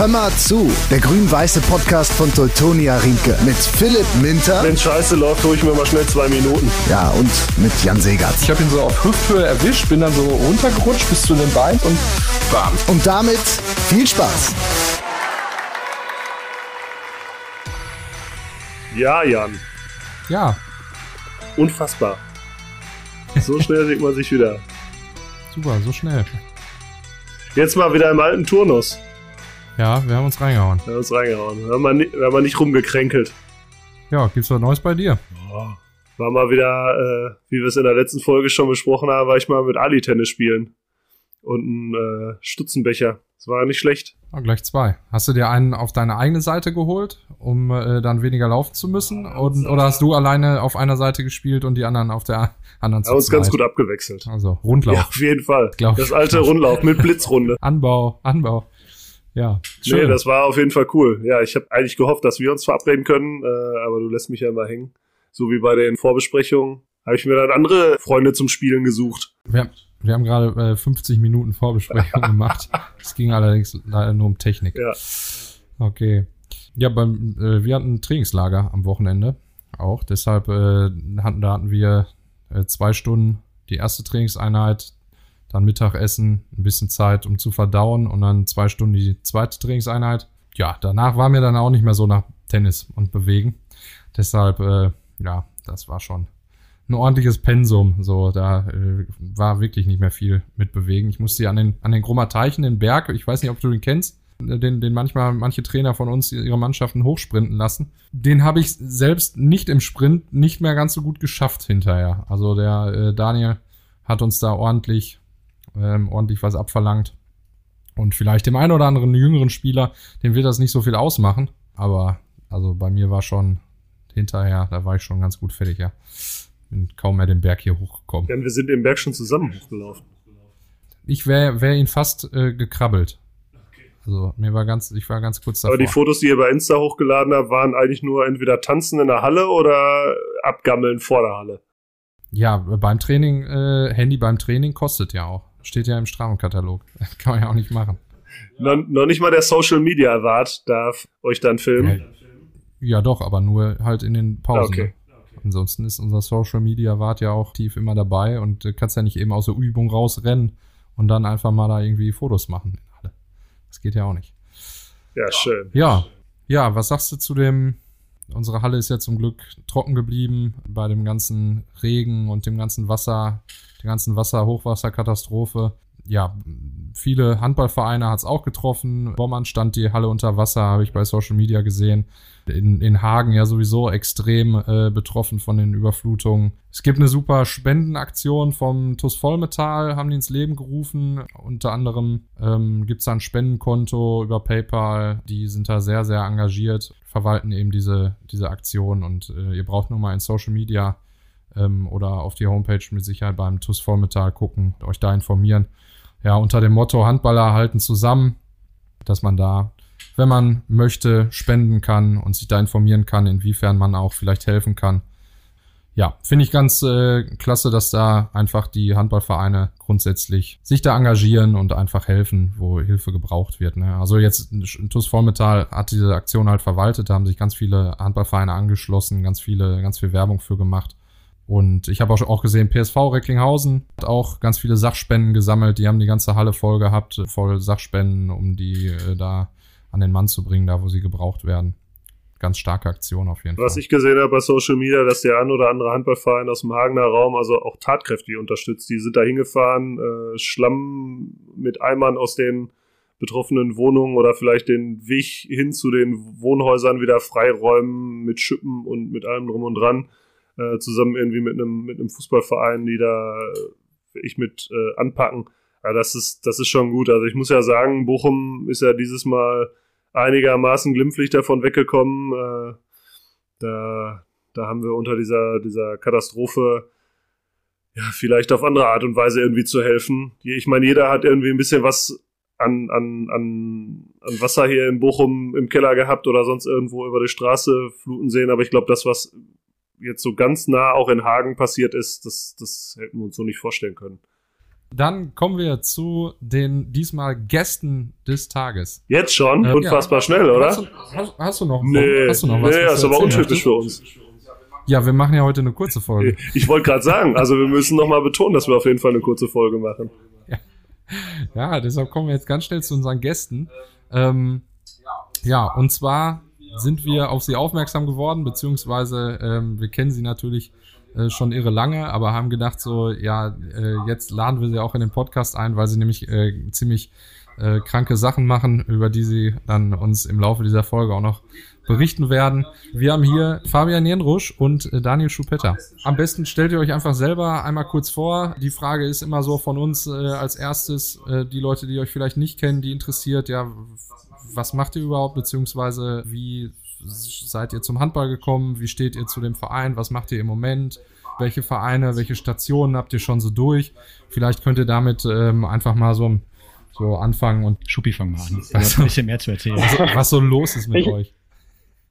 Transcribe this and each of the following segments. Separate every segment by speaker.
Speaker 1: Hör mal zu, der grün-weiße Podcast von Teutonia Riemke mit Philipp Minter.
Speaker 2: Wenn Scheiße läuft, hole ich mir mal schnell zwei Minuten.
Speaker 1: Ja, und mit Jan Segatz.
Speaker 3: Ich habe ihn so auf Hüfthöhe erwischt, bin dann so runtergerutscht bis zu den Beinen und bam.
Speaker 1: Und damit viel Spaß.
Speaker 2: Ja, Jan.
Speaker 3: Ja.
Speaker 2: Unfassbar. So schnell sieht man sich wieder.
Speaker 3: Super, so schnell.
Speaker 2: Jetzt mal wieder im alten Turnus.
Speaker 3: Ja, wir haben uns reingehauen.
Speaker 2: Wir haben uns reingehauen. Wir haben mal, nicht, wir haben nicht rumgekränkelt.
Speaker 3: Ja, gibt's was Neues bei dir?
Speaker 2: Oh. War mal wieder, äh, wie wir es in der letzten Folge schon besprochen haben, war ich mal mit Ali Tennis spielen. Und ein äh, Stutzenbecher. Das war nicht schlecht.
Speaker 3: Oh, gleich zwei. Hast du dir einen auf deine eigene Seite geholt, um äh, dann weniger laufen zu müssen? Und, oder hast du alleine auf einer Seite gespielt und die anderen auf der anderen
Speaker 2: Seite? Haben uns ganz gut abgewechselt.
Speaker 3: Also Rundlauf. Ja,
Speaker 2: auf jeden Fall. Das alte Rundlauf mit Blitzrunde.
Speaker 3: Anbau, Anbau. Ja,
Speaker 2: schön. Nee, das war auf jeden Fall cool. Ja, ich habe eigentlich gehofft, dass wir uns verabreden können, äh, aber du lässt mich ja immer hängen. So wie bei den Vorbesprechungen habe ich mir dann andere Freunde zum Spielen gesucht.
Speaker 3: Wir, wir haben gerade äh, 50 Minuten Vorbesprechung gemacht. Es ging allerdings leider nur um Technik.
Speaker 2: Ja.
Speaker 3: Okay. Ja, beim, äh, wir hatten ein Trainingslager am Wochenende auch. Deshalb äh, hatten, da hatten wir äh, zwei Stunden die erste Trainingseinheit, dann Mittagessen, ein bisschen Zeit, um zu verdauen und dann zwei Stunden die zweite Trainingseinheit. Ja, danach war mir dann auch nicht mehr so nach Tennis und Bewegen. Deshalb, äh, ja, das war schon ein ordentliches Pensum. So, da äh, war wirklich nicht mehr viel mit Bewegen. Ich musste an den, an den Grummer Teichen, den Berg, ich weiß nicht, ob du den kennst, den, den manchmal manche Trainer von uns ihre Mannschaften hochsprinten lassen. Den habe ich selbst nicht im Sprint nicht mehr ganz so gut geschafft hinterher. Also der äh, Daniel hat uns da ordentlich ähm, ordentlich was abverlangt. Und vielleicht dem einen oder anderen jüngeren Spieler, dem wird das nicht so viel ausmachen. Aber also bei mir war schon hinterher, da war ich schon ganz gut fertig, ja. Bin kaum mehr den Berg hier hochgekommen.
Speaker 2: Ja, wir sind den Berg schon zusammen hochgelaufen.
Speaker 3: Ich wäre wär ihn fast äh, gekrabbelt. Also mir war ganz, ich war ganz kurz davor.
Speaker 2: Aber die Fotos, die ihr bei Insta hochgeladen habt, waren eigentlich nur entweder tanzen in der Halle oder abgammeln vor der Halle.
Speaker 3: Ja, beim Training, äh, Handy beim Training kostet ja auch. Steht ja im Strafenkatalog. Kann man ja auch nicht machen.
Speaker 2: No, noch nicht mal der Social Media Wart darf euch dann filmen.
Speaker 3: Ja, ja, doch, aber nur halt in den Pausen. Okay. Ansonsten ist unser Social Media Wart ja auch tief immer dabei und du kannst ja nicht eben aus der Übung rausrennen und dann einfach mal da irgendwie Fotos machen. Das geht ja auch nicht.
Speaker 2: Ja, schön.
Speaker 3: Ja, ja, was sagst du zu dem Unsere Halle ist ja zum Glück trocken geblieben bei dem ganzen Regen und dem ganzen Wasser, der ganzen Wasser, Hochwasserkatastrophe. Ja, viele Handballvereine hat es auch getroffen. Bommern stand die Halle unter Wasser, habe ich bei Social Media gesehen. In, in Hagen ja sowieso extrem äh, betroffen von den Überflutungen. Es gibt eine super Spendenaktion vom TUS Vollmetall, haben die ins Leben gerufen. Unter anderem ähm, gibt es da ein Spendenkonto über PayPal. Die sind da sehr, sehr engagiert, verwalten eben diese, diese Aktion. Und äh, ihr braucht nur mal in Social Media ähm, oder auf die Homepage mit Sicherheit beim TUS Vollmetall gucken, euch da informieren ja, unter dem Motto Handballer halten zusammen, dass man da, wenn man möchte, spenden kann und sich da informieren kann, inwiefern man auch vielleicht helfen kann. Ja, finde ich ganz äh, klasse, dass da einfach die Handballvereine grundsätzlich sich da engagieren und einfach helfen, wo Hilfe gebraucht wird. Ne? Also jetzt TUS Vormetall hat diese Aktion halt verwaltet, da haben sich ganz viele Handballvereine angeschlossen, ganz viele, ganz viel Werbung für gemacht. Und ich habe auch, auch gesehen, PSV Recklinghausen hat auch ganz viele Sachspenden gesammelt. Die haben die ganze Halle voll gehabt, voll Sachspenden, um die äh, da an den Mann zu bringen, da wo sie gebraucht werden. Ganz starke Aktion auf jeden
Speaker 2: Was Fall. Was ich gesehen habe bei Social Media, dass der ein oder andere Handballverein aus dem Hagener Raum also auch tatkräftig unterstützt. Die sind da hingefahren, äh, Schlamm mit Eimern aus den betroffenen Wohnungen oder vielleicht den Weg hin zu den Wohnhäusern wieder freiräumen mit Schippen und mit allem drum und dran äh, zusammen irgendwie mit einem mit einem Fußballverein, die da äh, ich mit äh, anpacken. Ja, das ist das ist schon gut. Also ich muss ja sagen, Bochum ist ja dieses Mal einigermaßen glimpflich davon weggekommen. Äh, da da haben wir unter dieser dieser Katastrophe ja, vielleicht auf andere Art und Weise irgendwie zu helfen. Ich meine, jeder hat irgendwie ein bisschen was an, an, an, an Wasser hier in Bochum im Keller gehabt oder sonst irgendwo über die Straße fluten sehen, aber ich glaube, das, was jetzt so ganz nah auch in Hagen passiert ist, das, das hätten wir uns so nicht vorstellen können.
Speaker 3: Dann kommen wir zu den diesmal Gästen des Tages.
Speaker 2: Jetzt schon? Äh, Unfassbar ja. schnell, oder?
Speaker 3: Hast du, hast, hast du noch,
Speaker 2: nee,
Speaker 3: hast
Speaker 2: du noch was? Nee, das ist aber untypisch für uns.
Speaker 3: Ja, wir machen ja heute eine kurze Folge.
Speaker 2: Ich wollte gerade sagen, also wir müssen nochmal betonen, dass wir auf jeden Fall eine kurze Folge machen.
Speaker 3: Ja. ja, deshalb kommen wir jetzt ganz schnell zu unseren Gästen. Ähm, ja, und zwar sind wir auf sie aufmerksam geworden, beziehungsweise ähm, wir kennen sie natürlich äh, schon irre lange, aber haben gedacht so, ja, äh, jetzt laden wir sie auch in den Podcast ein, weil sie nämlich äh, ziemlich äh, kranke Sachen machen, über die sie dann uns im Laufe dieser Folge auch noch berichten werden. Wir haben hier Fabian Jenrusch und äh, Daniel Schupetta. Am besten stellt ihr euch einfach selber einmal kurz vor. Die Frage ist immer so von uns äh, als erstes, äh, die Leute, die euch vielleicht nicht kennen, die interessiert, ja, was macht ihr überhaupt, beziehungsweise wie seid ihr zum Handball gekommen? Wie steht ihr zu dem Verein? Was macht ihr im Moment? Welche Vereine, welche Stationen habt ihr schon so durch? Vielleicht könnt ihr damit ähm, einfach mal so, so anfangen und
Speaker 4: Schuppi fang mal an. Also, ein bisschen mehr zu erzählen.
Speaker 3: Was, was so los ist mit ich, euch.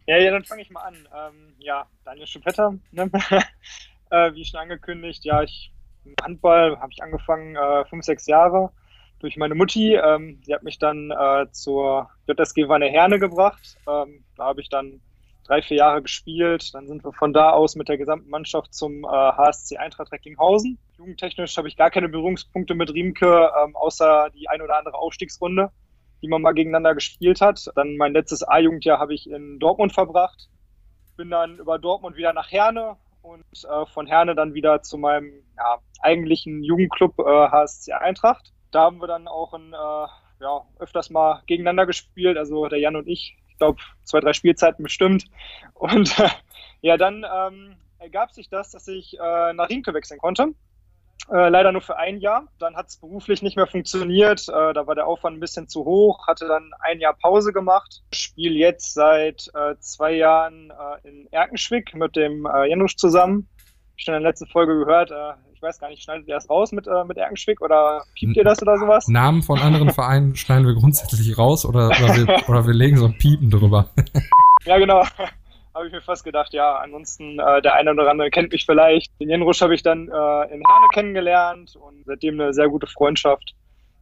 Speaker 5: Ja, ja, dann fange ich mal an. Ähm, ja, Daniel Schuppetter, ne? äh, wie schon angekündigt, ja, ich Handball habe ich angefangen, äh, fünf, sechs Jahre durch meine Mutti. Ähm, sie hat mich dann äh, zur JSG Wanne Herne gebracht. Ähm, da habe ich dann drei, vier Jahre gespielt. Dann sind wir von da aus mit der gesamten Mannschaft zum äh, HSC Eintracht Recklinghausen. Jugendtechnisch habe ich gar keine Berührungspunkte mit Riemke, ähm, außer die ein oder andere Aufstiegsrunde, die man mal gegeneinander gespielt hat. Dann mein letztes A-Jugendjahr habe ich in Dortmund verbracht. Bin dann über Dortmund wieder nach Herne und äh, von Herne dann wieder zu meinem ja, eigentlichen Jugendclub äh, HSC Eintracht da haben wir dann auch ein, äh, ja, öfters mal gegeneinander gespielt, also der Jan und ich. Ich glaube, zwei, drei Spielzeiten bestimmt. Und äh, ja, dann ähm, ergab sich das, dass ich äh, nach Riemke wechseln konnte. Äh, leider nur für ein Jahr. Dann hat es beruflich nicht mehr funktioniert. Äh, da war der Aufwand ein bisschen zu hoch. Hatte dann ein Jahr Pause gemacht. Spiele jetzt seit äh, zwei Jahren äh, in Erkenschwick mit dem äh, Janusz zusammen. Ich schon in der letzten Folge gehört. Äh, ich weiß gar nicht, schneidet ihr das raus mit, äh, mit Erkenschwick oder piept ihr das oder sowas?
Speaker 3: Namen von anderen Vereinen schneiden wir grundsätzlich raus oder, oder, wir, oder wir legen so ein Piepen drüber.
Speaker 5: ja, genau. habe ich mir fast gedacht, ja, ansonsten äh, der eine oder andere kennt mich vielleicht. Den Jenrusch habe ich dann äh, in Herne kennengelernt und seitdem eine sehr gute Freundschaft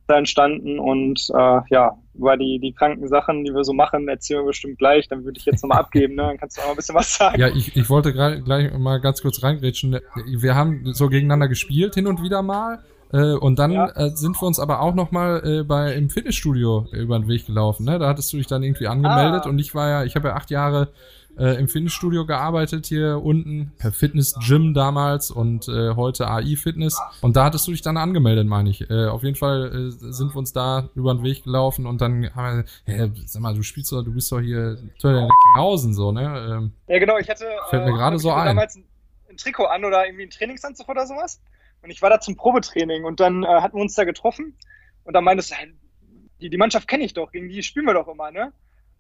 Speaker 5: da entstanden und äh, ja, über die, die kranken Sachen, die wir so machen, erzählen wir bestimmt gleich. Dann würde ich jetzt nochmal abgeben, ne? Dann kannst du auch mal ein bisschen was sagen.
Speaker 3: Ja, ich, ich wollte gleich mal ganz kurz reingrätschen. Wir haben so gegeneinander gespielt, hin und wieder mal. Äh, und dann ja. äh, sind wir uns aber auch nochmal äh, bei im Fitnessstudio über den Weg gelaufen. Ne? Da hattest du dich dann irgendwie angemeldet ah. und ich war ja, ich habe ja acht Jahre äh, im Fitnessstudio gearbeitet hier unten, per Fitness Gym damals und äh, heute AI Fitness. Und da hattest du dich dann angemeldet, meine ich. Äh, auf jeden Fall äh, sind wir uns da über den Weg gelaufen und dann haben wir, hey, sag mal, du spielst doch, du bist doch hier in Recklinghausen so, ne?
Speaker 5: Ähm, ja, genau, ich hatte
Speaker 3: fällt mir äh, gerade so ein.
Speaker 5: damals ein, ein Trikot an oder irgendwie ein Trainingsanzug oder sowas. Und ich war da zum Probetraining und dann äh, hatten wir uns da getroffen und dann meintest du, die, die Mannschaft kenne ich doch, gegen die spielen wir doch immer, ne?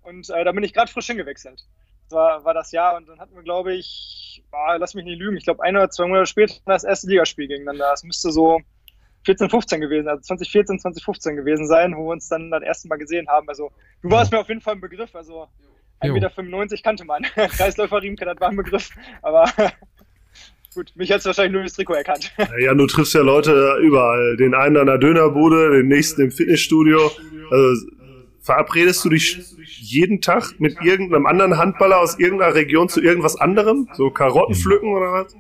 Speaker 5: Und äh, da bin ich gerade frisch hingewechselt war, war das Jahr und dann hatten wir, glaube ich, boah, lass mich nicht lügen, ich glaube ein oder zwei Monate später das erste Ligaspiel gegeneinander. Das müsste so 14, 15 gewesen, also 2014, 2015 gewesen sein, wo wir uns dann das erste Mal gesehen haben. Also du warst mir auf jeden Fall ein Begriff, also 1,95 Meter kannte man. Kreisläufer Riemke, das war ein Begriff, aber gut, mich hat es wahrscheinlich nur das Trikot erkannt.
Speaker 2: Ja, du triffst ja Leute überall. Den einen an der Dönerbude, den nächsten im Fitnessstudio. Also verabredest du dich jeden Tag mit irgendeinem anderen Handballer aus irgendeiner Region zu irgendwas anderem? So Karotten pflücken oder was?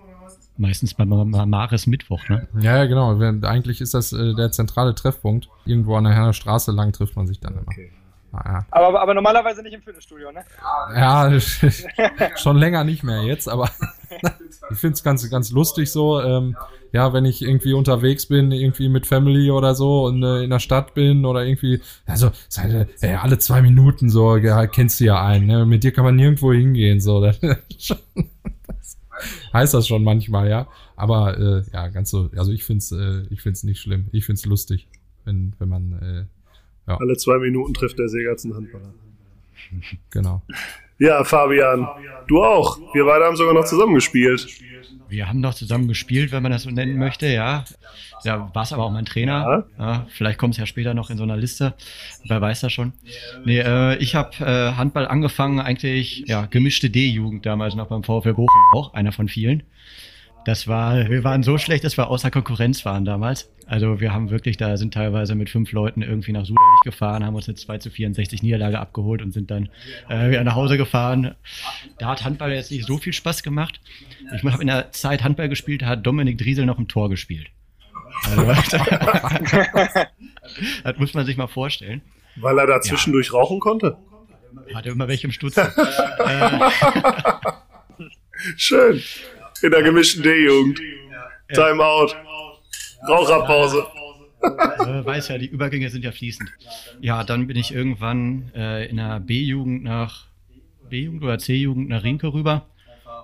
Speaker 4: Meistens bei Maris Mittwoch, ne?
Speaker 3: Ja, ja, genau. Eigentlich ist das äh, der zentrale Treffpunkt. Irgendwo an der Straße lang trifft man sich dann immer. Okay.
Speaker 5: Ah, ja. aber, aber normalerweise nicht im Fitnessstudio, ne?
Speaker 3: Ja, schon länger nicht mehr jetzt, aber ich finde es ganz, ganz lustig so. Ähm, ja, wenn ich irgendwie unterwegs bin, irgendwie mit Family oder so und äh, in der Stadt bin oder irgendwie, also seit, äh, alle zwei Minuten so, ja, kennst du ja einen, ne? mit dir kann man nirgendwo hingehen, so. das heißt das schon manchmal, ja. Aber äh, ja, ganz so, also ich find's, äh, ich find's nicht schlimm. Ich find's lustig, wenn, wenn man äh,
Speaker 2: ja. alle zwei Minuten trifft der Seger einen Handballer.
Speaker 3: Genau.
Speaker 2: Ja, Fabian, du auch. Wir beide haben sogar noch zusammen gespielt.
Speaker 4: Wir haben doch zusammen gespielt, wenn man das so nennen möchte, ja. Ja, war es aber auch mein Trainer. Ja. ja vielleicht kommt es ja später noch in so einer Liste. Wer weiß das schon. Nee, äh, ich habe äh, Handball angefangen, eigentlich, ja, gemischte D-Jugend damals noch beim VfL Bochum auch, einer von vielen. Das war, wir waren so schlecht, dass wir außer Konkurrenz waren damals. Also wir haben wirklich, da sind teilweise mit fünf Leuten irgendwie nach Suderwich gefahren, haben uns eine 2 zu 64 Niederlage abgeholt und sind dann äh, wieder nach Hause gefahren. Da hat Handball jetzt nicht so viel Spaß gemacht. Ich habe in der Zeit Handball gespielt, da hat Dominik Driesel noch im Tor gespielt. Also, das muss man sich mal vorstellen.
Speaker 2: Weil er da zwischendurch ja. rauchen konnte?
Speaker 4: Hatte immer welche im Stutz.
Speaker 2: Schön. In der gemischten D-Jugend. Timeout. Raucherpause.
Speaker 4: Äh, weiß ja, die Übergänge sind ja fließend. Ja, dann bin ich irgendwann äh, in der B-Jugend nach B-Jugend oder C-Jugend nach Rinke rüber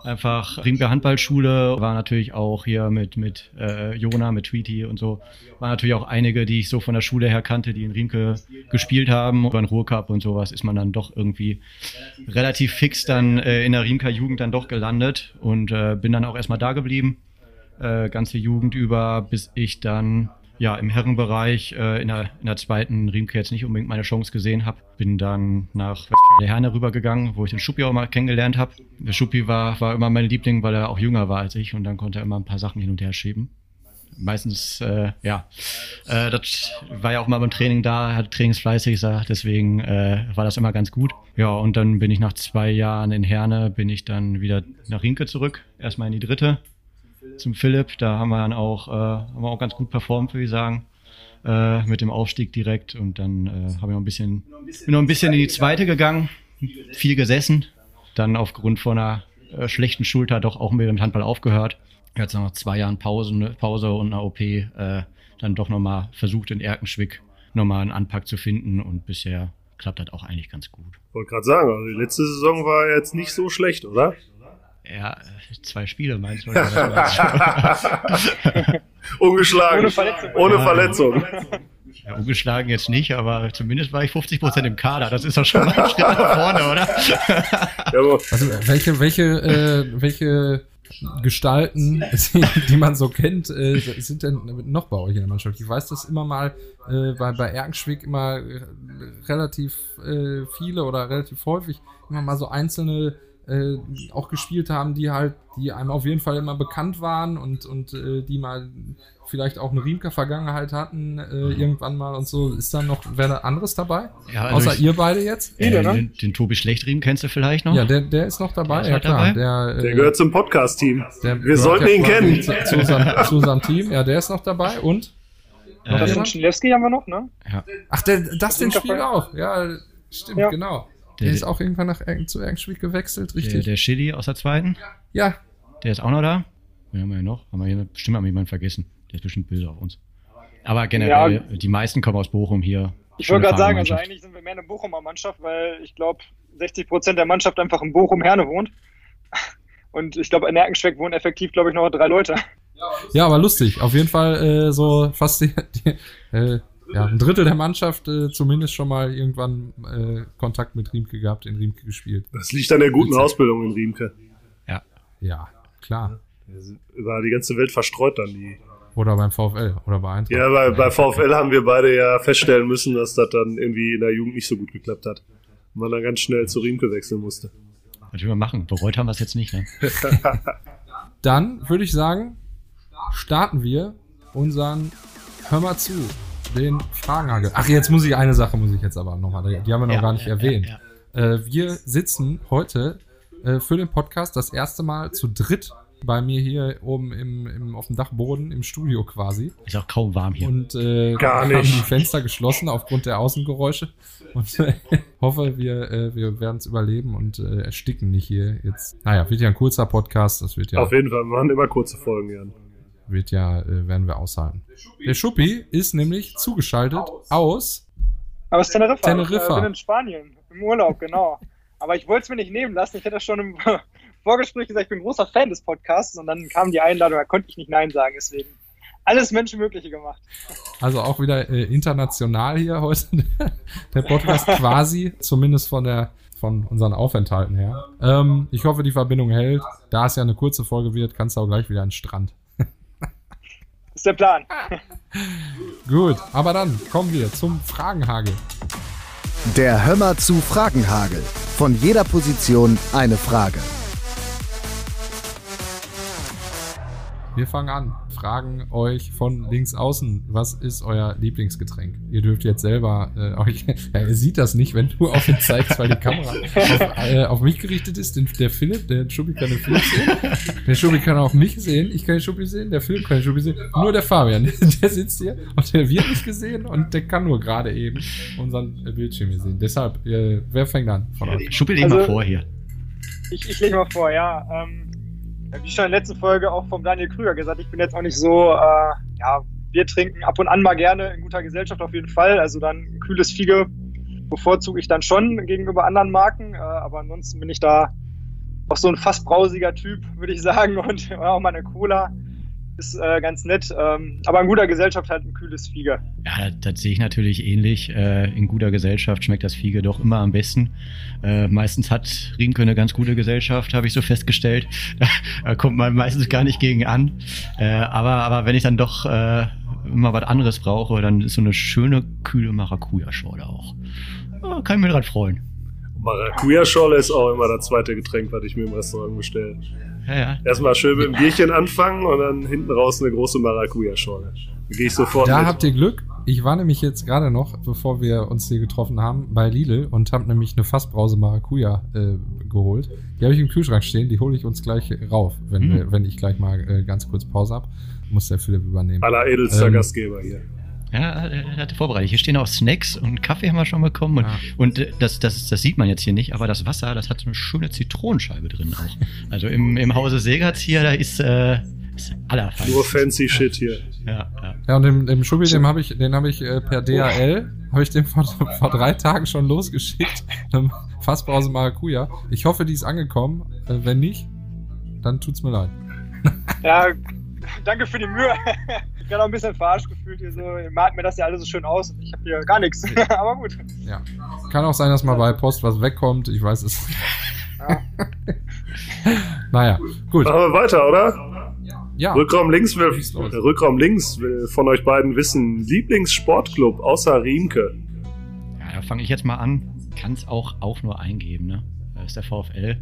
Speaker 4: einfach Rinke Handballschule, war natürlich auch hier mit, mit äh, Jona, mit Tweety und so, war natürlich auch einige, die ich so von der Schule her kannte, die in Rinke gespielt haben. Über den Ruhrcup und sowas ist man dann doch irgendwie relativ fix dann äh, in der Rinker Jugend dann doch gelandet und äh, bin dann auch erstmal da geblieben, äh, ganze Jugend über, bis ich dann ja, im Herrenbereich äh, in, der, in der zweiten Riemke jetzt nicht unbedingt meine Chance gesehen habe. Bin dann nach Westfalia Herne rübergegangen, wo ich den Schuppi auch mal kennengelernt habe. Der Schuppi war, war immer mein Liebling, weil er auch jünger war als ich und dann konnte er immer ein paar Sachen hin und her schieben. Meistens, äh, ja, äh, das war ja auch mal beim Training da, hat trainingsfleißig gesagt, deswegen äh, war das immer ganz gut. Ja, und dann bin ich nach zwei Jahren in Herne, bin ich dann wieder nach Rinke zurück, erstmal in die dritte zum Philipp. Da haben wir dann auch, äh, haben wir auch ganz gut performt, würde ich sagen. Äh, mit dem Aufstieg direkt und dann äh, habe ich noch ein bisschen, bin noch ein bisschen in die zweite gegangen, viel gesessen, dann aufgrund von einer äh, schlechten Schulter doch auch mit dem Handball aufgehört. Jetzt nach zwei Jahren Pause, ne, Pause und einer OP äh, dann doch nochmal versucht in Erkenschwick nochmal einen Anpack zu finden und bisher klappt das auch eigentlich ganz gut.
Speaker 2: Wollte gerade sagen, also die letzte Saison war jetzt nicht so schlecht, oder?
Speaker 4: Ja, zwei Spiele meinst du?
Speaker 2: Ungeschlagen. Ohne Verletzung. Ohne Verletzung.
Speaker 4: Ja, ungeschlagen jetzt nicht, aber zumindest war ich 50 Prozent im Kader. Das ist doch schon mal ein Schritt nach vorne, oder?
Speaker 3: also welche, welche, äh, welche Gestalten, die, die, man so kennt, äh, sind denn noch bei euch in der Mannschaft? Ich weiß, dass immer mal äh, bei, bei Erkenschwick immer relativ äh, viele oder relativ häufig immer mal so einzelne äh, auch gespielt haben, die halt, die einem auf jeden Fall immer bekannt waren und, und äh, die mal vielleicht auch eine Riemker-Vergangenheit hatten, äh, mhm. irgendwann mal und so. Ist da noch wer da anderes dabei? Ja, also Außer ich, ihr beide jetzt?
Speaker 4: Äh, ne? den, den, Tobi Schlechtriem kennst du vielleicht noch?
Speaker 3: Ja, der, der ist noch dabei. Ist ja, klar.
Speaker 2: Der, der, gehört zum Podcast-Team. Wir sollten ihn kennen.
Speaker 3: Zu, zu, unserem, zu, unserem, Team. Ja, der ist noch dabei und?
Speaker 5: Äh, das den Schlewski haben wir noch, ne?
Speaker 3: Ja. Ach, der, das den Spiel auch. Ja, stimmt, ja. genau. Der, der ist auch irgendwann nach zu Erkenschwick gewechselt, richtig?
Speaker 4: Der, der Chili aus der zweiten?
Speaker 3: Ja.
Speaker 4: Der ist auch noch da? Wen haben wir hier noch? Haben wir hier bestimmt haben wir jemanden vergessen. Der ist bestimmt böse auf uns. Aber generell, ja. die meisten kommen aus Bochum hier.
Speaker 5: Ich wollte gerade sagen, also eigentlich sind wir mehr eine Bochumer Mannschaft, weil ich glaube, 60 Prozent der Mannschaft einfach in Bochum-Herne wohnt. Und ich glaube, in Erkenschweck wohnen effektiv, glaube ich, noch drei Leute.
Speaker 3: Ja, aber lustig. Auf jeden Fall äh, so fast die, die äh, ja, ein Drittel der Mannschaft äh, zumindest schon mal irgendwann äh, Kontakt mit Riemke gehabt, in Riemke gespielt.
Speaker 2: Das liegt an der guten Ausbildung in Riemke.
Speaker 3: Ja. Ja, klar.
Speaker 2: Über die ganze Welt verstreut dann die.
Speaker 3: Oder beim VfL oder bei Eintracht.
Speaker 2: Ja, bei, bei VfL haben wir beide ja feststellen müssen, dass das dann irgendwie in der Jugend nicht so gut geklappt hat. Und man dann ganz schnell zu Riemke wechseln musste.
Speaker 4: Was wir machen? Bereut haben wir es jetzt nicht, ne?
Speaker 3: dann würde ich sagen, starten wir unseren Hör mal zu den Fragenhagel. Ach, jetzt muss ich eine Sache, muss ich jetzt aber nochmal, die haben wir noch ja, gar nicht ja, erwähnt. Ja, äh, wir sitzen heute äh, für den Podcast das erste Mal zu dritt bei mir hier oben im, im, auf dem Dachboden im Studio quasi.
Speaker 4: Ist auch kaum warm hier.
Speaker 3: Und äh, Gar nicht. haben die Fenster geschlossen aufgrund der Außengeräusche. Und äh, hoffe, wir, äh, wir werden es überleben und äh, ersticken nicht hier jetzt. Naja, wird ja ein kurzer Podcast. Das wird ja.
Speaker 2: Auf jeden Fall, wir machen immer kurze Folgen, Jan
Speaker 3: wird ja, äh, werden wir aushalten. Der Schuppi ist nämlich zugeschaltet aus,
Speaker 5: aus Teneriffa.
Speaker 3: Teneriffa.
Speaker 5: Ich bin in Spanien, im Urlaub, genau. Aber ich wollte es mir nicht nehmen lassen. Ich hätte schon im Vorgespräch gesagt, ich bin großer Fan des Podcasts und dann kam die Einladung, da konnte ich nicht Nein sagen, deswegen alles Menschenmögliche gemacht.
Speaker 3: Also auch wieder äh, international hier heute der Podcast quasi, zumindest von der von unseren Aufenthalten her. Ähm, ich hoffe, die Verbindung hält. Da es ja eine kurze Folge wird, kannst du auch gleich wieder an den Strand
Speaker 5: ist der Plan.
Speaker 3: Gut, aber dann kommen wir zum Fragenhagel.
Speaker 1: Der Hömmer zu Fragenhagel. Von jeder Position eine Frage.
Speaker 3: Wir fangen an, fragen euch von links außen, was ist euer Lieblingsgetränk? Ihr dürft jetzt selber äh, euch, ja, ihr sieht das nicht, wenn du auf ihn zeigst, weil die Kamera auf, äh, auf mich gerichtet ist. Den, der Philipp, der Schuppi kann den Philipp sehen. Der Schuppi kann auch mich sehen, ich kann den Schuppi sehen, der Philipp kann den Schuppi sehen. Nur der Fabian, der sitzt hier und der wird nicht gesehen und der kann nur gerade eben unseren Bildschirm hier sehen. Deshalb, äh, wer fängt an von euch?
Speaker 4: Schuppi, leg
Speaker 5: Also-
Speaker 4: mal vor hier.
Speaker 5: Ich, ich lege mal vor, ja. Ähm, wie schon in der letzten Folge auch vom Daniel Krüger gesagt, ich bin jetzt auch nicht so, äh, ja, Bier trinken ab und an mal gerne in guter Gesellschaft auf jeden Fall. Also dann ein kühles Fiege bevorzuge ich dann schon gegenüber anderen Marken, äh, aber ansonsten bin ich da auch so ein fast brausiger Typ, würde ich sagen. Und auch mal eine Cola ist äh, ganz nett. Ähm, aber in guter Gesellschaft halt ein kühles Fiege.
Speaker 4: Ja, das, das sehe ich natürlich ähnlich. Äh, in guter Gesellschaft schmeckt das Fiege doch immer am besten. Äh, meistens hat Riemke eine ganz gute Gesellschaft, habe ich so festgestellt. da kommt man meistens gar nicht gegen an. Äh, aber, aber wenn ich dann doch äh, immer was anderes brauche, dann ist so eine schöne, kühle Maracuja-Schorle auch. Ja, kann ich mir dran freuen.
Speaker 2: Maracuja-Schorle ist auch immer das zweite Getränk, was ich mir im Restaurant bestelle.
Speaker 4: Ja, ja.
Speaker 2: Erstmal schön mit dem Bierchen anfangen und dann hinten raus eine große Maracuja-Schorle. Da gehe ich sofort
Speaker 3: Da
Speaker 2: mit.
Speaker 3: habt ihr Glück. Ich war nämlich jetzt gerade noch, bevor wir uns hier getroffen haben, bei Lidl und habe nämlich eine Fassbrause Maracuja äh, geholt. Die habe ich im Kühlschrank stehen, die hole ich uns gleich rauf, wenn,
Speaker 4: Mhm.
Speaker 3: wir, wenn ich gleich mal äh, ganz kurz Pause habe. Muss der Philipp übernehmen.
Speaker 2: Aller edelster
Speaker 3: Ähm,
Speaker 2: Gastgeber hier.
Speaker 4: Ja, er hatte vorbereitet. Hier stehen auch Snacks und Kaffee haben wir schon bekommen. Und,
Speaker 3: Ja.
Speaker 4: und äh, das, das, das sieht man jetzt hier nicht, aber das Wasser, das hat so eine schöne Zitronenscheibe drin auch. Also im, im Hause Segerts hier, da ist, äh, ist allerfein.
Speaker 2: Nur fancy Shit hier.
Speaker 4: Ja, ja.
Speaker 3: Ja, und dem, dem Schubi, dem habe ich, den habe ich äh, per DHL, habe ich dem vor, vor drei Tagen schon losgeschickt. Fassbrause Maracuja. Ich hoffe, die ist angekommen. Äh, wenn nicht, dann tut's mir leid.
Speaker 5: Ja, danke für die Mühe. Ich bin auch ein bisschen verarscht gefühlt hier so. Ihr malt mir das ja alles so schön aus und ich habe hier gar nichts. Aber gut.
Speaker 3: Ja. Kann auch sein, dass mal bei Post was wegkommt. Ich weiß es.
Speaker 5: Ja.
Speaker 3: naja, gut.
Speaker 2: Machen wir weiter, oder?
Speaker 3: Ja.
Speaker 2: Rückraum links will, Rückraum links will von euch beiden wissen. Lieblingssportclub außer Riemke.
Speaker 4: ja da fange ich jetzt mal an. Kann es auch, auch nur eingeben, ne? Das ist der VfL.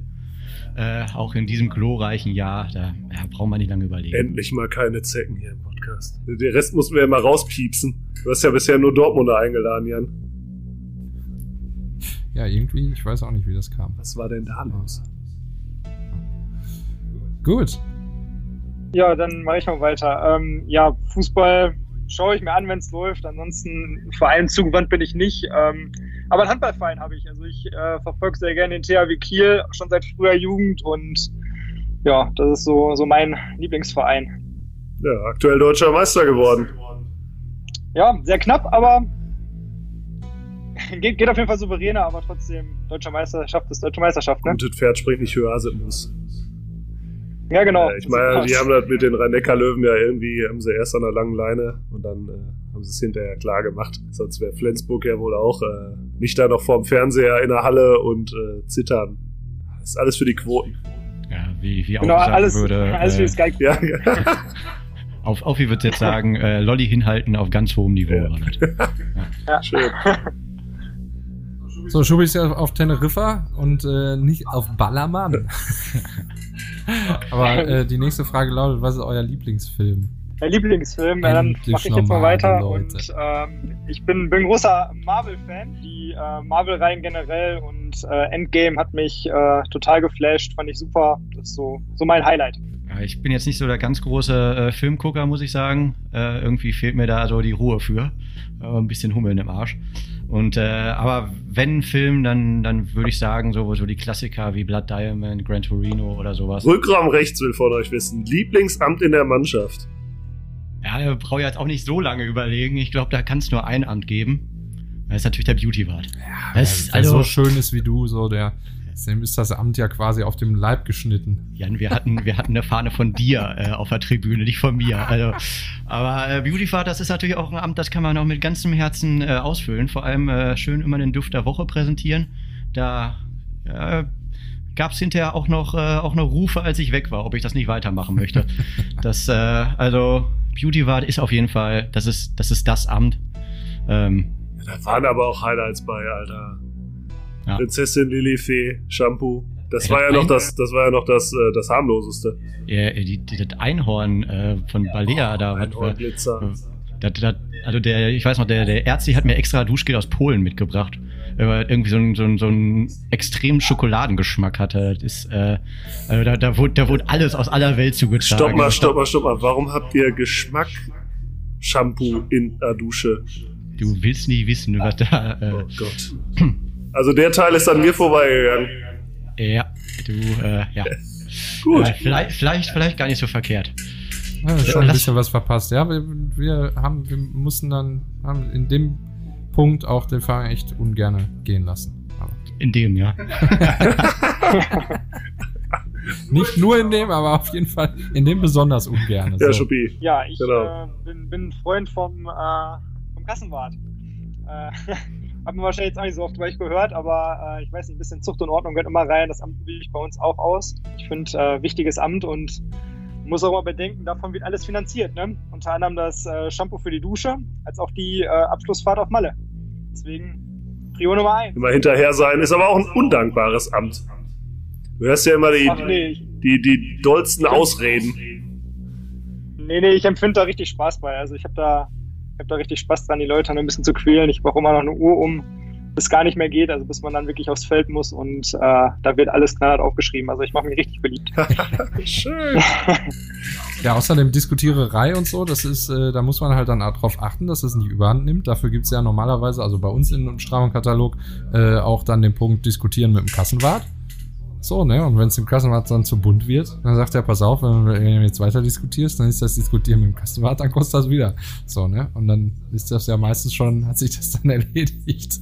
Speaker 4: Äh, auch in diesem glorreichen Jahr, da ja, braucht man nicht lange überlegen.
Speaker 2: Endlich mal keine Zecken hier im Podcast. Den Rest mussten wir ja mal rauspiepsen. Du hast ja bisher nur Dortmunder eingeladen, Jan.
Speaker 3: Ja, irgendwie, ich weiß auch nicht, wie das kam.
Speaker 2: Was war denn da los?
Speaker 3: Gut.
Speaker 5: Ja, dann mache ich mal weiter. Ähm, ja, Fußball schaue ich mir an, wenn es läuft. Ansonsten Verein zugewandt bin ich nicht. Ähm, aber einen Handballverein habe ich. Also ich äh, verfolge sehr gerne den THW Kiel, schon seit früher Jugend. Und ja, das ist so, so mein Lieblingsverein.
Speaker 2: Ja, aktuell deutscher Meister geworden.
Speaker 5: Ja, sehr knapp, aber geht, geht auf jeden Fall souveräner, aber trotzdem deutscher Meisterschaft ist deutsche Meisterschaft, ne?
Speaker 2: Gutes Pferd springt nicht höher, als es muss.
Speaker 5: Ja, genau.
Speaker 2: Äh, ich meine, die haben das mit den Rhein-Neckar-Löwen ja irgendwie, haben sie erst an der langen Leine und dann äh, haben sie es hinterher klar gemacht. Sonst wäre Flensburg ja wohl auch äh, nicht da noch vorm Fernseher in der Halle und äh, zittern. Das ist alles für die Quoten.
Speaker 4: Ja, wie, wie
Speaker 5: genau,
Speaker 4: auch gesagt
Speaker 5: alles,
Speaker 4: würde.
Speaker 5: alles für
Speaker 4: äh,
Speaker 5: die Sky.
Speaker 2: Ja, ja.
Speaker 4: auf, auf wie wird jetzt sagen, äh, Lolli hinhalten auf ganz hohem Niveau.
Speaker 2: Ja.
Speaker 5: Ja.
Speaker 2: schön.
Speaker 3: So, Schubi ist ja auf Teneriffa und äh, nicht auf Ballermann. Aber äh, die nächste Frage lautet, was ist euer Lieblingsfilm?
Speaker 5: Mein Lieblingsfilm, ja, dann mache ich jetzt mal weiter.
Speaker 3: Leute.
Speaker 5: Und ähm, ich bin, bin großer Marvel-Fan. Die äh, Marvel-Reihen generell und äh, Endgame hat mich äh, total geflasht, fand ich super. Das ist so, so mein Highlight.
Speaker 4: Ja, ich bin jetzt nicht so der ganz große äh, Filmgucker, muss ich sagen. Äh, irgendwie fehlt mir da so die Ruhe für. Äh, ein bisschen Hummeln im Arsch. Und äh, aber wenn ein Film, dann, dann würde ich sagen, so, so die Klassiker wie Blood Diamond, Gran Torino oder sowas.
Speaker 2: Rückraum rechts will von euch wissen. Lieblingsamt in der Mannschaft.
Speaker 4: Ja, da brauche ich jetzt auch nicht so lange überlegen. Ich glaube, da kann es nur ein Amt geben. Das ist natürlich der Beauty-Wart.
Speaker 3: Ja,
Speaker 4: Das-
Speaker 3: wer
Speaker 4: also-
Speaker 3: so schön ist wie du, so der, dem ist das Amt ja quasi auf dem Leib geschnitten.
Speaker 4: Jan, wir hatten, wir hatten eine Fahne von dir äh, auf der Tribüne, nicht von mir. Also, aber äh, Beautyfahrt, das ist natürlich auch ein Amt, das kann man auch mit ganzem Herzen äh, ausfüllen. Vor allem äh, schön immer den Duft der Woche präsentieren. Da äh, gab es hinterher auch noch, äh, auch noch Rufe, als ich weg war, ob ich das nicht weitermachen möchte. das, äh, also Beautywart ist auf jeden Fall, das ist das, ist das Amt. Ähm,
Speaker 2: Da waren aber auch Highlights bei, Alter.
Speaker 4: Ja.
Speaker 2: Prinzessin Lilifee, Shampoo. Das war ja noch das, das war ja noch das, äh, das harmloseste.
Speaker 4: Ja, die, die, das Einhorn äh, von Balea da.
Speaker 2: Einhornglitzer.
Speaker 4: Das, das, also der, ich weiß noch, der, der Ärzti hat mir extra Duschgel aus Polen mitgebracht. Weil irgendwie so einen so einen, so einen extremen Schokoladengeschmack hatte. Das ist, äh, also da, da, wurde, da wurde alles aus aller Welt zugetragen.
Speaker 2: Stopp mal, stopp mal, stopp mal. Warum habt ihr Geschmack Shampoo in der Dusche?
Speaker 4: Du willst nie wissen, was da. Äh,
Speaker 2: Oh Gott. Also der Teil ist an mir vorbeigegangen.
Speaker 4: ja, du, äh, ja.
Speaker 2: Gut.
Speaker 4: Äh, vielleicht, vielleicht, vielleicht gar nicht so verkehrt.
Speaker 3: Ja, schon ein bisschen was verpasst. Ja, wir, wir haben, wir mussten dann, haben in dem Punkt auch den Fahrer echt ungerne gehen lassen. Aber
Speaker 4: In dem, ja.
Speaker 3: nicht nur in dem, aber auf jeden Fall in dem besonders ungerne.
Speaker 2: Ja,
Speaker 3: so.
Speaker 5: Ja, ich
Speaker 2: Genau.
Speaker 5: äh, bin, bin ein Freund vom, äh, vom Kassenwart. Äh, hat man wahrscheinlich jetzt auch nicht so oft euch gehört, aber äh, ich weiß nicht, ein bisschen Zucht und Ordnung gehört immer rein. Das Amt übe ich bei uns auch aus. Ich finde, äh, wichtiges Amt und muss auch mal bedenken, davon wird alles finanziert. Ne? Unter anderem das äh, Shampoo für die Dusche, als auch die äh, Abschlussfahrt auf Malle. Deswegen Prio Nummer eins.
Speaker 2: Immer hinterher sein ist aber auch ein undankbares Amt. Du hörst ja immer die,
Speaker 5: Ach nee,
Speaker 2: die, die dollsten Ausreden.
Speaker 5: nee, nee, ich empfinde da richtig Spaß bei. Also ich habe da, ich hab da richtig Spaß dran, die Leute noch ein bisschen zu quälen. Ich brauche immer noch eine Uhr um, bis gar nicht mehr geht, also bis man dann wirklich aufs Feld muss und äh, da wird alles knallhart aufgeschrieben. Also ich mache mich richtig beliebt.
Speaker 2: Schön.
Speaker 3: Ja, außerdem Diskutiererei und so, das ist, äh, da muss man halt dann darauf achten, dass es nicht überhand nimmt. Dafür gibt's ja normalerweise, also bei uns im Strafenkatalog, äh, auch dann den Punkt Diskutieren mit dem Kassenwart. So, ne? Und wenn es dem Kassenwart dann zu bunt wird, dann sagt er, pass auf, wenn du jetzt weiter diskutierst, dann ist das Diskutieren mit dem Kassenwart, dann kostet das wieder. So, ne? Und dann ist das ja meistens schon, hat sich das dann erledigt.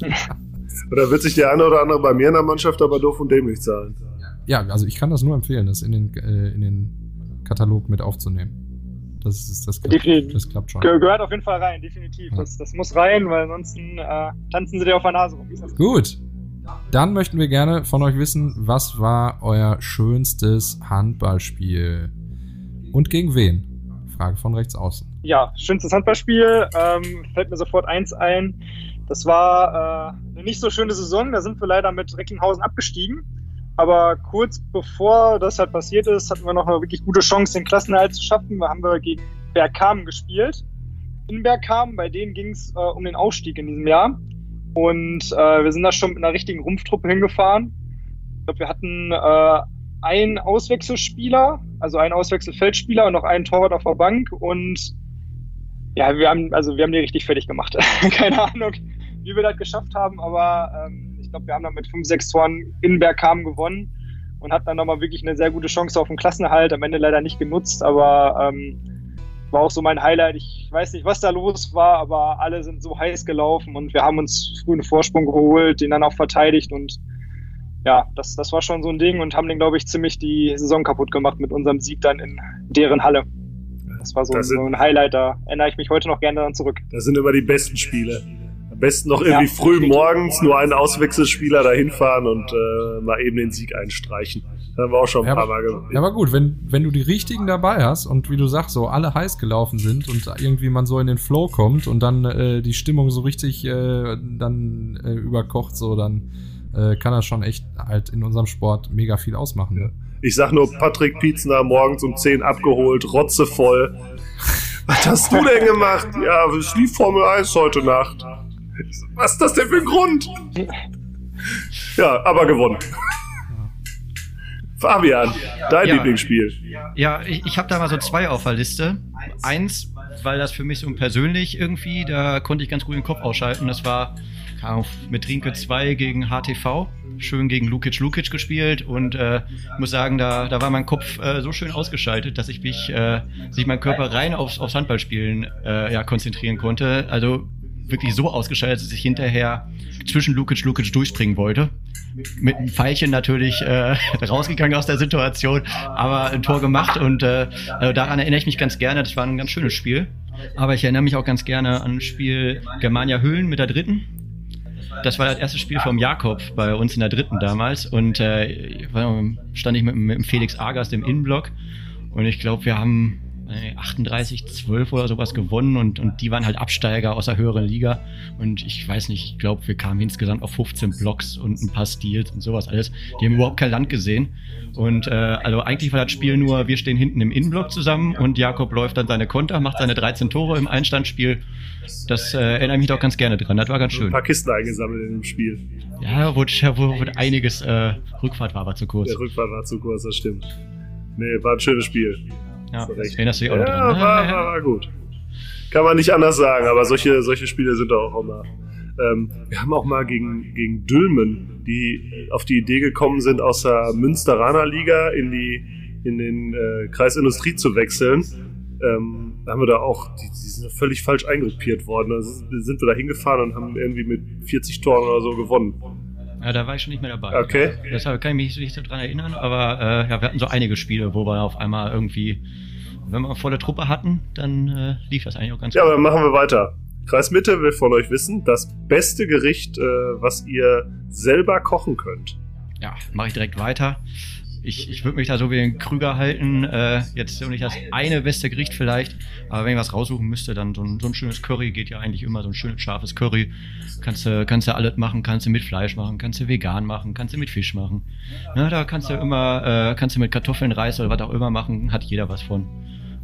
Speaker 2: Oder wird sich der eine oder andere bei mir in der Mannschaft aber doof und dämlich zahlen?
Speaker 3: ja, also ich kann das nur empfehlen, das in den, äh, in den Katalog mit aufzunehmen. Das ist, das klappt, das klappt schon.
Speaker 5: Ge gehört auf jeden Fall rein, definitiv.
Speaker 3: Ja.
Speaker 5: Das, das muss rein, weil ansonsten äh, tanzen sie dir auf der Nase rum.
Speaker 3: Gut. Dann möchten wir gerne von euch wissen, was war euer schönstes Handballspiel? Und gegen wen? Frage von rechts außen.
Speaker 5: Ja, schönstes Handballspiel. Ähm, fällt mir sofort eins ein. Das war äh, eine nicht so schöne Saison. Da sind wir leider mit Recklinghausen abgestiegen. Aber kurz bevor das halt passiert ist, hatten wir noch eine wirklich gute Chance, den Klassenerhalt zu schaffen. Da haben wir gegen Bergkamen gespielt. In Bergkamen, bei denen ging es äh, um den Aufstieg in diesem Jahr. Und äh, wir sind da schon mit einer richtigen Rumpftruppe hingefahren. Ich glaube, wir hatten äh, einen Auswechselspieler, also einen Auswechselfeldspieler und noch einen Torwart auf der Bank. Und ja, wir haben, also wir haben die richtig fertig gemacht. Keine Ahnung, wie wir das geschafft haben, aber ähm, ich glaube, wir haben dann mit 5, 6 Toren in Bergkamen gewonnen und hatten dann nochmal wirklich eine sehr gute Chance auf den Klassenerhalt. Am Ende leider nicht genutzt, aber ähm, war auch so mein Highlight. Ich weiß nicht, was da los war, aber alle sind so heiß gelaufen und wir haben uns früh einen Vorsprung geholt, den dann auch verteidigt und ja, das, das war schon so ein Ding und haben den, glaube ich, ziemlich die Saison kaputt gemacht mit unserem Sieg dann in deren Halle. Das war so,
Speaker 2: Das sind-
Speaker 5: so ein Highlight, da erinnere ich mich heute noch gerne daran zurück.
Speaker 2: Das sind immer die besten Spiele. Am besten noch irgendwie
Speaker 5: Ja.
Speaker 2: früh morgens nur einen Auswechselspieler dahin fahren und äh, mal eben den Sieg einstreichen. Das haben wir auch schon ein
Speaker 3: Ja,
Speaker 2: paar
Speaker 3: aber-
Speaker 2: Mal gemacht.
Speaker 3: Ja, aber gut, wenn, wenn du die richtigen dabei hast und wie du sagst, so alle heiß gelaufen sind und irgendwie man so in den Flow kommt und dann äh, die Stimmung so richtig äh, dann äh, überkocht, so dann äh, kann das schon echt halt in unserem Sport mega viel ausmachen. Ne?
Speaker 2: Ich sag nur, Patrick Pietzner morgens um 10 abgeholt, rotzevoll. Was hast du denn gemacht? Ja, es lief Formel 1 heute Nacht. Was ist das denn für ein Grund? Ja, aber gewonnen. Fabian, dein
Speaker 4: Ja.
Speaker 2: Lieblingsspiel.
Speaker 4: Ja, ich, ich habe da mal so zwei auf der Liste. Eins, weil das für mich so persönlich irgendwie, da konnte ich ganz gut den Kopf ausschalten. Das war mit Rinke 2 gegen HTV. Schön gegen Lukic Lukic gespielt und äh, muss sagen, da, da war mein Kopf äh, so schön ausgeschaltet, dass ich mich, äh, sich mein Körper rein aufs, aufs Handballspielen äh, ja, konzentrieren konnte. Also wirklich so ausgeschaltet, dass ich hinterher zwischen Lukic Lukic durchspringen wollte. Mit einem Pfeilchen natürlich äh, rausgegangen aus der Situation, aber ein Tor gemacht und äh, also daran erinnere ich mich ganz gerne. Das war ein ganz schönes Spiel. Aber ich erinnere mich auch ganz gerne an ein Spiel Germania Höhlen mit der dritten. Das war das erste Spiel vom Jakob bei uns in der dritten damals und äh, stand ich mit, mit Felix Agast im Innenblock und ich glaube, wir haben 38, 12 oder sowas gewonnen und, und die waren halt Absteiger aus der höheren Liga. Und ich weiß nicht, ich glaube, wir kamen insgesamt auf 15 Blocks und ein paar Steals und sowas alles. Die haben überhaupt kein Land gesehen. Und äh, also eigentlich war das Spiel nur, wir stehen hinten im Innenblock zusammen und Jakob läuft dann seine Konter, macht seine 13 Tore im Einstandspiel. Das äh, erinnere ich mich doch ganz gerne dran. Das war ganz schön. Ein
Speaker 2: paar Kisten eingesammelt in dem Spiel.
Speaker 4: Ja, wurde, wurde einiges. Äh, Rückfahrt war aber zu kurz.
Speaker 2: Der Rückfahrt war zu kurz, das stimmt. Nee, war ein schönes Spiel.
Speaker 4: Ja, erinnerst du dich auch
Speaker 2: ja,
Speaker 4: dran?
Speaker 2: Ne? War, war, war gut. Kann man nicht anders sagen, aber solche, solche Spiele sind auch immer. Ähm, wir haben auch mal gegen, gegen Dülmen, die auf die Idee gekommen sind, aus der Münsteraner Liga in die in den äh, Kreis Industrie zu wechseln. Ähm, da haben wir da auch, die, die sind völlig falsch eingruppiert worden. Also sind wir da hingefahren und haben irgendwie mit 40 Toren oder so gewonnen.
Speaker 4: Ja, da war ich schon nicht mehr dabei.
Speaker 2: Okay.
Speaker 4: Deshalb kann ich mich nicht so dran erinnern, aber äh, ja, wir hatten so einige Spiele, wo wir auf einmal irgendwie, wenn wir eine volle Truppe hatten, dann äh, lief das eigentlich auch ganz
Speaker 2: ja, gut. Ja, aber dann machen wir weiter. Kreis Mitte will von euch wissen, das beste Gericht, äh, was ihr selber kochen könnt.
Speaker 4: Ja, mache ich direkt weiter ich, ich würde mich da so wie ein Krüger halten. Äh, jetzt nicht das eine beste Gericht vielleicht, aber wenn ich was raussuchen müsste, dann so ein, so ein schönes Curry geht ja eigentlich immer, so ein schönes scharfes Curry. Kannst du kannst du alles machen, kannst du mit Fleisch machen, kannst du vegan machen, kannst du mit Fisch machen. Na, da kannst du immer, äh, kannst du mit Kartoffeln, Reis oder was auch immer machen, hat jeder was von.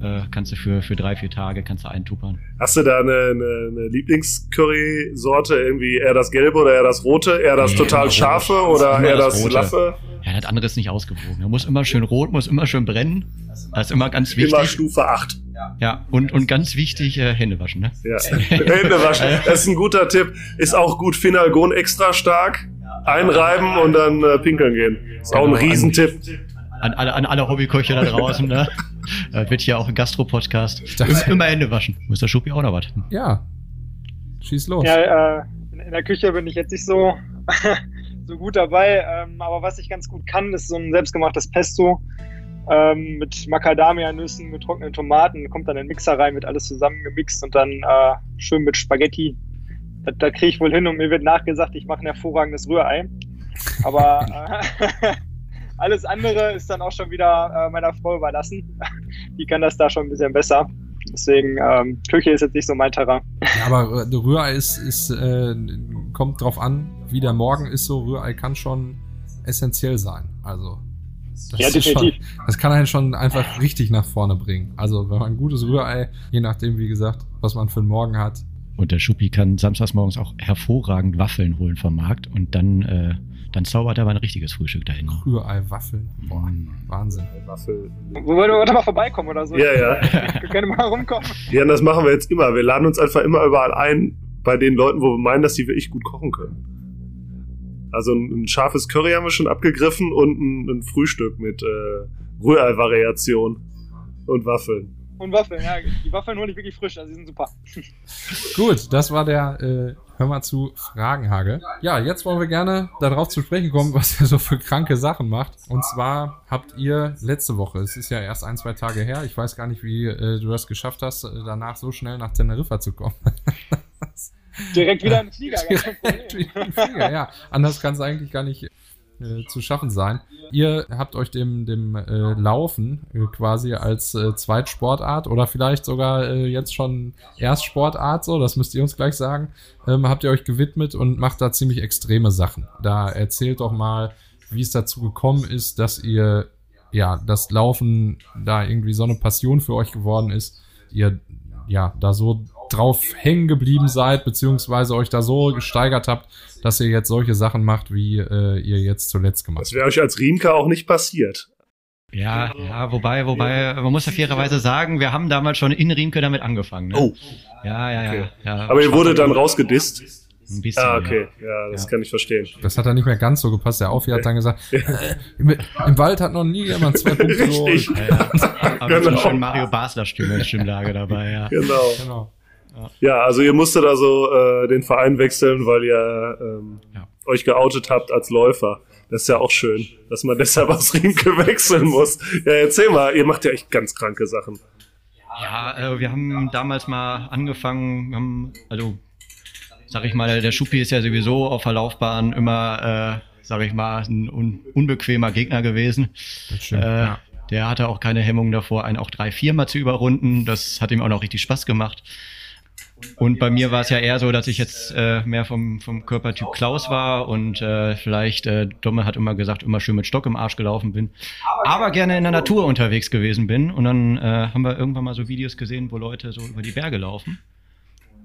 Speaker 4: Äh, kannst du für, für drei, vier Tage kannst du eintuppern.
Speaker 2: Hast du da eine, eine, eine Lieblingscurry-Sorte? Irgendwie eher das Gelbe oder eher das Rote? Eher das nee, total scharfe oder eher das, das Laffe?
Speaker 4: Ja, das andere ist nicht ausgewogen. Er muss immer schön rot, muss immer schön brennen. Das ist immer ganz wichtig. Immer
Speaker 2: Stufe 8.
Speaker 4: Ja, und, und ganz wichtig, äh, Hände waschen, ne?
Speaker 2: Ja, Hände waschen. Das ist ein guter Tipp. Ist auch gut Finalgon extra stark. Einreiben und dann äh, pinkeln gehen. Ist auch ein genau. Riesentipp.
Speaker 4: An alle, an alle Hobbyköche da draußen, ne? Das wird hier auch ein Gastro-Podcast. Immer, immer Hände waschen. Muss der Schuppi auch noch was?
Speaker 3: Ja. Schieß los.
Speaker 5: Ja, äh, in der Küche bin ich jetzt nicht so so gut dabei. Ähm, aber was ich ganz gut kann, ist so ein selbstgemachtes Pesto ähm, mit Macadamia-Nüssen, getrockneten Tomaten. Kommt dann in den Mixer rein, wird alles zusammengemixt und dann äh, schön mit Spaghetti. Das, das kriege ich wohl hin und mir wird nachgesagt, ich mache ein hervorragendes Rührei. Aber äh, alles andere ist dann auch schon wieder äh, meiner Frau überlassen. Die kann das da schon ein bisschen besser. Deswegen, ähm, Küche ist jetzt nicht so mein Terrain.
Speaker 3: Ja, aber äh, Rührei ist, ist äh, kommt drauf an, wie der Morgen ist so. Rührei kann schon essentiell sein. Also.
Speaker 5: Das ja, definitiv.
Speaker 3: Schon, das kann einen schon einfach richtig nach vorne bringen. Also, wenn man ein gutes Rührei, je nachdem, wie gesagt, was man für einen Morgen hat.
Speaker 4: Und der Schuppi kann samstags morgens auch hervorragend Waffeln holen vom Markt und dann äh, dann zaubert er aber ein richtiges Frühstück dahin.
Speaker 3: Rührei-Waffeln. Boah, Wahnsinn.
Speaker 5: Waffel. Wollen wir mal vorbeikommen oder so?
Speaker 2: Ja, ja.
Speaker 5: wir können mal rumkommen.
Speaker 2: Ja, das machen wir jetzt immer. Wir laden uns einfach immer überall ein bei den Leuten, wo wir meinen, dass die wirklich gut kochen können. Also ein, ein scharfes Curry haben wir schon abgegriffen und ein, ein Frühstück mit äh, Rührei-Variation und Waffeln.
Speaker 5: Und Waffeln, ja. Die Waffeln hole ich wirklich frisch, also die sind super.
Speaker 3: Gut, das war der äh, Hör mal zu Fragenhagel. Ja, jetzt wollen wir gerne darauf zu sprechen kommen, was ihr so für kranke Sachen macht. Und zwar habt ihr letzte Woche, es ist ja erst ein, zwei Tage her, ich weiß gar nicht, wie äh, du das geschafft hast, äh, danach so schnell nach Teneriffa zu kommen.
Speaker 5: Direkt wieder im Flieger.
Speaker 3: Direkt wieder im Flieger, ja. Anders kann es eigentlich gar nicht äh, zu schaffen sein. Ihr habt euch dem, dem äh, Laufen äh, quasi als äh, Zweitsportart oder vielleicht sogar äh, jetzt schon Erstsportart, so, das müsst ihr uns gleich sagen, ähm, habt ihr euch gewidmet und macht da ziemlich extreme Sachen. Da erzählt doch mal, wie es dazu gekommen ist, dass ihr ja das Laufen da irgendwie so eine Passion für euch geworden ist. Ihr ja da so drauf hängen geblieben seid, beziehungsweise euch da so gesteigert habt, dass ihr jetzt solche Sachen macht, wie äh, ihr jetzt zuletzt gemacht habt.
Speaker 2: Das wäre euch als Riemke auch nicht passiert.
Speaker 4: Ja, ja, wobei, wobei, man muss ja fairerweise sagen, wir haben damals schon in Riemke damit angefangen. Ne?
Speaker 2: Oh.
Speaker 4: Ja, ja, ja. Okay. ja
Speaker 2: Aber ihr wurde dann rausgedisst?
Speaker 4: Ein bisschen.
Speaker 2: Ah, okay. Ja, ja das ja. kann ich verstehen.
Speaker 3: Das hat dann nicht mehr ganz so gepasst. Der Aufi hat dann gesagt, äh, im, im, Wald hat noch nie jemand zwei Punkte geholt.
Speaker 4: Ja, ja. Aber genau. schon Mario Basler Stimme Stimmlage dabei, ja.
Speaker 2: Genau. genau. Ja, also ihr musstet also äh, den Verein wechseln, weil ihr ähm, ja. euch geoutet habt als Läufer. Das ist ja auch schön, dass man deshalb aus Riemke wechseln muss. Ja, erzähl mal, ihr macht ja echt ganz kranke Sachen.
Speaker 4: Ja, äh, wir haben damals mal angefangen, haben, also sag ich mal, der Schuppi ist ja sowieso auf der Laufbahn immer, äh, sag ich mal, ein un unbequemer Gegner gewesen.
Speaker 3: Das stimmt, äh, ja
Speaker 4: Der hatte auch keine Hemmung davor, einen auch drei, viermal zu überrunden. Das hat ihm auch noch richtig Spaß gemacht. Und bei mir war es ja eher so, dass ich jetzt äh, mehr vom, vom Körpertyp Klaus war und äh, vielleicht, äh, Domme hat immer gesagt, immer schön mit Stock im Arsch gelaufen bin, aber gerne in der Natur unterwegs gewesen bin. Und dann äh, haben wir irgendwann mal so Videos gesehen, wo Leute so über die Berge laufen.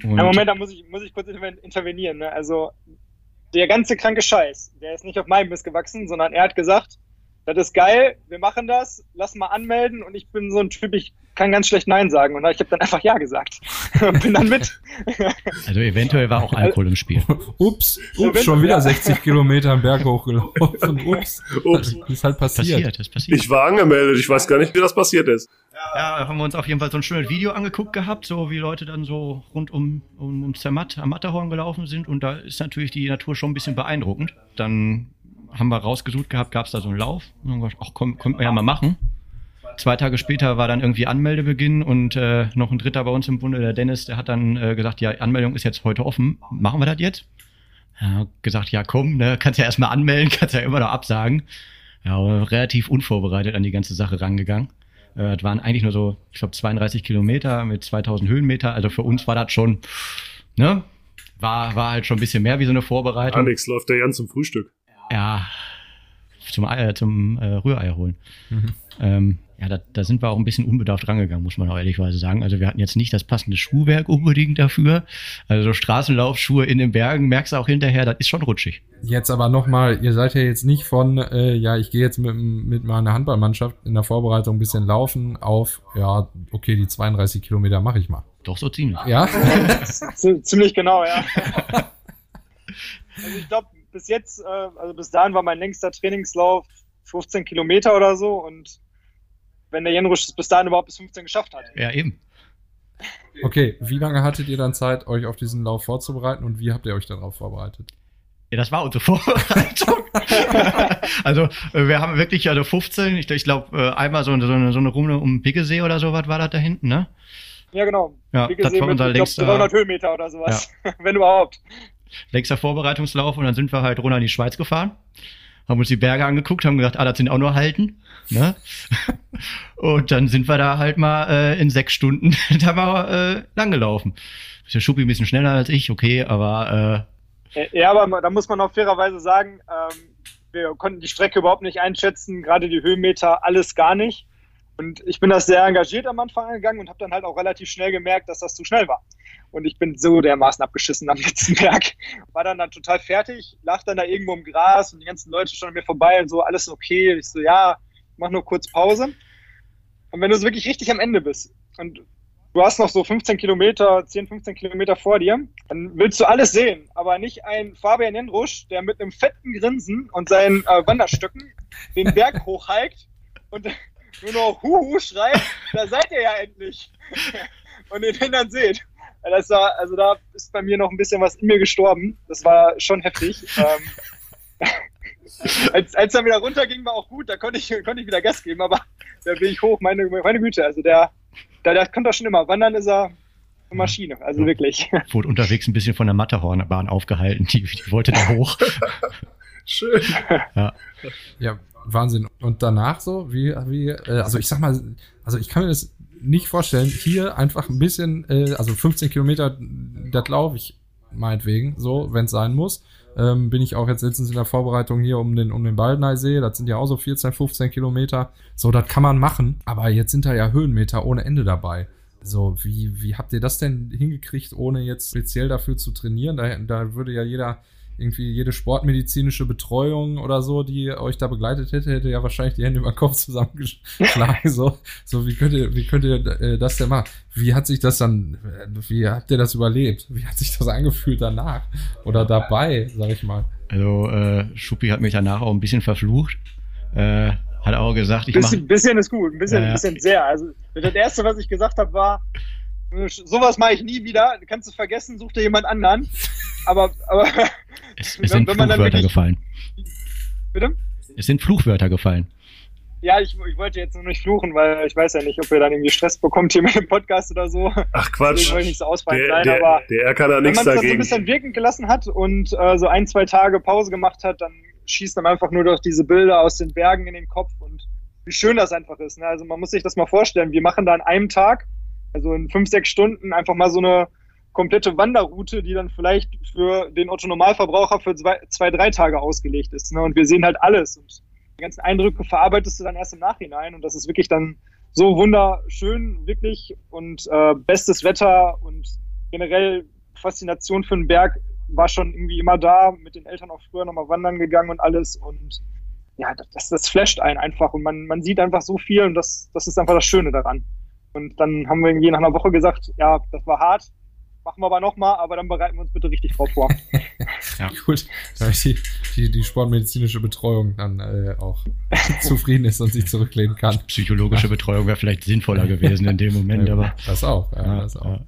Speaker 5: Und ja, Moment, da muss ich, muss ich kurz intervenieren. Ne? Also der ganze kranke Scheiß, der ist nicht auf meinem Mist gewachsen, sondern er hat gesagt, das ist geil, wir machen das, lass mal anmelden und ich bin so ein Typ, ich kann ganz schlecht Nein sagen und ich habe dann einfach Ja gesagt und bin dann mit.
Speaker 4: Also eventuell war auch Alkohol im Spiel.
Speaker 3: ups, ups, schon wieder 60 Kilometer am Berg hochgelaufen. Ups, ups. Das ist halt passiert. passiert,
Speaker 2: ist passiert. Ich war angemeldet, ich weiß gar nicht, wie das passiert ist.
Speaker 4: Ja, haben wir uns auf jeden Fall so ein schönes Video angeguckt gehabt, so wie Leute dann so rund um, um, um Zermatt am Matterhorn gelaufen sind und da ist natürlich die Natur schon ein bisschen beeindruckend. Dann haben wir rausgesucht gehabt, gab es da so einen Lauf. Und gesagt, ach komm, könnt man ja mal machen. Zwei Tage später war dann irgendwie Anmeldebeginn und äh, noch ein Dritter bei uns im Bunde, der Dennis, der hat dann äh, gesagt, ja, Anmeldung ist jetzt heute offen. Machen wir das jetzt? Ja, gesagt, ja komm, ne, kannst ja erstmal anmelden, kannst ja immer noch absagen. Ja, aber relativ unvorbereitet an die ganze Sache rangegangen. Äh, das waren eigentlich nur so, ich glaube, 32 Kilometer mit 2000 Höhenmeter. Also für uns war das schon, ne, war, war halt schon ein bisschen mehr wie so eine Vorbereitung.
Speaker 2: Alex läuft der Jan zum Frühstück
Speaker 4: ja, zum, äh, zum äh, Rührei holen. Mhm. Ähm, ja, da, da sind wir auch ein bisschen unbedarft rangegangen, muss man auch ehrlichweise sagen. Also wir hatten jetzt nicht das passende Schuhwerk unbedingt dafür. Also so Straßenlaufschuhe in den Bergen, merkst du auch hinterher, das ist schon rutschig.
Speaker 3: Jetzt aber nochmal, ihr seid ja jetzt nicht von, äh, ja, ich gehe jetzt mit, mit meiner Handballmannschaft in der Vorbereitung ein bisschen laufen auf, ja, okay, die 32 Kilometer mache ich mal.
Speaker 4: Doch so ziemlich.
Speaker 3: Ja?
Speaker 5: ziemlich genau, ja. also ich glaube, bis jetzt, äh, also bis dahin war mein längster Trainingslauf 15 Kilometer oder so und wenn der Jenrusch es bis dahin überhaupt bis 15 geschafft hat.
Speaker 4: Ja, eben.
Speaker 3: Okay, wie lange hattet ihr dann Zeit, euch auf diesen Lauf vorzubereiten und wie habt ihr euch darauf vorbereitet?
Speaker 4: Ja, das war unsere Vorbereitung. also äh, wir haben wirklich also 15, ich, ich glaube äh, einmal so, so, eine, so eine Runde um Piggesee oder sowas war das da hinten, ne?
Speaker 5: Ja, genau.
Speaker 4: Ja, das war unser mit, längster,
Speaker 5: ich glaub, 300 Höhenmeter oder sowas, ja. wenn überhaupt
Speaker 4: längster Vorbereitungslauf und dann sind wir halt runter in die Schweiz gefahren, haben uns die Berge angeguckt, haben gesagt, ah, das sind auch nur Halten. Ne? und dann sind wir da halt mal äh, in sechs Stunden da mal äh, langgelaufen. Ist der Schuppi ein bisschen schneller als ich, okay, aber
Speaker 5: äh, Ja, aber da muss man auch fairerweise sagen, ähm, wir konnten die Strecke überhaupt nicht einschätzen, gerade die Höhenmeter, alles gar nicht. Und ich bin das sehr engagiert am Anfang angegangen und habe dann halt auch relativ schnell gemerkt, dass das zu schnell war. Und ich bin so dermaßen abgeschissen am letzten Berg. War dann dann total fertig, lag dann da irgendwo im Gras und die ganzen Leute standen mir vorbei und so, alles okay. Ich so, ja, mach nur kurz Pause. Und wenn du so wirklich richtig am Ende bist und du hast noch so 15 Kilometer, 10, 15 Kilometer vor dir, dann willst du alles sehen, aber nicht ein Fabian Jendrusch, der mit einem fetten Grinsen und seinen äh, Wanderstöcken den Berg hochhiked und nur noch Huhu schreit, da seid ihr ja endlich. Und den dann seht. Das war, also da ist bei mir noch ein bisschen was in mir gestorben. Das war schon heftig. ähm, als, als er wieder runterging, war auch gut, da konnte ich, konnte ich wieder Gas geben, aber da bin ich hoch, meine, meine Güte. Also der, der, der konnte auch schon immer. Wandern ist er eine Maschine, also ja. wirklich.
Speaker 4: Wurde unterwegs ein bisschen von der Matterhornbahn aufgehalten, die, die wollte da hoch.
Speaker 2: Schön.
Speaker 3: Ja. ja, Wahnsinn. Und danach so, wie, wie, äh, also ich sag mal, also ich kann mir das nicht vorstellen, hier einfach ein bisschen, äh, also 15 Kilometer, das laufe ich meinetwegen, so, wenn es sein muss. Ähm, bin ich auch jetzt letztens in der Vorbereitung hier um den, um den Baldeneysee, das sind ja auch so 14, 15 Kilometer. So, das kann man machen, aber jetzt sind da ja Höhenmeter ohne Ende dabei. So, wie, wie habt ihr das denn hingekriegt, ohne jetzt speziell dafür zu trainieren? Da, da würde ja jeder irgendwie jede sportmedizinische Betreuung oder so, die euch da begleitet hätte, hätte ja wahrscheinlich die Hände über den Kopf zusammengeschlagen. so, so wie könnt ihr, wie könnt ihr äh, das denn machen? Wie hat sich das dann, wie habt ihr das überlebt? Wie hat sich das angefühlt danach? Oder dabei, sag ich mal?
Speaker 4: Also, äh, Schuppi hat mich danach auch ein bisschen verflucht. Äh, hat auch gesagt, ich
Speaker 5: bisschen, mach, bisschen ist gut, ein bisschen, äh, bisschen sehr. Also das erste, was ich gesagt habe, war, sowas mache ich nie wieder. Kannst du vergessen, such dir jemand anderen. Aber, aber
Speaker 4: es, es sind Fluchwörter wirklich, gefallen.
Speaker 5: Bitte?
Speaker 4: Es sind Fluchwörter gefallen.
Speaker 5: Ja, ich, ich, wollte jetzt nur nicht fluchen, weil ich weiß ja nicht, ob ihr dann irgendwie Stress bekommt hier mit dem Podcast oder so.
Speaker 2: Ach Quatsch.
Speaker 5: Deswegen wollte ich nicht so ausfallen
Speaker 2: der, sein, der, aber der kann da nichts dagegen. Wenn man das so
Speaker 5: ein bisschen wirken gelassen hat und äh, so ein, zwei Tage Pause gemacht hat, dann schießt man einfach nur durch diese Bilder aus den Bergen in den Kopf und wie schön das einfach ist. Ne? Also man muss sich das mal vorstellen. Wir machen da an einem Tag, also in fünf, sechs Stunden, einfach mal so eine komplette Wanderroute, die dann vielleicht für den Otto-Normalverbraucher für zwei, zwei, drei Tage ausgelegt ist. Ne? Und wir sehen halt alles. Und die ganzen Eindrücke verarbeitest du dann erst im Nachhinein. Und das ist wirklich dann so wunderschön, wirklich. Und äh, bestes Wetter und generell Faszination für den Berg war schon irgendwie immer da. Mit den Eltern auch früher nochmal wandern gegangen und alles. Und ja, das, das flasht einen einfach. Und man, man sieht einfach so viel. Und das, das ist einfach das Schöne daran. Und dann haben wir irgendwie nach einer Woche gesagt, ja, das war hart, Machen wir aber nochmal, aber dann bereiten wir uns bitte richtig drauf vor.
Speaker 3: ja, gut. Damit die, die, die sportmedizinische Betreuung dann äh, auch zufrieden ist und sich zurücklehnen kann.
Speaker 4: Psychologische Betreuung wäre vielleicht sinnvoller gewesen in dem Moment, ja, aber.
Speaker 3: Das auch, ja, das auch.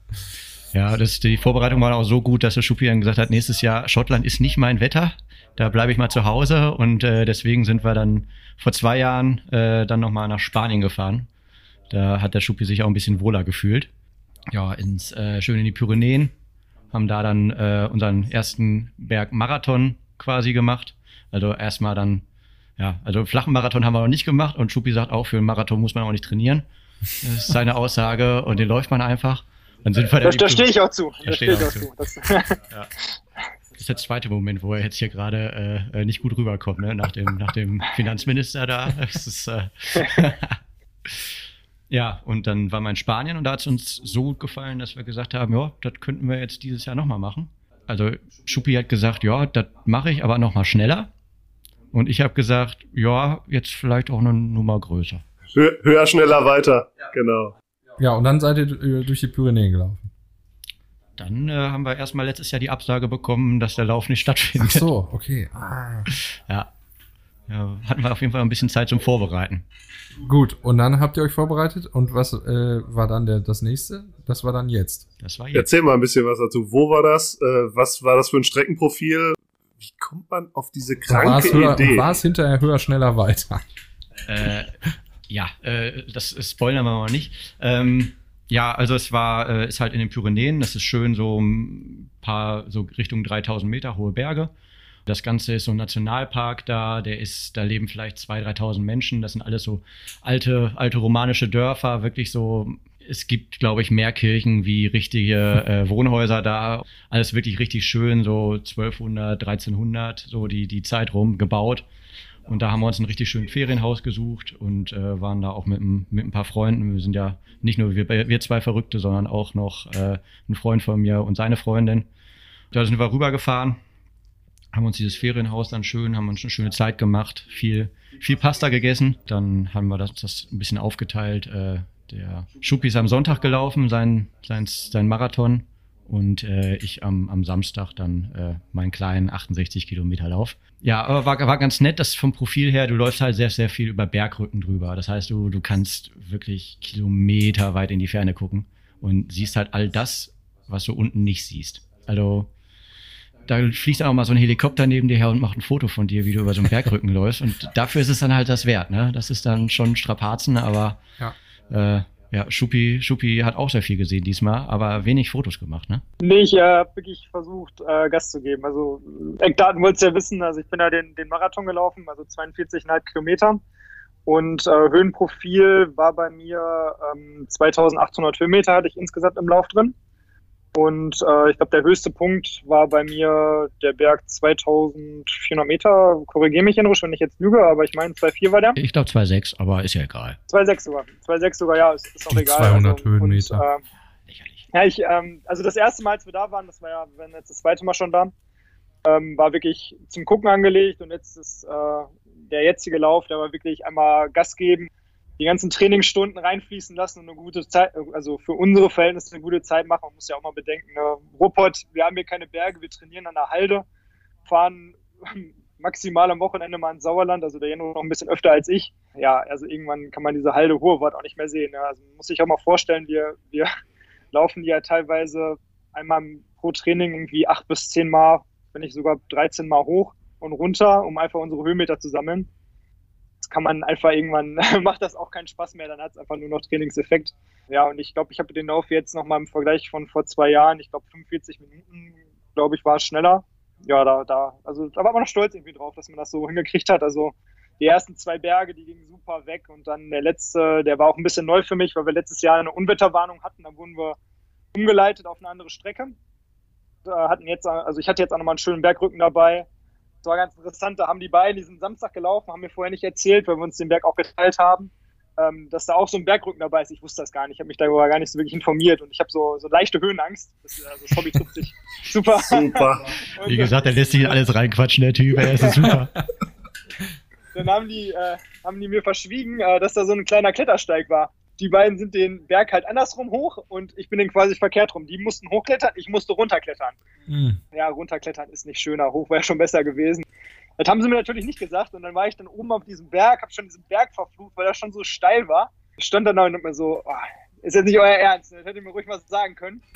Speaker 4: Ja, das, die Vorbereitung war auch so gut, dass der Schuppi dann gesagt hat, nächstes Jahr Schottland ist nicht mein Wetter. Da bleibe ich mal zu Hause und äh, deswegen sind wir dann vor zwei Jahren äh, dann nochmal nach Spanien gefahren. Da hat der Schuppi sich auch ein bisschen wohler gefühlt ja, ins äh, schön in die Pyrenäen, haben da dann äh, unseren ersten Bergmarathon quasi gemacht. Also erstmal dann, ja, also flachen Marathon haben wir noch nicht gemacht und Schuppi sagt auch, für einen Marathon muss man auch nicht trainieren. Das ist seine Aussage und den läuft man einfach. Dann sind wir
Speaker 5: da, da stehe ich auch zu.
Speaker 4: Da, da stehe ich auch zu. Das, ja. das ist der zweite Moment, wo er jetzt hier gerade äh, äh, nicht gut rüberkommt, ne? nach, dem, nach dem Finanzminister da. Das ist, äh, Ja, und dann waren wir in Spanien und da hat es uns so gut gefallen, dass wir gesagt haben, ja, das könnten wir jetzt dieses Jahr nochmal machen. Also Schuppi hat gesagt, ja, das mache ich, aber nochmal schneller. Und ich habe gesagt, ja, jetzt vielleicht auch eine Nummer größer.
Speaker 2: Hö höher, schneller, weiter. Ja. Genau.
Speaker 3: Ja, und dann seid ihr durch die Pyrenäen gelaufen.
Speaker 4: Dann äh, haben wir erstmal letztes Jahr die Absage bekommen, dass der Lauf nicht stattfindet.
Speaker 3: Ach so, okay. Ah.
Speaker 4: Ja. Ja. Hatten wir auf jeden Fall ein bisschen Zeit zum Vorbereiten.
Speaker 3: Gut, und dann habt ihr euch vorbereitet und was äh, war dann der, das nächste? Das war dann jetzt.
Speaker 2: Das war jetzt. Erzähl mal ein bisschen was dazu. Wo war das? Äh, was war das für ein Streckenprofil? Wie kommt man auf diese kranke
Speaker 3: höher,
Speaker 2: Idee?
Speaker 3: War es hinterher höher, schneller, weiter?
Speaker 4: Äh, ja, äh, das spoilern wir mal nicht. Ähm, ja, also es war, äh, ist halt in den Pyrenäen. Das ist schön so ein paar, so Richtung 3000 Meter hohe Berge. Das Ganze ist so ein Nationalpark da, der ist, da leben vielleicht 2.000, 3.000 Menschen. Das sind alles so alte, alte romanische Dörfer, wirklich so es gibt, glaube ich, mehr Kirchen wie richtige äh, Wohnhäuser da. Alles wirklich richtig schön, so 1200, 1300, so die, die Zeit rum gebaut. Und da haben wir uns ein richtig schönes Ferienhaus gesucht und äh, waren da auch mit, mit ein paar Freunden. Wir sind ja nicht nur wir, wir zwei Verrückte, sondern auch noch äh, ein Freund von mir und seine Freundin. Da sind wir rübergefahren haben uns dieses Ferienhaus dann schön, haben uns eine schöne Zeit gemacht, viel, viel Pasta gegessen. Dann haben wir das, das ein bisschen aufgeteilt. Äh, der Schuppi ist am Sonntag gelaufen, sein, sein, sein Marathon. Und äh, ich am, am Samstag dann äh, meinen kleinen 68 Kilometer Lauf. Ja, aber war, war ganz nett, dass vom Profil her, du läufst halt sehr, sehr viel über Bergrücken drüber. Das heißt, du, du kannst wirklich Kilometer weit in die Ferne gucken und siehst halt all das, was du unten nicht siehst. Also da fliegt auch mal so ein Helikopter neben dir her und macht ein Foto von dir, wie du über so einen Bergrücken läufst. Und dafür ist es dann halt das wert, ne? Das ist dann schon Strapazen, aber ja. Äh, ja, Schuppi, Schuppi hat auch sehr viel gesehen diesmal, aber wenig Fotos gemacht, ne?
Speaker 5: Nee, ich äh, habe wirklich versucht, äh, Gas zu geben. Also Eckdaten wolltest du ja wissen. Also ich bin da den, den Marathon gelaufen, also 42,5 Kilometer. Und äh, Höhenprofil war bei mir ähm, 2800 Höhenmeter hatte ich insgesamt im Lauf drin. Und äh, ich glaube, der höchste Punkt war bei mir der Berg 2400 Meter. Korrigiere mich, Henrich, wenn ich jetzt lüge, aber ich meine, 2,4 war der.
Speaker 4: Ich glaube 2,6, aber ist ja egal.
Speaker 5: 2,6 sogar. 2,6 sogar, ja, ist, ist auch
Speaker 3: Die
Speaker 5: egal.
Speaker 3: 200 also, Höhenmeter. Und, äh,
Speaker 5: ja, ich, ähm, also das erste Mal, als wir da waren, das war ja, wenn jetzt das zweite Mal schon da, ähm, war wirklich zum Gucken angelegt und jetzt ist äh, der jetzige Lauf, der war wirklich einmal Gas geben die ganzen Trainingsstunden reinfließen lassen und eine gute Zeit, also für unsere Verhältnisse eine gute Zeit machen. Man muss ja auch mal bedenken, ne? Ruppert, wir haben hier keine Berge, wir trainieren an der Halde, fahren maximal am Wochenende mal ins Sauerland, also der Jeno noch ein bisschen öfter als ich. Ja, also irgendwann kann man diese Halde Hohewart auch nicht mehr sehen. Ne? Also muss sich auch mal vorstellen, wir, wir laufen ja teilweise einmal pro Training irgendwie acht bis zehn Mal, wenn nicht sogar 13 Mal hoch und runter, um einfach unsere Höhenmeter zu sammeln kann man einfach irgendwann, macht das auch keinen Spaß mehr, dann hat es einfach nur noch Trainingseffekt. Ja, und ich glaube, ich habe den Lauf jetzt nochmal im Vergleich von vor zwei Jahren, ich glaube 45 Minuten, glaube ich, war es schneller. Ja, da, da, also da war man noch stolz irgendwie drauf, dass man das so hingekriegt hat. Also die ersten zwei Berge, die gingen super weg und dann der letzte, der war auch ein bisschen neu für mich, weil wir letztes Jahr eine Unwetterwarnung hatten, da wurden wir umgeleitet auf eine andere Strecke. Da hatten jetzt, also ich hatte jetzt auch nochmal einen schönen Bergrücken dabei. Das war ganz interessant, da haben die beiden diesen Samstag gelaufen, haben mir vorher nicht erzählt, weil wir uns den Berg auch geteilt haben, ähm, dass da auch so ein Bergrücken dabei ist. Ich wusste das gar nicht, ich habe mich darüber gar nicht so wirklich informiert und ich habe so, so leichte Höhenangst. Das, also das Hobby trifft sich super.
Speaker 2: Super.
Speaker 4: Wie gesagt, er lässt sich in alles reinquatschen, der Typ, er ist super.
Speaker 5: dann haben die, äh, haben die mir verschwiegen, äh, dass da so ein kleiner Klettersteig war. Die beiden sind den Berg halt andersrum hoch und ich bin den quasi verkehrt rum. Die mussten hochklettern, ich musste runterklettern. Mhm. Ja, runterklettern ist nicht schöner, hoch wäre schon besser gewesen. Das haben sie mir natürlich nicht gesagt und dann war ich dann oben auf diesem Berg, habe schon diesen Berg verflucht, weil er schon so steil war. Ich stand dann da und mir so, oh, ist jetzt nicht euer Ernst, das hätte ich mir ruhig was sagen können.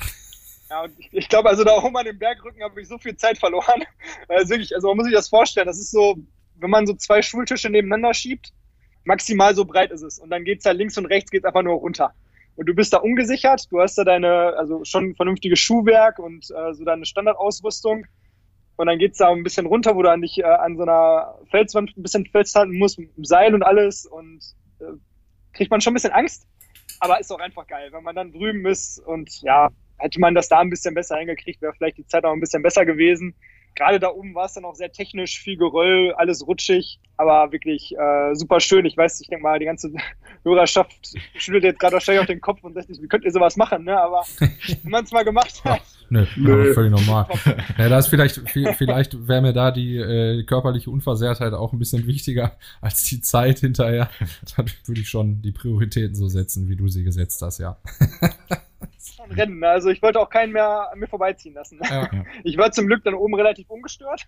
Speaker 5: Ja, und ich, ich glaube, also da oben an dem Bergrücken habe ich so viel Zeit verloren. Also wirklich, also man muss sich das vorstellen, das ist so, wenn man so zwei Schultische nebeneinander schiebt, maximal so breit ist es. Und dann geht's da links und rechts geht's einfach nur runter. Und du bist da ungesichert, du hast da deine, also schon vernünftiges Schuhwerk und äh, so deine Standardausrüstung. Und dann geht's da ein bisschen runter, wo du an dich äh, an so einer Felswand ein bisschen festhalten musst, mit dem Seil und alles. Und äh, kriegt man schon ein bisschen Angst. Aber ist auch einfach geil, wenn man dann drüben ist und ja, hätte man das da ein bisschen besser hingekriegt, wäre vielleicht die Zeit auch ein bisschen besser gewesen gerade da oben war es dann auch sehr technisch, viel Geröll, alles rutschig, aber wirklich äh, super schön. Ich weiß, ich denke mal, die ganze Hörerschaft schüttelt jetzt gerade wahrscheinlich auf den Kopf und sagt, wie könnt ihr sowas machen, ne? Aber wenn man es mal gemacht hat.
Speaker 3: Nö, Nö. völlig normal. ja, da ist vielleicht, vielleicht wäre mir da die äh, körperliche Unversehrtheit auch ein bisschen wichtiger als die Zeit hinterher. Dann würde ich schon die Prioritäten so setzen, wie du sie gesetzt hast, ja
Speaker 5: schon rennen. Ne? Also ich wollte auch keinen mehr an mir vorbeiziehen lassen. Ja. Ich war zum Glück dann oben relativ ungestört,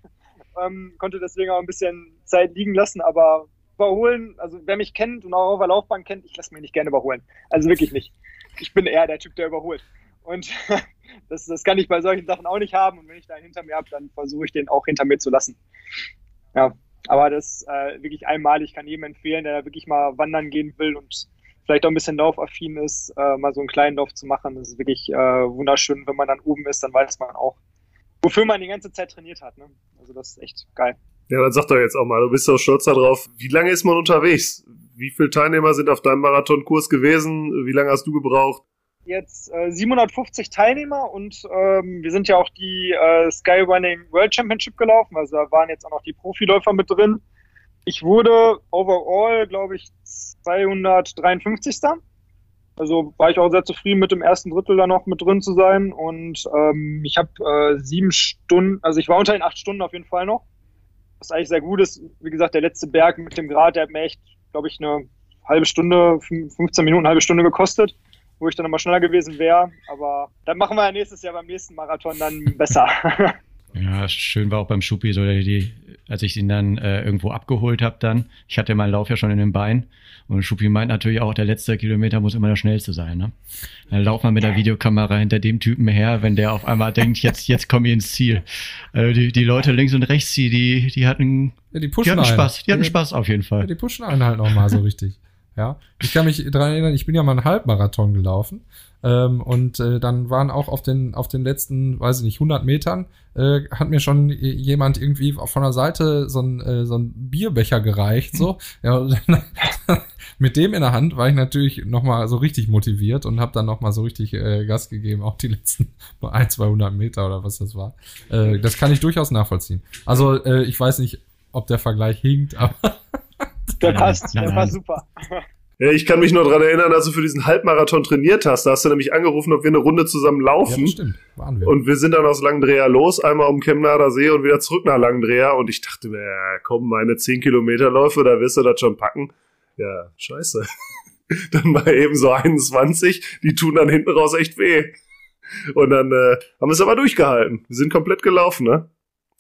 Speaker 5: ähm, konnte deswegen auch ein bisschen Zeit liegen lassen, aber überholen, also wer mich kennt und auch auf der Laufbahn kennt, ich lasse mich nicht gerne überholen. Also wirklich nicht. Ich bin eher der Typ, der überholt. Und das, das kann ich bei solchen Sachen auch nicht haben. Und wenn ich da hinter mir habe, dann versuche ich den auch hinter mir zu lassen. Ja, aber das äh, wirklich einmalig. Ich kann jedem empfehlen, der da wirklich mal wandern gehen will und vielleicht auch ein bisschen laufaffin ist, äh, mal so einen kleinen Lauf zu machen. Das ist wirklich äh, wunderschön. Wenn man dann oben ist, dann weiß man auch, wofür man die ganze Zeit trainiert hat. Ne? Also das ist echt geil.
Speaker 2: Ja, dann sag doch jetzt auch mal, du bist doch stolz darauf. Wie lange ist man unterwegs? Wie viele Teilnehmer sind auf deinem Marathonkurs gewesen? Wie lange hast du gebraucht?
Speaker 5: Jetzt äh, 750 Teilnehmer und ähm, wir sind ja auch die äh, Skyrunning World Championship gelaufen. Also da waren jetzt auch noch die Profiläufer mit drin. Ich wurde overall, glaube ich, 253. Also war ich auch sehr zufrieden mit dem ersten Drittel da noch mit drin zu sein. Und ähm, ich habe äh, sieben Stunden, also ich war unter den acht Stunden auf jeden Fall noch. Was eigentlich sehr gut ist. Wie gesagt, der letzte Berg mit dem Grad, der hat mir echt, glaube ich, eine halbe Stunde, 15 Minuten, eine halbe Stunde gekostet, wo ich dann nochmal schneller gewesen wäre. Aber dann machen wir ja nächstes Jahr beim nächsten Marathon dann besser.
Speaker 4: Ja, schön war auch beim Schuppi, so die, als ich ihn dann äh, irgendwo abgeholt habe dann. Ich hatte meinen Lauf ja schon in den Beinen. Und Schuppi meint natürlich auch, der letzte Kilometer muss immer der schnellste sein. Ne? Dann lauft man mit der Videokamera hinter dem Typen her, wenn der auf einmal denkt, jetzt, jetzt komme ich ins Ziel. Also die, die Leute links und rechts, die, die, die hatten, ja, die, die hatten Spaß. Die hatten Spaß auf jeden Fall. Ja,
Speaker 3: die pushen einen halt nochmal so richtig. Ja, ich kann mich daran erinnern, ich bin ja mal einen Halbmarathon gelaufen ähm, und äh, dann waren auch auf den, auf den letzten, weiß ich nicht, 100 Metern, äh, hat mir schon jemand irgendwie von der Seite so ein, äh, so ein Bierbecher gereicht, so. ja, mit dem in der Hand war ich natürlich nochmal so richtig motiviert und habe dann nochmal so richtig äh, Gas gegeben, auch die letzten ein, 200 Meter oder was das war. Äh, das kann ich durchaus nachvollziehen. Also äh, ich weiß nicht, ob der Vergleich hinkt, aber
Speaker 5: der passt, der passt super.
Speaker 2: Ich kann mich nur daran erinnern, dass du für diesen Halbmarathon trainiert hast. Da hast du nämlich angerufen, ob wir eine Runde zusammen laufen. Ja, stimmt. Waren wir. Und wir sind dann aus Langendreher los, einmal um Chemnader See und wieder zurück nach Langendreher. Und ich dachte mir, ja, komm, meine 10 Kilometer Läufe, da wirst du das schon packen. Ja, scheiße. dann war eben so 21, die tun dann hinten raus echt weh. Und dann äh, haben wir es aber durchgehalten. Wir sind komplett gelaufen, ne?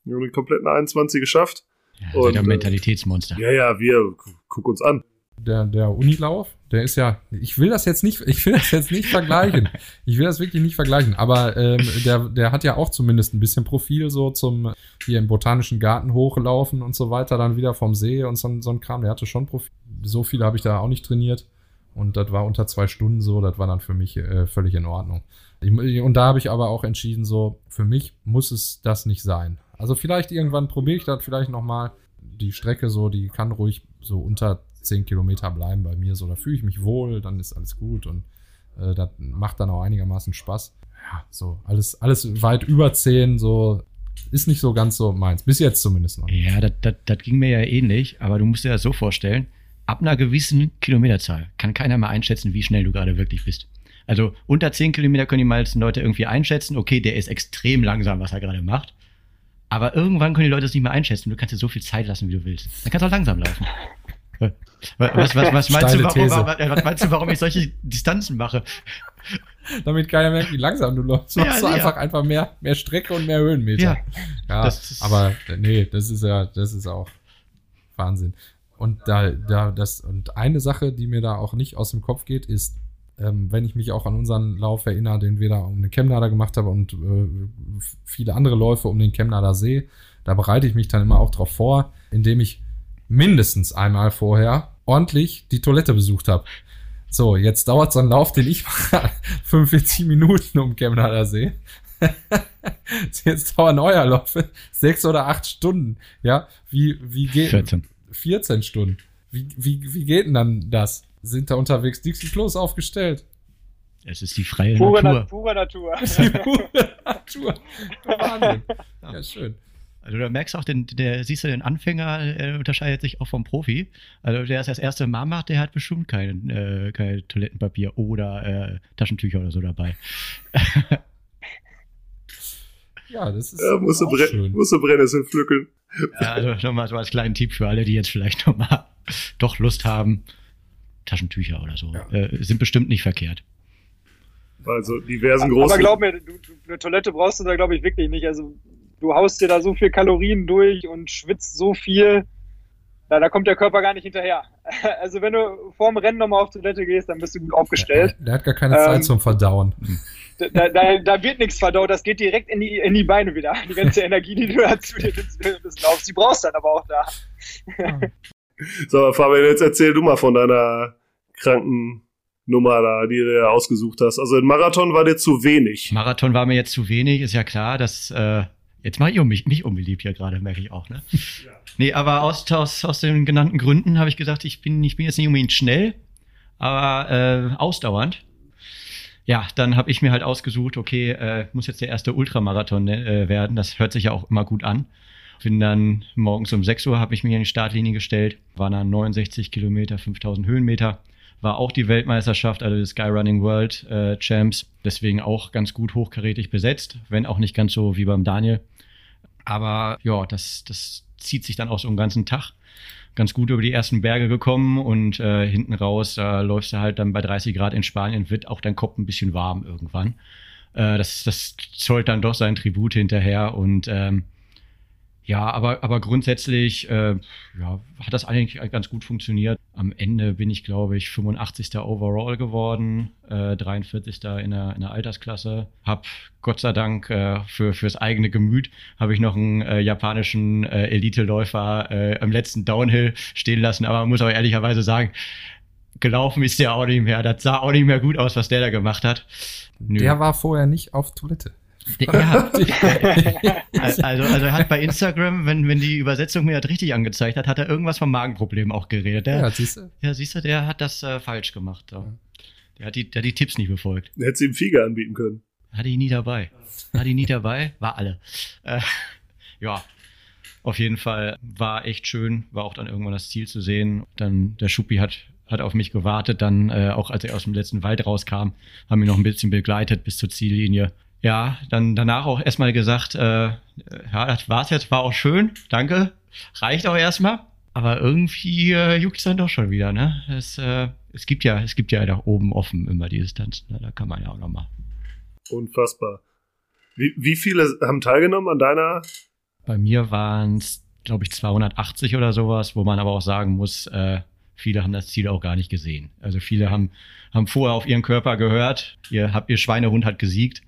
Speaker 2: Wir haben die kompletten 21 geschafft.
Speaker 4: Ja, und, ein Mentalitätsmonster.
Speaker 2: Äh, ja, ja, wir, guck uns an
Speaker 3: der, der Unilauf, der ist ja, ich will das jetzt nicht, ich will das jetzt nicht vergleichen. Ich will das wirklich nicht vergleichen, aber ähm, der, der hat ja auch zumindest ein bisschen Profil so zum hier im Botanischen Garten hochlaufen und so weiter, dann wieder vom See und so, so ein Kram. Der hatte schon Profil. So viel habe ich da auch nicht trainiert. Und das war unter zwei Stunden so, das war dann für mich äh, völlig in Ordnung. Ich, und da habe ich aber auch entschieden, so, für mich muss es das nicht sein. Also vielleicht irgendwann probiere ich das vielleicht nochmal die Strecke so, die kann ruhig so unter 10 Kilometer bleiben bei mir. So, da fühle ich mich wohl, dann ist alles gut und äh, das macht dann auch einigermaßen Spaß. Ja, so, alles, alles weit über 10, so ist nicht so ganz so meins. Bis jetzt zumindest noch.
Speaker 4: Ja, das, ging mir ja ähnlich, aber du musst dir das so vorstellen, ab einer gewissen Kilometerzahl kann keiner mehr einschätzen, wie schnell du gerade wirklich bist. Also unter 10 Kilometer können die meisten Leute irgendwie einschätzen, okay, der ist extrem langsam, was er gerade macht. Aber irgendwann können die Leute es nicht mehr einschätzen. Du kannst dir so viel Zeit lassen, wie du willst. Dann kannst du auch langsam laufen. Was, was, was, meinst du, warum, was meinst du, warum ich solche Distanzen mache?
Speaker 3: Damit keiner merkt, wie langsam du läufst. Ja, machst du einfach, einfach mehr, mehr Strecke und mehr Höhenmeter. Ja, ja aber nee, das ist ja, das ist auch Wahnsinn. Und da, da, das, und eine Sache, die mir da auch nicht aus dem Kopf geht, ist, ähm, wenn ich mich auch an unseren Lauf erinnere, den wir da um den Chemnader gemacht haben und äh, viele andere Läufe um den Chemnader See, da bereite ich mich dann immer auch drauf vor, indem ich mindestens einmal vorher ordentlich die Toilette besucht habe. So, jetzt dauert so ein Lauf, den ich mache, 45 Minuten um Chemnader See. jetzt dauern euer Lauf sechs oder acht Stunden. Ja, wie, wie geht
Speaker 4: 14.
Speaker 3: 14 Stunden. Wie, wie, wie geht denn dann das? Sind da unterwegs Dixie Klos aufgestellt?
Speaker 4: Es ist die freie
Speaker 5: pure
Speaker 4: Natur.
Speaker 5: Na, pure Natur.
Speaker 3: Die pure Natur. Wahnsinn. Ja, schön.
Speaker 4: Also du merkst auch, den, der, siehst du, den Anfänger äh, unterscheidet sich auch vom Profi. Also der es das erste Mal macht, der hat bestimmt kein, äh, kein Toilettenpapier oder äh, Taschentücher oder so dabei.
Speaker 3: ja, das ist
Speaker 2: ja, musst, du schön. musst du Brennnessel pflücken.
Speaker 4: Ja, also nochmal so als kleinen Tipp für alle, die jetzt vielleicht nochmal doch Lust haben. Taschentücher oder so. Ja. Äh, sind bestimmt nicht verkehrt.
Speaker 2: Also diversen großen.
Speaker 5: Aber glaub mir, du, du, eine Toilette brauchst du da, glaube ich, wirklich nicht. Also du haust dir da so viel Kalorien durch und schwitzt so viel. Ja, da kommt der Körper gar nicht hinterher. Also wenn du vorm Rennen nochmal auf Toilette gehst, dann bist du gut aufgestellt.
Speaker 3: Der, der hat gar keine Zeit ähm, zum Verdauen.
Speaker 5: Da, da, da, wird nichts verdaut, das geht direkt in die, in die Beine wieder. Die ganze Energie, die du dazu des Laufs, die brauchst du dann aber auch da.
Speaker 2: So, Fabian, jetzt erzähl du mal von deiner kranken Nummer da, die du ausgesucht hast. Also ein Marathon war dir zu wenig.
Speaker 4: Marathon war mir jetzt zu wenig, ist ja klar, dass äh, jetzt mache ich mich, mich unbeliebt ja gerade, merke ich auch, ne? Ja. Nee, aber aus, aus, aus den genannten Gründen habe ich gesagt, ich bin, ich bin jetzt nicht unbedingt schnell, aber äh, ausdauernd. Ja, dann habe ich mir halt ausgesucht, okay, äh, muss jetzt der erste Ultramarathon äh, werden. Das hört sich ja auch immer gut an. Bin dann morgens um 6 Uhr habe ich mich in die Startlinie gestellt, war dann 69 Kilometer, 5000 Höhenmeter. War auch die Weltmeisterschaft, also die Skyrunning World äh, Champs, deswegen auch ganz gut hochkarätig besetzt, wenn auch nicht ganz so wie beim Daniel. Aber ja, das, das zieht sich dann auch so einen ganzen Tag ganz gut über die ersten Berge gekommen und äh, hinten raus äh, läufst du halt dann bei 30 Grad in Spanien, wird auch dein Kopf ein bisschen warm irgendwann. Äh, das, das zollt dann doch sein Tribut hinterher und ähm, ja, aber, aber grundsätzlich äh, ja, hat das eigentlich ganz gut funktioniert. Am Ende bin ich, glaube ich, 85. Overall geworden, äh, 43. in der, in der Altersklasse. Hab Gott sei Dank äh, für fürs eigene Gemüt habe ich noch einen äh, japanischen äh, Elite-Läufer äh, im letzten Downhill stehen lassen. Aber man muss auch ehrlicherweise sagen, gelaufen ist der auch nicht mehr. Das sah auch nicht mehr gut aus, was der da gemacht hat.
Speaker 3: Nö. Der war vorher nicht auf Toilette.
Speaker 4: Ja. also, also er hat bei Instagram, wenn, wenn die Übersetzung mir das richtig angezeigt hat, hat er irgendwas vom Magenproblem auch geredet. Der, ja, siehst du. Ja, siehst du, der hat das äh, falsch gemacht. So. Der, hat die, der hat die Tipps nicht befolgt.
Speaker 2: Der hätte ihm Fiege anbieten können.
Speaker 4: Hatte ihn nie dabei. Hatte ihn nie dabei, war alle. Äh, ja, auf jeden Fall war echt schön, war auch dann irgendwann das Ziel zu sehen. Dann der Schuppi hat hat auf mich gewartet, dann äh, auch als er aus dem letzten Wald rauskam, haben ihn noch ein bisschen begleitet bis zur Ziellinie ja, dann danach auch erstmal gesagt, äh, ja, das war's jetzt, war auch schön, danke, reicht auch erstmal. Aber irgendwie äh, juckt es dann doch schon wieder, ne? Es, äh, es gibt ja, es gibt ja da oben offen immer die Distanz, ne? Da kann man ja auch noch mal.
Speaker 2: Unfassbar. Wie, wie viele haben teilgenommen an deiner?
Speaker 4: Bei mir waren es, glaube ich, 280 oder sowas, wo man aber auch sagen muss, äh, viele haben das Ziel auch gar nicht gesehen. Also viele haben, haben vorher auf ihren Körper gehört, ihr habt ihr Schweinehund hat gesiegt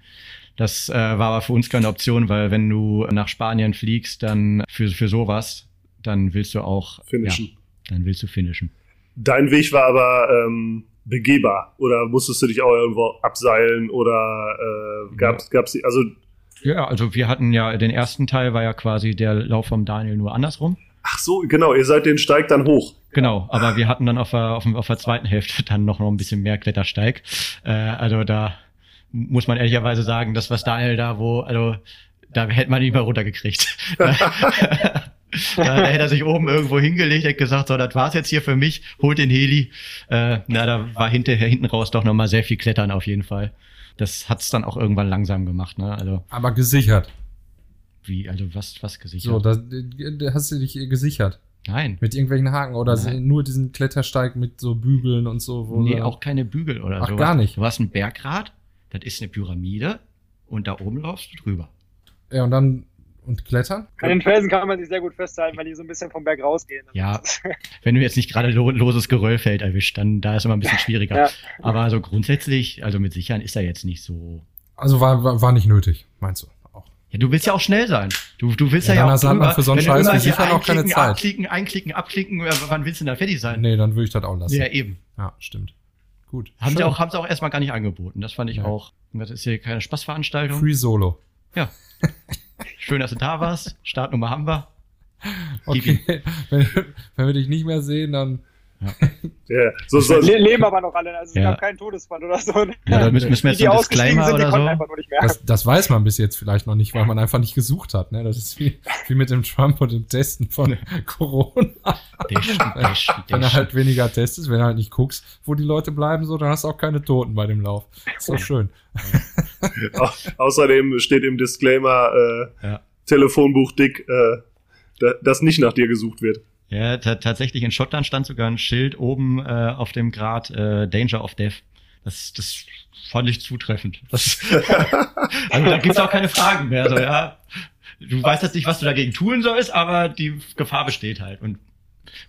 Speaker 4: das äh, war aber für uns keine Option, weil wenn du nach Spanien fliegst, dann für, für sowas, dann willst du auch
Speaker 2: finishen. Ja,
Speaker 4: dann willst du finishen.
Speaker 2: Dein Weg war aber ähm, begehbar oder musstest du dich auch irgendwo abseilen oder äh, gab's ja. gab's also
Speaker 4: ja, also wir hatten ja den ersten Teil war ja quasi der Lauf vom Daniel nur andersrum.
Speaker 2: Ach so, genau, ihr seid den Steig dann hoch.
Speaker 4: Genau, aber wir hatten dann auf der, auf, auf der zweiten Hälfte dann noch, noch ein bisschen mehr Klettersteig. Äh, also da muss man ehrlicherweise sagen, das was Daniel da, wo, also da hätte man ihn mal runtergekriegt. da hätte er sich oben irgendwo hingelegt, hätte gesagt, so, das war's jetzt hier für mich, holt den Heli. Äh, na, da war hinterher hinten raus doch nochmal sehr viel Klettern auf jeden Fall. Das hat's dann auch irgendwann langsam gemacht, ne? Also.
Speaker 3: Aber gesichert.
Speaker 4: Wie, also was, was gesichert?
Speaker 3: So, da, da hast du dich gesichert.
Speaker 4: Nein.
Speaker 3: Mit irgendwelchen Haken oder
Speaker 4: Nein.
Speaker 3: nur diesen Klettersteig mit so Bügeln und so. Wo
Speaker 4: Nee, auch keine Bügel oder
Speaker 3: Ach,
Speaker 4: so.
Speaker 3: gar nicht.
Speaker 4: Du hast ein Bergrad, das ist eine Pyramide und da oben laufst du drüber.
Speaker 3: Ja, und dann, und klettern?
Speaker 5: An den Felsen kann man sich sehr gut festhalten, weil die so ein bisschen vom Berg rausgehen.
Speaker 4: Ja. Wenn du jetzt nicht gerade lo loses Geröllfeld erwischt, dann da ist immer ein bisschen schwieriger.
Speaker 5: Ja.
Speaker 4: Aber so grundsätzlich, also mit Sichern ist er jetzt nicht so.
Speaker 3: Also war, war, war nicht nötig, meinst du? Auch.
Speaker 4: Ja, du willst ja auch schnell sein. Du, du willst
Speaker 3: Ja,
Speaker 4: ja,
Speaker 3: dann
Speaker 4: auch
Speaker 3: hat man für so einen
Speaker 4: Wenn du
Speaker 3: Scheiß wie Sichern auch keine
Speaker 4: einklicken,
Speaker 3: Zeit.
Speaker 4: Abklicken, einklicken, abklicken, ja, wann willst du denn da fertig sein?
Speaker 3: Nee, dann würde ich das auch lassen.
Speaker 4: Ja, eben.
Speaker 3: Ja, stimmt. Gut.
Speaker 4: Haben sie, auch, haben sie auch erstmal gar nicht angeboten. Das fand ich
Speaker 3: Ja.
Speaker 4: auch. Das ist hier keine Spaßveranstaltung.
Speaker 3: Free Solo.
Speaker 4: Ja. Schön, dass du da warst. Startnummer haben wir.
Speaker 3: Okay. wenn, wenn wir dich nicht mehr sehen, dann.
Speaker 2: Ja, so, so,
Speaker 5: Le leben aber noch alle, also es
Speaker 4: Ja.
Speaker 5: gab keinen Todesfall oder so.
Speaker 4: Ja, da müssen, müssen wir
Speaker 5: die,
Speaker 4: jetzt
Speaker 5: die
Speaker 4: so ein
Speaker 5: ausgestiegen
Speaker 4: Disclaimer
Speaker 5: sind, die
Speaker 4: oder so.
Speaker 5: einfach nur nicht mehr.
Speaker 3: Das, das weiß man bis jetzt vielleicht noch nicht, weil man einfach nicht gesucht hat. Ne? Das ist wie, wie mit dem Trump und dem Testen von Corona. Wenn er halt weniger testest, wenn du halt nicht guckst, wo die Leute bleiben, so, dann hast du auch keine Toten bei dem Lauf. Ist doch schön.
Speaker 2: Au außerdem steht im Disclaimer äh,
Speaker 4: Ja.
Speaker 2: Telefonbuch dick, äh, da, dass nicht nach dir gesucht wird.
Speaker 4: Ja, ta tatsächlich in Schottland stand sogar ein Schild oben äh, auf dem Grad äh, Danger of Death. Das, das fand ich zutreffend. Das, also da gibt's auch keine Fragen mehr. So, ja, du weißt jetzt nicht, was du dagegen tun sollst, aber die Gefahr besteht halt. Und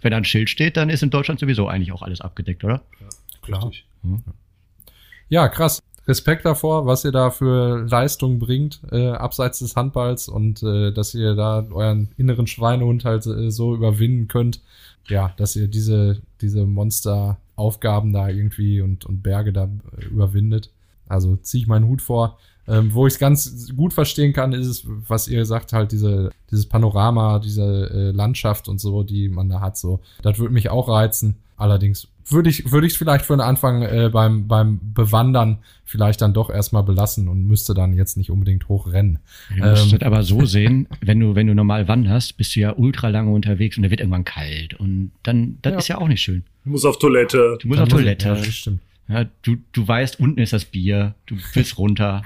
Speaker 4: wenn da ein Schild steht, dann ist in Deutschland sowieso eigentlich auch alles abgedeckt, oder?
Speaker 3: Klar.
Speaker 2: Richtig.
Speaker 3: Ja, krass. Respekt davor, was ihr da für Leistung bringt, äh, abseits des Handballs und äh, dass ihr da euren inneren Schweinehund halt äh, so überwinden könnt. Ja, dass ihr diese, diese Monsteraufgaben da irgendwie und, und Berge da äh, überwindet. Also ziehe ich meinen Hut vor. Ähm, wo ich es ganz gut verstehen kann, ist es, was ihr sagt, halt diese, dieses Panorama, diese äh, Landschaft und so, die man da hat. So, das würde mich auch reizen. Allerdings würde ich würde ich es vielleicht für den Anfang äh, beim beim Bewandern vielleicht dann doch erstmal belassen und müsste dann jetzt nicht unbedingt hochrennen.
Speaker 4: Du musst
Speaker 3: Ähm.
Speaker 4: das aber so sehen, wenn du, wenn du normal wanderst, bist du ja ultra lange unterwegs und der wird irgendwann kalt. Und dann, das
Speaker 3: Ja.
Speaker 4: ist ja auch nicht schön.
Speaker 2: Du musst auf Toilette.
Speaker 4: Du musst
Speaker 3: Dann
Speaker 4: auf Toilette.
Speaker 3: Ja, das stimmt.
Speaker 4: Ja, du, du weißt, unten ist das Bier, du willst runter.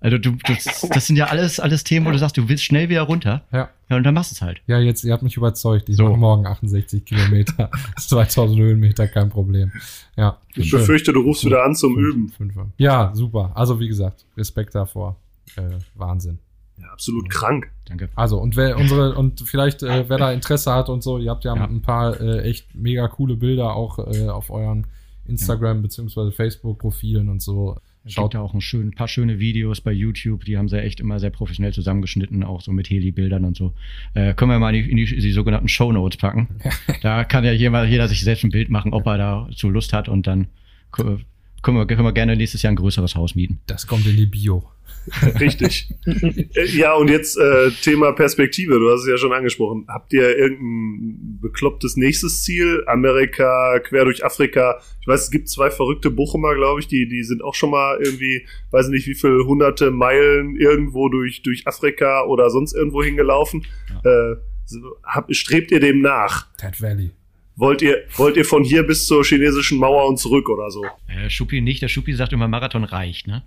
Speaker 4: Also du, du das sind ja alles, alles Themen, wo du sagst, du willst schnell wieder runter.
Speaker 3: Ja.
Speaker 4: Ja, und dann machst du es halt.
Speaker 3: Ja, jetzt, ihr habt mich überzeugt. Ich
Speaker 4: So.
Speaker 3: mache morgen 68 Kilometer. 2000 Höhenmeter, kein Problem. Ja.
Speaker 2: Ich
Speaker 3: schön.
Speaker 2: befürchte, du rufst wieder an zum
Speaker 3: Fünf-
Speaker 2: Üben.
Speaker 3: Fünfer. Ja, super. Also wie gesagt, Respekt davor. Äh, Wahnsinn.
Speaker 2: Ja, absolut krank.
Speaker 4: Danke.
Speaker 3: Also und wer unsere und vielleicht äh, wer da Interesse hat und so, ihr habt ja,
Speaker 4: Ja.
Speaker 3: ein paar äh, echt mega coole Bilder auch auf euren Instagram beziehungsweise Facebook Profilen und so.
Speaker 4: Es
Speaker 3: Schaut
Speaker 4: gibt da auch ein schön, paar schöne Videos bei YouTube, die haben sie echt immer sehr professionell zusammengeschnitten, auch so mit Heli-Bildern und so. Äh, können wir mal in die, in die, die sogenannten Show Notes packen. da kann ja jeder, jeder sich selbst ein Bild machen, ob er da so Lust hat und dann können wir, können wir gerne nächstes Jahr ein größeres Haus mieten.
Speaker 3: das kommt in die Bio.
Speaker 2: Richtig. Äh, ja, und jetzt äh, Thema Perspektive. Du hast es ja schon angesprochen. Habt ihr irgendein beklopptes nächstes Ziel? Amerika, quer durch Afrika. Ich weiß, es gibt zwei verrückte Bochumer, glaube ich, die, die sind auch schon mal irgendwie, weiß nicht wie viele hunderte Meilen irgendwo durch, durch Afrika oder sonst irgendwo hingelaufen. Äh, so, hab, strebt ihr dem nach?
Speaker 3: Ted Valley.
Speaker 2: Wollt ihr, wollt ihr von hier bis zur chinesischen Mauer und zurück oder so?
Speaker 4: Äh, Schuppi nicht, der Schuppi sagt immer, Marathon reicht, ne?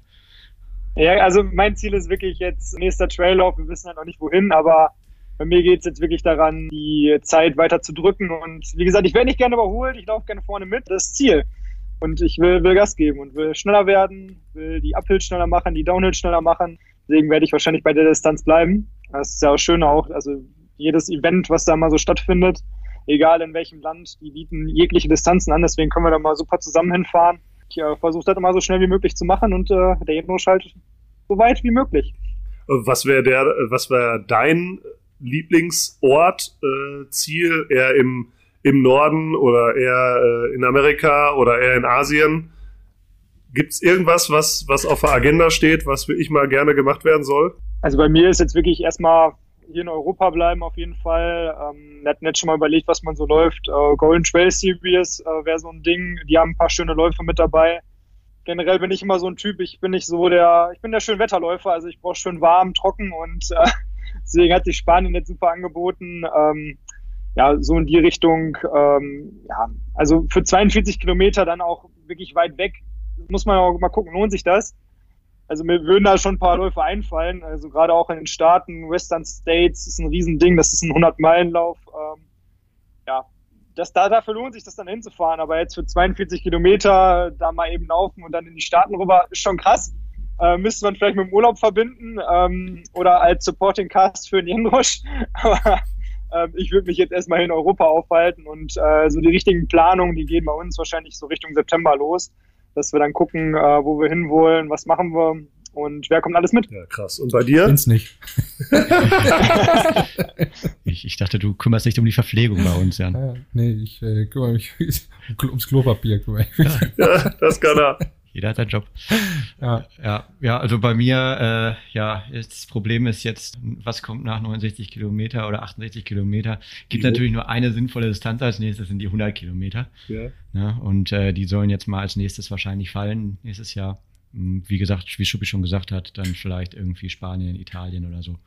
Speaker 5: Ja, also mein Ziel ist wirklich jetzt nächster Traillauf. Wir wissen ja noch nicht wohin, aber bei mir geht es jetzt wirklich daran, die Zeit weiter zu drücken. Und wie gesagt, ich werde nicht gerne überholt, ich laufe gerne vorne mit. Das ist Ziel. Und ich will, will Gas geben und will schneller werden, will die Uphill schneller machen, die Downhill schneller machen. Deswegen werde ich wahrscheinlich bei der Distanz bleiben. Das ist ja auch schön auch. Also jedes Event, was da mal so stattfindet, egal in welchem Land, die bieten jegliche Distanzen an. Deswegen können wir da mal super zusammen hinfahren. Ich äh, versuche das immer so schnell wie möglich zu machen und äh, der Jenosch halt so weit wie möglich.
Speaker 2: Was wäre der, was wäre dein Lieblingsort, äh, Ziel? Eher im, im Norden oder eher äh, in Amerika oder eher in Asien? Gibt's irgendwas, was, was auf der Agenda steht, was wirklich mal gerne gemacht werden soll?
Speaker 5: Also bei mir ist jetzt wirklich erstmal hier in Europa bleiben auf jeden Fall. Ähm, wir hatten jetzt schon mal überlegt, was man so läuft. Äh, Golden Trail Series äh, wäre so ein Ding. Die haben ein paar schöne Läufe mit dabei. Generell bin ich immer so ein Typ, ich bin nicht so der, ich bin der Schönwetterläufer, also ich brauche schön warm, trocken und äh, deswegen hat sich Spanien jetzt super angeboten. Ähm, ja, so in die Richtung, ähm, ja, also für 42 Kilometer dann auch wirklich weit weg, muss man auch mal gucken, lohnt sich das? Also mir würden da schon ein paar Läufe einfallen, also gerade auch in den Staaten, Western States ist ein Riesending, das ist ein 100-Meilen-Lauf, ähm, ja, das, da, dafür lohnt sich das dann hinzufahren, aber jetzt für 42 Kilometer da mal eben laufen und dann in die Staaten rüber, ist schon krass. Äh, müsste man vielleicht mit dem Urlaub verbinden ähm, oder als Supporting Cast für den Jenrosch. Aber ähm, ich würde mich jetzt erstmal in Europa aufhalten und äh, so die richtigen Planungen, die gehen bei uns wahrscheinlich so Richtung September los, dass wir dann gucken, äh, wo wir hinwollen, was machen wir und wer kommt alles mit.
Speaker 2: Ja, krass. Und bei dir?
Speaker 3: Bin's nicht.
Speaker 4: ich, ich dachte, du kümmerst dich um die Verpflegung bei uns, Jan.
Speaker 3: Ja, nee, ich äh, kümmere mich ums Klopapier. Kümmere ich mich.
Speaker 2: Ja, das kann er.
Speaker 4: Jeder hat seinen Job.
Speaker 3: Ja.
Speaker 4: Ja, ja, also bei mir, äh, ja, das Problem ist jetzt, was kommt nach 69 Kilometer oder 68 Kilometer? Gibt natürlich nur eine sinnvolle Distanz als nächstes, sind die 100 Kilometer.
Speaker 2: Ja.
Speaker 4: Ne? Und äh, die sollen jetzt mal als nächstes wahrscheinlich fallen nächstes Jahr. Hm, Wie gesagt, wie Schuppi schon gesagt hat, dann vielleicht irgendwie Spanien, Italien oder so.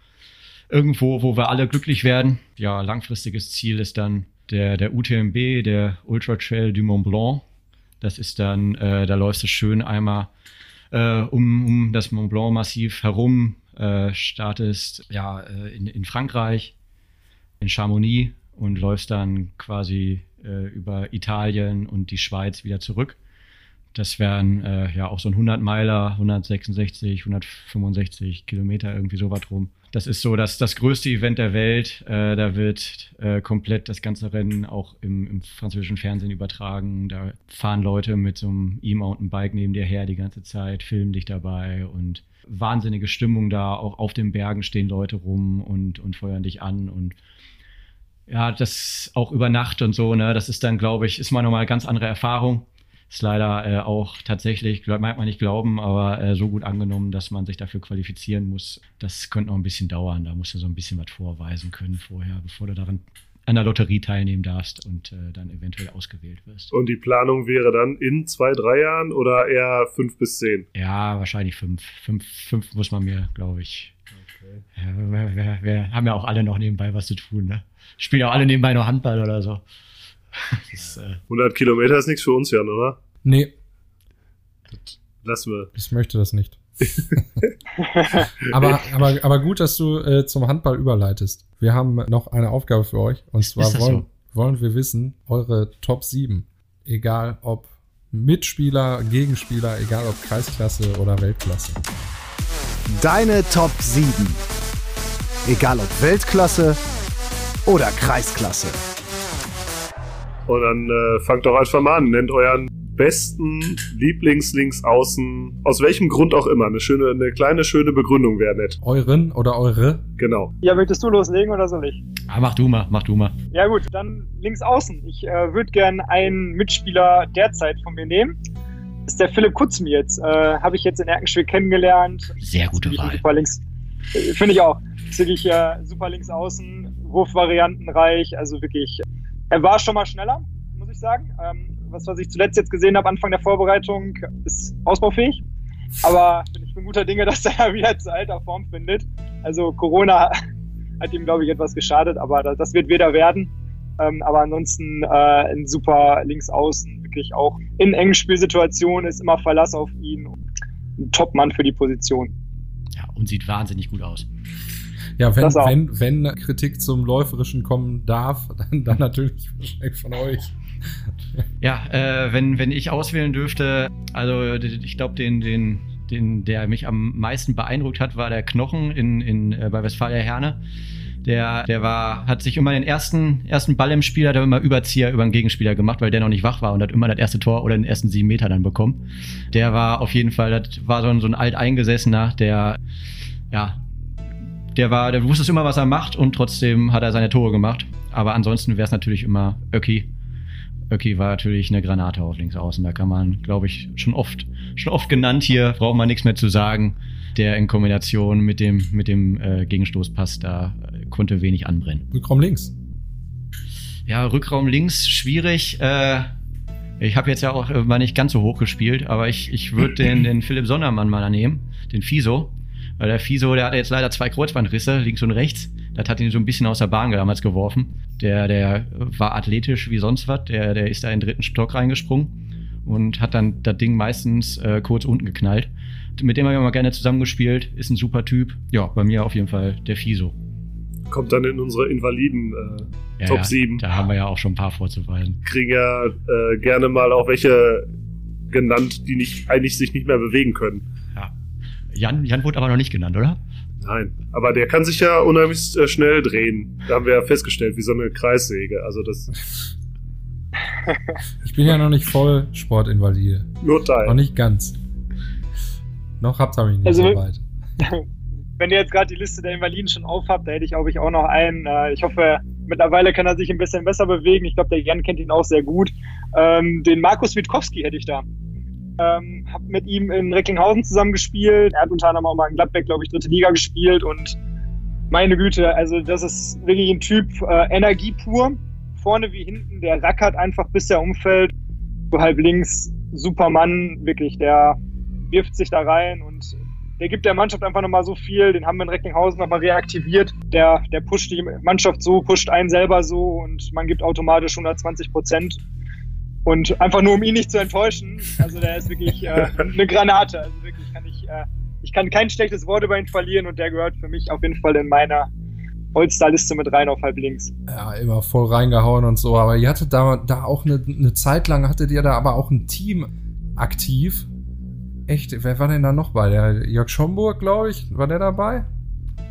Speaker 4: Irgendwo, wo wir alle glücklich werden. Ja, langfristiges Ziel ist dann der, der UTMB, der Ultra Trail du Mont Blanc. Das ist dann, äh, da läufst du schön einmal äh, um, um das Mont Blanc Massiv herum, äh, startest ja äh, in, in Frankreich, in Chamonix und läufst dann quasi äh, über Italien und die Schweiz wieder zurück. Das wären äh, ja auch so ein 100 Meiler, 166, 165 Kilometer, irgendwie so was rum. Das ist so das, das größte Event der Welt. Äh, da wird äh, komplett das ganze Rennen auch im, im französischen Fernsehen übertragen. Da fahren Leute mit so einem E-Mountainbike neben dir her die ganze Zeit, filmen dich dabei und wahnsinnige Stimmung da. Auch auf den Bergen stehen Leute rum und, und feuern dich an und ja, das auch über Nacht und so, ne, das ist dann, glaube ich, ist mal nochmal eine ganz andere Erfahrung. Ist leider äh, auch tatsächlich, mag man nicht glauben, aber äh, so gut angenommen, dass man sich dafür qualifizieren muss. Das könnte noch ein bisschen dauern. Da musst du so ein bisschen was vorweisen können vorher, bevor du daran an der Lotterie teilnehmen darfst und äh, dann eventuell ausgewählt wirst.
Speaker 2: Und die Planung wäre dann in zwei, drei Jahren oder eher fünf bis zehn?
Speaker 4: Ja, wahrscheinlich fünf. Fünf, fünf muss man mir, glaube ich. Ja, wir, wir, wir haben ja auch alle noch nebenbei was zu tun, ne? Spielen ja auch alle nebenbei noch Handball oder so. Das, äh,
Speaker 2: 100 Kilometer ist nichts für uns, Jan, oder?
Speaker 3: Nee,
Speaker 2: Lassen wir.
Speaker 3: ich möchte das nicht. aber, aber, aber gut, dass du äh, zum Handball überleitest. Wir haben noch eine Aufgabe für euch. Und zwar
Speaker 4: das
Speaker 3: wollen,
Speaker 4: so?
Speaker 3: wollen wir wissen, eure Top 7. Egal ob Mitspieler, Gegenspieler, egal ob Kreisklasse oder Weltklasse.
Speaker 1: Deine Top 7. Egal ob Weltklasse oder Kreisklasse.
Speaker 2: Und dann äh, fangt doch einfach mal an. Nennt euren besten Lieblingslinksaußen, aus welchem Grund auch immer. Eine schöne, eine kleine, schöne Begründung wäre nett.
Speaker 3: Euren oder eure?
Speaker 2: Genau.
Speaker 5: Ja, möchtest du loslegen oder soll ich?
Speaker 4: ah, mach du mal, mach du mal.
Speaker 5: Ja gut, dann links außen. Ich äh, würde gern einen Mitspieler derzeit von mir nehmen. Das ist der Philipp Kutzmietz. Äh, Habe ich jetzt in Erkenschwick kennengelernt.
Speaker 4: Sehr gute Wahl.
Speaker 5: Super links. Äh, Finde ich auch. Ist wirklich äh, super links außen, wurfvariantenreich. Also wirklich, er war schon mal schneller, muss ich sagen. Ähm, was, was ich zuletzt jetzt gesehen habe, Anfang der Vorbereitung, ist ausbaufähig. Aber ich bin guter Dinge, dass er wieder zu alter Form findet. Also Corona hat ihm, glaube ich, etwas geschadet, aber das, wird wieder werden. Ähm, aber ansonsten äh, ein super Linksaußen, wirklich auch in engen Spielsituationen ist immer Verlass auf ihn. Ein Top-Mann für die Position.
Speaker 4: Ja, und sieht wahnsinnig gut aus.
Speaker 3: Ja, wenn, wenn, wenn Kritik zum Läuferischen kommen darf, dann, dann natürlich wahrscheinlich von euch.
Speaker 4: Ja, äh, wenn, wenn ich auswählen dürfte, also ich glaube, den, den, den, der mich am meisten beeindruckt hat, war der Knochen in, in, äh, bei Westfalia Herne. Der, der war, hat sich immer den ersten, ersten Ball im Spiel, hat er immer Überzieher über den Gegenspieler gemacht, weil der noch nicht wach war und hat immer das erste Tor oder den ersten sieben Meter dann bekommen. Der war auf jeden Fall, das war so ein, so ein alteingesessener, der, ja, der war, der wusste immer, was er macht und trotzdem hat er seine Tore gemacht. Aber ansonsten wäre es natürlich immer Öcki. Öcki war natürlich eine Granate auf links außen. Da kann man, glaube ich, schon oft, schon oft genannt hier, braucht man nichts mehr zu sagen. Der in Kombination mit dem, mit dem äh, Gegenstoßpass, da äh, konnte wenig anbrennen.
Speaker 3: Rückraum links.
Speaker 4: Ja, Rückraum links, schwierig. Äh, ich habe jetzt ja auch äh, mal nicht ganz so hoch gespielt, aber ich, ich würde den, den Philipp Sondermann mal nehmen, den Fiso. Weil der Fiso, der hatte jetzt leider zwei Kreuzbandrisse, links und rechts. Das hat ihn so ein bisschen aus der Bahn damals geworfen. Der, der war athletisch wie sonst was. Der, der ist da in den dritten Stock reingesprungen und hat dann das Ding meistens äh, kurz unten geknallt. Mit dem habe ich mal gerne zusammengespielt. Ist ein super Typ. Ja, bei mir auf jeden Fall der Fiso.
Speaker 2: Kommt dann in unsere Invaliden äh, ja, Top
Speaker 4: ja,
Speaker 2: 7.
Speaker 4: Da haben wir ja auch schon ein paar vorzuweisen.
Speaker 2: Kriegen ja äh, gerne mal auch welche genannt, die nicht, eigentlich sich nicht mehr bewegen können.
Speaker 4: Ja. Jan, Jan wurde aber noch nicht genannt, oder?
Speaker 2: Nein, aber der kann sich ja unheimlich äh, schnell drehen. Da haben wir ja festgestellt, wie so eine Kreissäge. Also das.
Speaker 3: ich bin ja noch nicht voll Sportinvalide.
Speaker 2: Nur Teil.
Speaker 3: Noch nicht ganz. Noch habt ihr mich nicht
Speaker 5: Also,
Speaker 3: so weit.
Speaker 5: Wenn ihr jetzt gerade die Liste der Invaliden schon aufhabt, da hätte ich, glaube ich, auch noch einen. Äh, Ich hoffe, mittlerweile kann er sich ein bisschen besser bewegen. Ich glaube, der Jan kennt ihn auch sehr gut. Ähm, den Markus Witkowski hätte ich da. Ähm, hab mit ihm in Recklinghausen zusammengespielt. Er hat unter anderem auch mal in Gladbeck, glaube ich, dritte Liga gespielt. Und meine Güte, also das ist wirklich ein Typ äh, Energie pur. Vorne wie hinten, der rackert einfach bis er umfällt. So halb links, super Mann, wirklich, der wirft sich da rein und der gibt der Mannschaft einfach nochmal so viel. Den haben wir in Recklinghausen nochmal reaktiviert. Der, der pusht die Mannschaft so, pusht einen selber so und man gibt automatisch 120 Prozent. Und einfach nur, um ihn nicht zu enttäuschen. Also der ist wirklich äh, eine Granate. Also wirklich kann ich, äh, ich kann kein schlechtes Wort über ihn verlieren und der gehört für mich auf jeden Fall in meiner All-Star-Liste mit rein auf halb links.
Speaker 3: Ja, immer voll reingehauen und so. Aber ihr hattet da, da auch eine, eine Zeit lang, hattet ihr da aber auch ein Team aktiv. Echt, wer war denn da noch bei? Der Jörg Schomburg, glaube ich, war der dabei?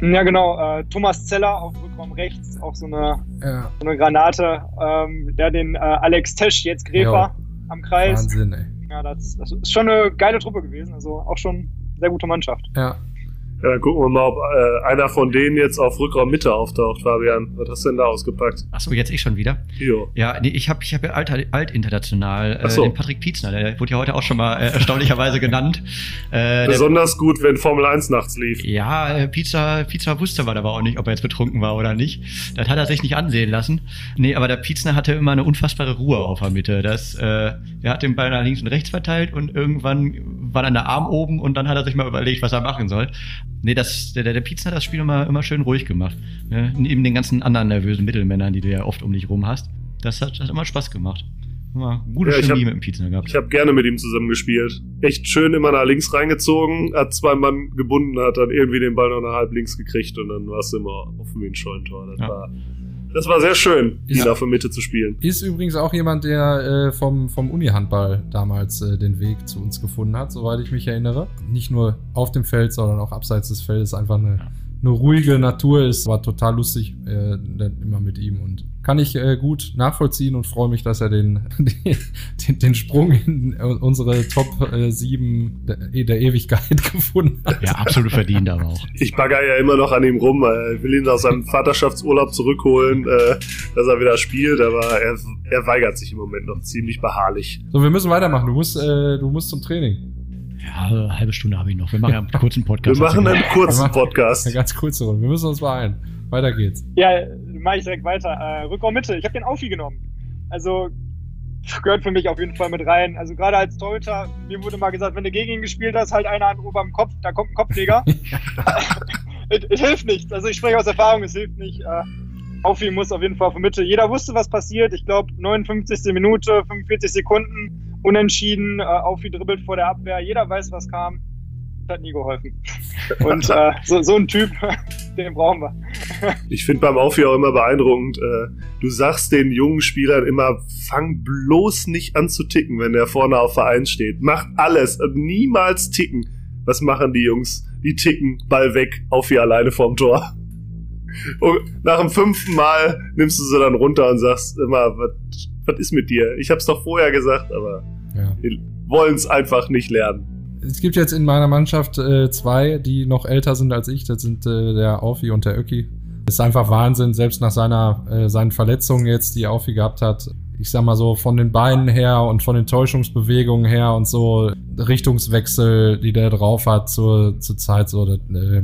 Speaker 5: Ja, genau. Äh, Thomas Zeller auf Rückraum rechts, auch so eine,
Speaker 3: Ja,
Speaker 5: so eine Granate. Ähm, der den äh, Alex Tesch, jetzt Gräfer, am Kreis.
Speaker 3: Wahnsinn, ey.
Speaker 5: Ja, das, das ist schon eine geile Truppe gewesen. Also auch schon sehr gute Mannschaft.
Speaker 3: Ja,
Speaker 2: Ja, dann gucken wir mal, ob äh, einer von denen jetzt auf Rückraum Mitte auftaucht, Fabian. Was hast du denn da ausgepackt?
Speaker 4: Achso, jetzt ich schon wieder.
Speaker 2: Jo.
Speaker 4: Ja, nee, ich habe ich hab ja alt, alt international äh,
Speaker 2: so.
Speaker 4: den Patrick Pietzner, der wurde ja heute auch schon mal äh, erstaunlicherweise genannt. Äh, der,
Speaker 2: Besonders gut, wenn Formel 1 nachts lief.
Speaker 4: ja, äh, Pizza, Pizza wusste man aber auch nicht, ob er jetzt betrunken war oder nicht. Das hat er sich nicht ansehen lassen. Nee, aber der Pietzner hatte immer eine unfassbare Ruhe auf der Mitte. Das, äh, er hat den Ball nach links und rechts verteilt und irgendwann war dann der Arm oben und dann hat er sich mal überlegt, was er machen soll. Nee, das, der, der der Pietzner hat das Spiel immer, immer schön ruhig gemacht. Ne? Neben den ganzen anderen nervösen Mittelmännern, die du ja oft um dich rum hast. Das hat, hat immer Spaß gemacht. Immer gute
Speaker 2: Ja, ich
Speaker 4: Chemie
Speaker 2: hab-
Speaker 4: mit dem Pietzner gehabt.
Speaker 2: Ich habe gerne mit ihm zusammen gespielt. Echt schön immer nach links reingezogen, hat zwei Mann gebunden, hat dann irgendwie den Ball noch nach halb links gekriegt und dann war es immer offen wie ein Scheunentor. Das,
Speaker 4: Ja.
Speaker 2: war, das war sehr schön, ihn
Speaker 3: Ja.
Speaker 2: der Mitte zu spielen.
Speaker 3: Ist übrigens auch jemand, der äh, vom, vom Uni-Handball damals äh, den Weg zu uns gefunden hat, soweit ich mich erinnere. Nicht nur auf dem Feld, sondern auch abseits des Feldes. Einfach eine,
Speaker 4: Ja.
Speaker 3: Eine ruhige Natur ist. War total lustig, äh, immer mit ihm. Und kann ich äh, gut nachvollziehen und freue mich, dass er den, den, den Sprung in unsere Top äh, 7 der, der Ewigkeit gefunden hat.
Speaker 4: Ja, absolut verdient aber auch.
Speaker 2: Ich bagger ja immer noch an ihm rum, äh, ich will ihn aus seinem Vaterschaftsurlaub zurückholen, äh, dass er wieder spielt, aber er, er weigert sich im Moment noch ziemlich beharrlich.
Speaker 3: So, wir müssen weitermachen. Du musst, äh, du musst zum Training.
Speaker 4: Ja, eine halbe Stunde habe ich noch. Wir machen einen kurzen
Speaker 2: Wir
Speaker 4: Podcast.
Speaker 2: machen einen
Speaker 3: Wir
Speaker 2: kurzen Podcast.
Speaker 3: Eine ganz kurze Runde. Wir müssen uns beeilen. Weiter geht's.
Speaker 5: Ja, mache ich direkt weiter. Äh, Rückraum Mitte. Ich habe den Aufi genommen. Also gehört für mich auf jeden Fall mit rein. Also gerade als Torhüter, mir wurde mal gesagt, wenn du gegen ihn gespielt hast, halt einer an oberem Kopf, da kommt ein Kopfleger. es, es hilft nichts. Also ich spreche aus Erfahrung, es hilft nicht. Äh, Aufi muss auf jeden Fall auf die Mitte. Jeder wusste, was passiert. Ich glaube, 59. Minute, 45 Sekunden, unentschieden. Äh, Aufi dribbelt vor der Abwehr. Jeder weiß, was kam. Das hat nie geholfen. Und äh, so, so ein Typ, den brauchen wir.
Speaker 2: Ich finde beim Aufhi auch immer beeindruckend, äh, du sagst den jungen Spielern immer, fang bloß nicht an zu ticken, wenn der vorne auf Verein steht. Macht alles, und niemals ticken. Was machen die Jungs? Die ticken, Ball weg, Aufhi alleine vorm Tor. Und nach dem fünften Mal nimmst du sie dann runter und sagst immer, was was ist mit dir? Ich hab's doch vorher gesagt, aber
Speaker 3: Ja.
Speaker 2: wir wollen es einfach nicht lernen.
Speaker 3: Es gibt jetzt in meiner Mannschaft äh, zwei, die noch älter sind als ich. Das sind äh, der Aufi und der Öcki. Das ist einfach Wahnsinn, selbst nach seiner, äh, seinen Verletzungen jetzt, die Aufi gehabt hat, ich sag mal so, von den Beinen her und von den Täuschungsbewegungen her und so Richtungswechsel, die der drauf hat zur, zur Zeit, so, das, äh,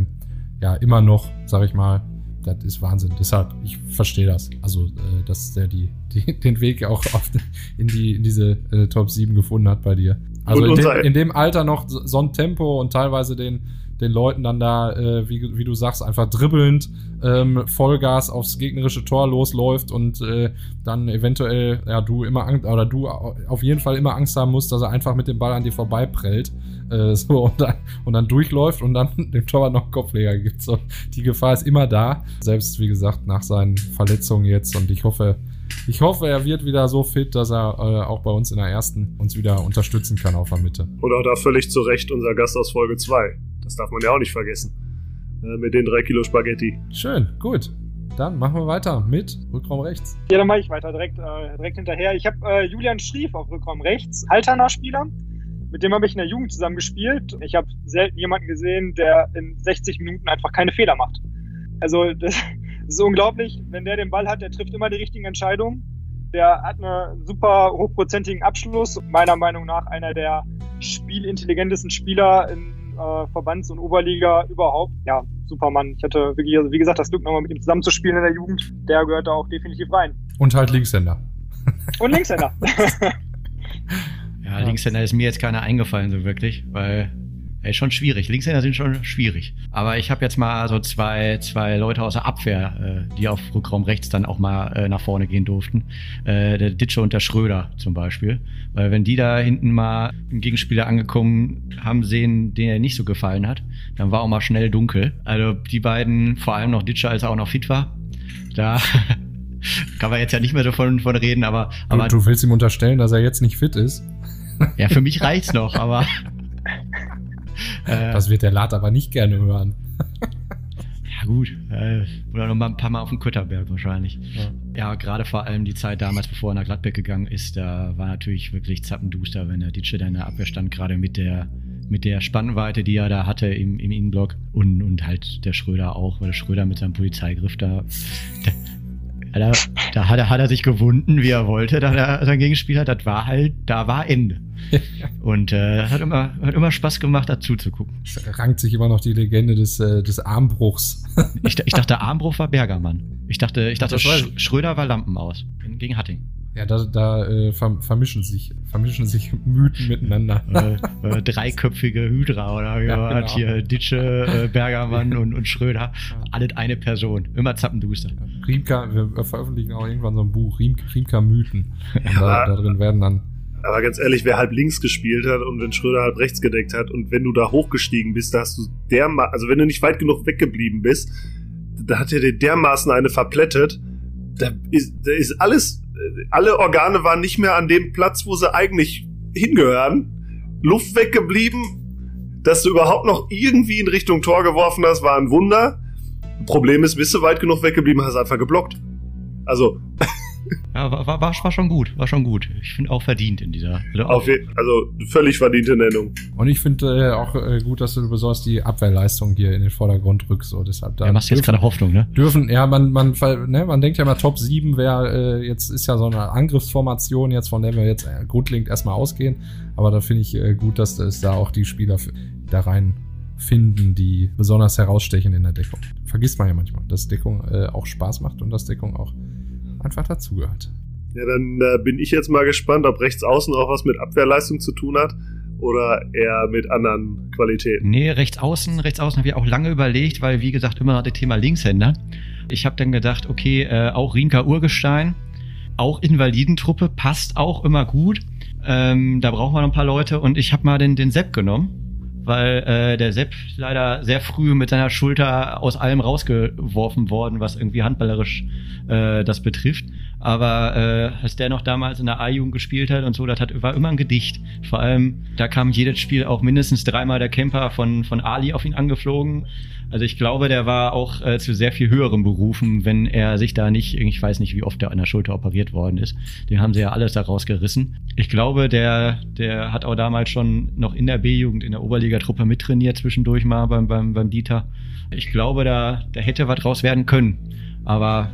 Speaker 3: ja, immer noch, sag ich mal, das ist Wahnsinn. Deshalb, ich verstehe das. Also, äh, dass der die, die, den Weg auch auf, in, die, in diese äh, Top 7 gefunden hat bei dir. Also in dem, in dem, Alter noch so ein Tempo und teilweise den, den Leuten dann da, äh, wie, wie du sagst, einfach dribbelnd ähm, Vollgas aufs gegnerische Tor losläuft und äh, dann eventuell, ja, du immer Angst, oder du auf jeden Fall immer Angst haben musst, dass er einfach mit dem Ball an dir vorbeiprellt. Äh, so, und dann, und dann durchläuft und dann dem Torwart noch Kopfleger gibt. So, die Gefahr ist immer da. Selbst, wie gesagt, nach seinen Verletzungen jetzt. Und ich hoffe, ich hoffe, er wird wieder so fit, dass er äh, auch bei uns in der ersten uns wieder unterstützen kann auf der Mitte.
Speaker 2: Auch da völlig zu Recht unser Gast aus Folge 2. Das darf man ja auch nicht vergessen. Äh, mit den drei Kilo Spaghetti.
Speaker 3: Schön, gut. Dann machen wir weiter mit Rückraum rechts.
Speaker 5: Ja, dann mache ich weiter direkt, äh, direkt hinterher. Ich habe äh, Julian Schrief auf Rückraum rechts, Alterner Spieler. Mit dem habe ich in der Jugend zusammen gespielt. Ich habe selten jemanden gesehen, der in 60 Minuten einfach keine Fehler macht. Also das ist unglaublich. Wenn der den Ball hat, der trifft immer die richtigen Entscheidungen. Der hat einen super hochprozentigen Abschluss. Meiner Meinung nach einer der spielintelligentesten Spieler in äh, Verbands- und Oberliga überhaupt. Ja, Supermann. Ich hatte wirklich, also wie gesagt, das Glück, nochmal mit ihm zusammenzuspielen in der Jugend. Der gehört da auch definitiv rein.
Speaker 3: Und halt Linkshänder.
Speaker 5: Und Linkshänder.
Speaker 4: ja, Linkshänder ist mir jetzt keiner eingefallen so wirklich, weil Ey, schon schwierig. Linkshänder sind schon schwierig. Aber ich habe jetzt mal so zwei, zwei Leute aus der Abwehr, äh, die auf Rückraum rechts dann auch mal äh, nach vorne gehen durften. Äh, der Ditsche und der Schröder zum Beispiel. Weil wenn die da hinten mal einen Gegenspieler angekommen haben sehen, den er nicht so gefallen hat, dann war auch mal schnell dunkel. Also die beiden, vor allem noch Ditsche, als er auch noch fit war, da kann man jetzt ja nicht mehr davon von reden, aber. aber
Speaker 3: du, du willst ihm unterstellen, dass er jetzt nicht fit ist?
Speaker 4: Ja, für mich reicht's noch, aber.
Speaker 3: Das wird der Lat aber nicht gerne hören.
Speaker 4: ja, gut. Äh, oder noch mal ein paar Mal auf dem Kötterberg wahrscheinlich. Ja, ja gerade vor allem die Zeit damals, bevor er nach Gladbeck gegangen ist, da war natürlich wirklich zappenduster, wenn der Ditsche da in der Abwehr stand, gerade mit der mit der Spannweite, die er da hatte im, im Innenblock und, und halt der Schröder auch, weil der Schröder mit seinem Polizeigriff da, da, da hat, er, hat er sich gewunden, wie er wollte, da er sein Gegenspieler, das war halt, da war Ende. Und äh, hat, immer, hat immer Spaß gemacht, dazu zu gucken.
Speaker 3: Es rankt sich immer noch die Legende des, äh, des Armbruchs.
Speaker 4: ich, ich dachte, Armbruch war Bergermann. Ich dachte, ich dachte Sch Schröder war Lampenaus gegen Hatting.
Speaker 3: Ja, da, da äh, vermischen, sich, vermischen sich Mythen miteinander.
Speaker 4: Äh, äh, dreiköpfige Hydra oder wie ja, genau. hier Ditsche, äh, Bergermann und, und Schröder. Ja. Alle eine Person. Immer zappenduster.
Speaker 3: Riemka, wir veröffentlichen auch irgendwann so ein Buch, Riemka Mythen. Und da, da drin werden dann
Speaker 2: aber ganz ehrlich, wer halb links gespielt hat und wenn Schröder halb rechts gedeckt hat und wenn du da hochgestiegen bist, da hast du dermaßen, also wenn du nicht weit genug weggeblieben bist, da hat er dir dermaßen eine verplättet. Da ist, da ist alles, alle Organe waren nicht mehr an dem Platz, wo sie eigentlich hingehören. Luft weggeblieben, dass du überhaupt noch irgendwie in Richtung Tor geworfen hast, war ein Wunder. Problem ist, bist du weit genug weggeblieben, hast einfach geblockt. Also,
Speaker 4: ja, war, war, war schon gut, war schon gut. Ich finde auch verdient in dieser.
Speaker 2: Also, also völlig verdiente Nennung.
Speaker 3: Und ich finde äh, auch äh, gut, dass du besonders die Abwehrleistung hier in den Vordergrund rückst. So, deshalb
Speaker 4: da ja, machst du jetzt keine Hoffnung, ne?
Speaker 3: Dürfen, ja, man, man, ne, man denkt ja mal, Top 7 wäre, äh, jetzt ist ja so eine Angriffsformation, jetzt von der wir jetzt äh, grundlegend erstmal ausgehen. Aber da finde ich äh, gut, dass es da auch die Spieler da rein finden, die besonders herausstechen in der Deckung. Vergisst man ja manchmal, dass Deckung äh, auch Spaß macht und dass Deckung auch einfach dazugehört.
Speaker 2: Ja, dann äh, bin ich jetzt mal gespannt, ob rechts außen auch was mit Abwehrleistung zu tun hat oder eher mit anderen Qualitäten.
Speaker 4: Nee, rechts außen, rechts außen habe ich auch lange überlegt, weil wie gesagt immer noch das Thema Linkshänder. Ich habe dann gedacht, okay, äh, auch Rinka Urgestein, auch Invalidentruppe passt auch immer gut. Ähm, da brauchen wir noch ein paar Leute und ich habe mal den, den Sepp genommen weil äh, der Sepp leider sehr früh mit seiner Schulter aus allem rausgeworfen worden, was irgendwie handballerisch äh, das betrifft. Aber äh, als der noch damals in der A-Jugend gespielt hat und so, das hat, war immer ein Gedicht. Vor allem, da kam jedes Spiel auch mindestens dreimal der Camper von, von Ali auf ihn angeflogen. Also ich glaube, der war auch äh, zu sehr viel höheren Berufen, wenn er sich da nicht, ich weiß nicht, wie oft er an der Schulter operiert worden ist. Den haben sie ja alles daraus gerissen. Ich glaube, der, der hat auch damals schon noch in der B-Jugend, in der Oberligatruppe mittrainiert zwischendurch mal beim, beim, beim Dieter. Ich glaube, da, da hätte was draus werden können. Aber